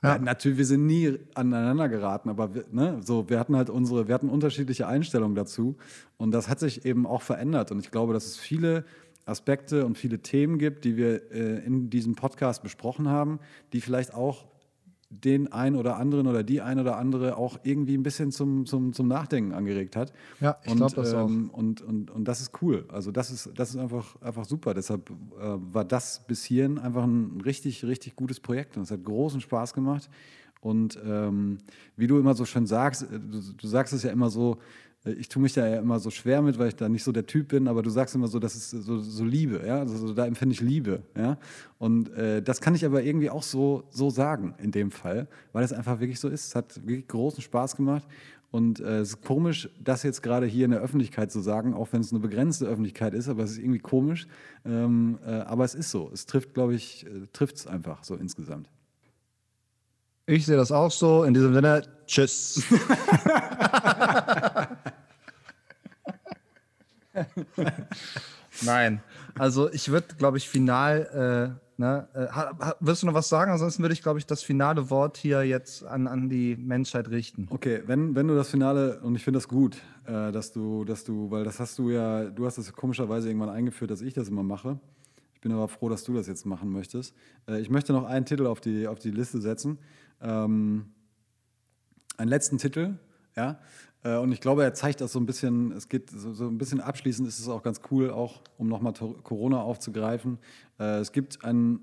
ja. natürlich, wir sind nie aneinander geraten, aber wir, ne, so, wir hatten halt unsere, wir hatten unterschiedliche Einstellungen dazu und das hat sich eben auch verändert und ich glaube, dass es viele Aspekte und viele Themen gibt, die wir äh, in diesem Podcast besprochen haben, die vielleicht auch den einen oder anderen oder die ein oder andere auch irgendwie ein bisschen zum, zum, zum Nachdenken angeregt hat. Ja, ich Und, glaub das auch. ähm, Und, und, und das ist cool. Also das ist, das ist einfach, einfach super. Deshalb äh, war das bis hierhin einfach ein richtig, richtig gutes Projekt. Und es hat großen Spaß gemacht. Und ähm, wie du immer so schön sagst, äh, du, du sagst es ja immer so, ich tue mich da ja immer so schwer mit, weil ich da nicht so der Typ bin, aber du sagst immer so, das ist so, so Liebe, ja, also so, da empfinde ich Liebe, ja. Und äh, das kann ich aber irgendwie auch so, so sagen in dem Fall, weil es einfach wirklich so ist. Es hat wirklich großen Spaß gemacht. Und äh, es ist komisch, das jetzt gerade hier in der Öffentlichkeit zu sagen, auch wenn es eine begrenzte Öffentlichkeit ist, aber es ist irgendwie komisch. Ähm, äh, aber es ist so. Es trifft, glaube ich, äh, trifft es einfach so insgesamt. Ich sehe das auch so. In diesem Sinne, tschüss. Nein. Also ich würde, glaube ich, final, äh, ne, äh, wirst du noch was sagen? Ansonsten würde ich, glaube ich, das finale Wort hier jetzt an, an die Menschheit richten. Okay, wenn, wenn du das Finale, und ich finde das gut, äh, dass du, dass du, weil das hast du ja, du hast das komischerweise irgendwann eingeführt, dass ich das immer mache. Ich bin aber froh, dass du das jetzt machen möchtest. Äh, ich möchte noch einen Titel auf die, auf die Liste setzen. Ähm, einen letzten Titel, ja. Äh, Und ich glaube, er zeigt das so ein bisschen, es geht so, so ein bisschen abschließend, ist es auch ganz cool, auch um nochmal Corona aufzugreifen. Äh, Es gibt einen,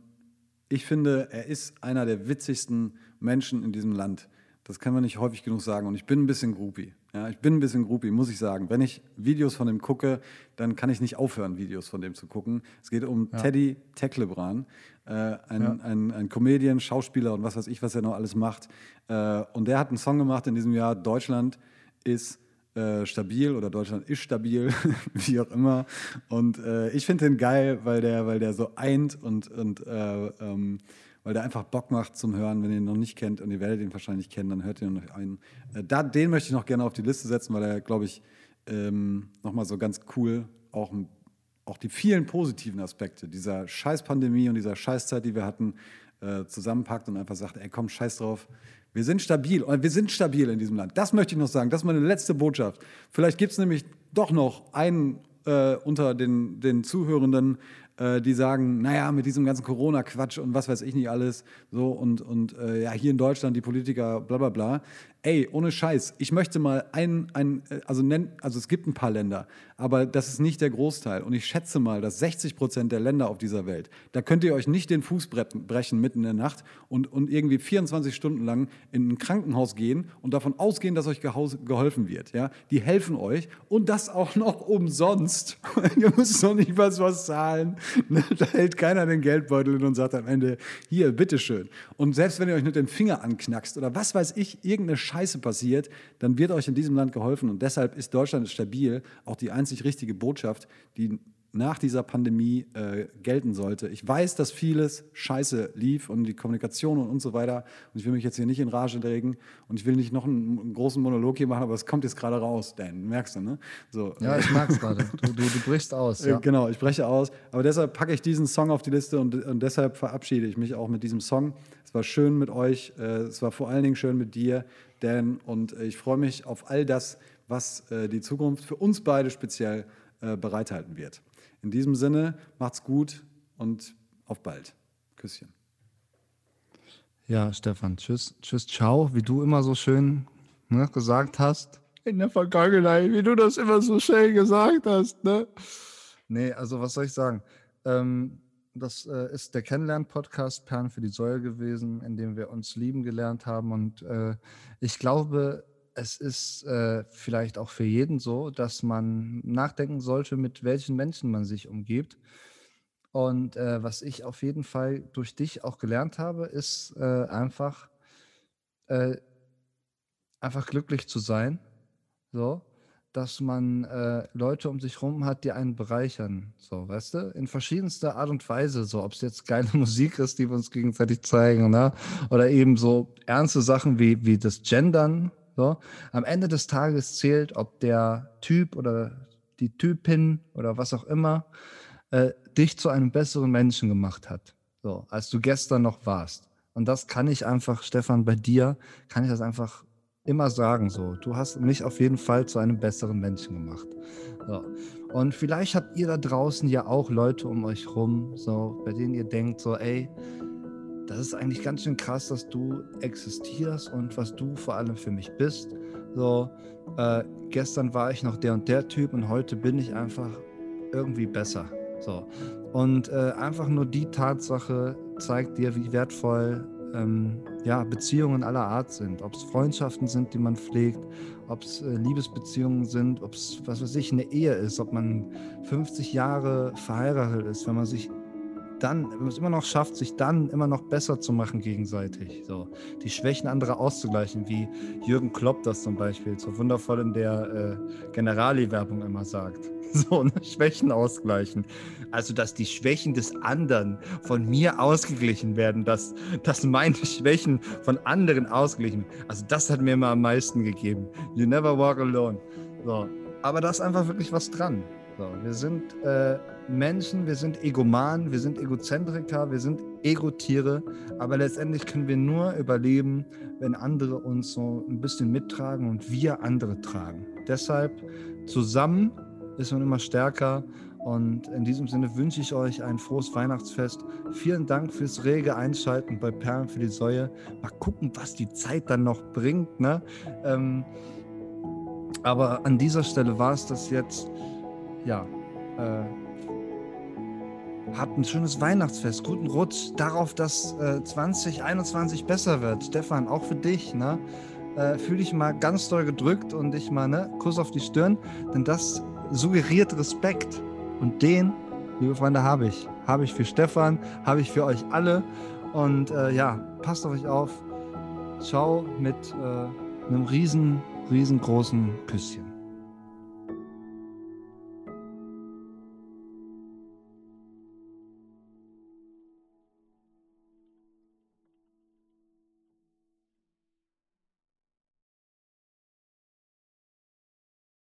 ich finde, er ist einer der witzigsten Menschen in diesem Land. Das kann man nicht häufig genug sagen. Und ich bin ein bisschen Groupie. Ja, ich bin ein bisschen Groupie, muss ich sagen. Wenn ich Videos von dem gucke, dann kann ich nicht aufhören, Videos von dem zu gucken. Es geht um Ja. Teddy Tecklebran, äh, ein, Ja. ein, ein Comedian, Schauspieler und was weiß ich, was er noch alles macht. Äh, und der hat einen Song gemacht in diesem Jahr, Deutschland ist äh, stabil oder Deutschland ist stabil, wie auch immer. Und äh, ich finde den geil, weil der, weil der so eint und, und äh, ähm, weil der einfach Bock macht zum Hören, wenn ihr ihn noch nicht kennt und ihr werdet ihn wahrscheinlich kennen, dann hört ihr noch ein. Äh, da, den möchte ich noch gerne auf die Liste setzen, weil er, glaube ich, ähm, nochmal so ganz cool auch, auch die vielen positiven Aspekte dieser scheiß Pandemie und dieser Scheißzeit, die wir hatten, äh, zusammenpackt und einfach sagt, ey komm, scheiß drauf, wir sind stabil und wir sind stabil in diesem Land. Das möchte ich noch sagen, das ist meine letzte Botschaft. Vielleicht gibt es nämlich doch noch einen äh, unter den, den Zuhörenden, äh, die sagen, naja, mit diesem ganzen Corona-Quatsch und was weiß ich nicht alles, so und, und äh, ja, hier in Deutschland die Politiker, bla bla bla. Ey, ohne Scheiß, ich möchte mal ein, ein äh, also nennen, also es gibt ein paar Länder, aber das ist nicht der Großteil. Und ich schätze mal, dass 60 Prozent der Länder auf dieser Welt, da könnt ihr euch nicht den Fuß bre- brechen mitten in der Nacht und, und irgendwie 24 Stunden lang in ein Krankenhaus gehen und davon ausgehen, dass euch geholfen wird. Ja? Die helfen euch und das auch noch umsonst. ihr müsst noch nicht was, was zahlen. Ne, da hält keiner den Geldbeutel hin und sagt am Ende, hier, bitteschön. Und selbst wenn ihr euch nicht den Finger anknackst oder was weiß ich, irgendeine Scheiße passiert, dann wird euch in diesem Land geholfen. Und deshalb ist Deutschland stabil auch die einzig richtige Botschaft, die nach dieser Pandemie äh, gelten sollte. Ich weiß, dass vieles scheiße lief und die Kommunikation und, und so weiter. Und ich will mich jetzt hier nicht in Rage regen und ich will nicht noch einen, einen großen Monolog hier machen, aber es kommt jetzt gerade raus, Dan. Merkst du, ne? So. Ja, ich merk's gerade. Du, du, du brichst aus. Äh, Ja. Genau, ich breche aus. Aber deshalb packe ich diesen Song auf die Liste und, und deshalb verabschiede ich mich auch mit diesem Song. Es war schön mit euch. Äh, es war vor allen Dingen schön mit dir, Dan. Und äh, ich freue mich auf all das, was äh, die Zukunft für uns beide speziell bereithalten wird. In diesem Sinne, macht's gut und auf bald. Küsschen. Ja, Stefan, tschüss, tschüss, ciao, wie du immer so schön ne, gesagt hast. In der Vergangenheit, wie du das immer so schön gesagt hast, ne? Nee, also was soll ich sagen? Ähm, das äh, ist der Kennenlern-Podcast Perlen für die Säule gewesen, in dem wir uns lieben gelernt haben. Und äh, ich glaube, es ist äh, vielleicht auch für jeden so, dass man nachdenken sollte, mit welchen Menschen man sich umgibt. Und äh, was ich auf jeden Fall durch dich auch gelernt habe, ist äh, einfach, äh, einfach glücklich zu sein. So, dass man äh, Leute um sich rum hat, die einen bereichern. So, weißt du? In verschiedenster Art und Weise. So, ob es jetzt geile Musik ist, die wir uns gegenseitig zeigen, ne? Oder eben so ernste Sachen wie, wie das Gendern. So. Am Ende des Tages zählt, ob der Typ oder die Typin oder was auch immer äh, dich zu einem besseren Menschen gemacht hat, so, als du gestern noch warst. Und das kann ich einfach, Stefan, bei dir kann ich das einfach immer sagen so. Du hast mich auf jeden Fall zu einem besseren Menschen gemacht. So. Und vielleicht habt ihr da draußen ja auch Leute um euch rum, so, bei denen ihr denkt, so, ey, das ist eigentlich ganz schön krass, dass du existierst und was du vor allem für mich bist. So, äh, gestern war ich noch der und der Typ und heute bin ich einfach irgendwie besser. So. Und äh, einfach nur die Tatsache zeigt dir, wie wertvoll ähm, ja, Beziehungen aller Art sind. Ob es Freundschaften sind, die man pflegt, ob es äh, Liebesbeziehungen sind, ob es, was weiß ich, eine Ehe ist, ob man 50 Jahre verheiratet ist, wenn man sich dann, wenn man es immer noch schafft, sich dann immer noch besser zu machen gegenseitig. So, die Schwächen anderer auszugleichen, wie Jürgen Klopp das zum Beispiel so wundervoll in der äh, Generali-Werbung immer sagt. So, ne? Schwächen ausgleichen. Also, dass die Schwächen des anderen von mir ausgeglichen werden, dass, dass meine Schwächen von anderen ausgeglichen. Also, das hat mir immer am meisten gegeben. You never walk alone. So. Aber da ist einfach wirklich was dran. So, wir sind äh, Menschen, wir sind Egomanen, wir sind Egozentriker, wir sind Egotiere, aber letztendlich können wir nur überleben, wenn andere uns so ein bisschen mittragen und wir andere tragen. Deshalb zusammen ist man immer stärker und in diesem Sinne wünsche ich euch ein frohes Weihnachtsfest. Vielen Dank fürs rege Einschalten bei Perlen für die Säue. Mal gucken, was die Zeit dann noch bringt. Ne? Ähm, aber an dieser Stelle war es das jetzt. Ja, äh, habt ein schönes Weihnachtsfest, guten Rutsch, darauf, dass äh, 2021 besser wird. Stefan, auch für dich, ne? Äh, fühl dich mal ganz doll gedrückt und dich mal, ne? Kuss auf die Stirn, denn das suggeriert Respekt. Und den, liebe Freunde, habe ich. Habe ich für Stefan, habe ich für euch alle. Und äh, ja, passt auf euch auf. Ciao mit äh, einem riesen, riesengroßen Küsschen.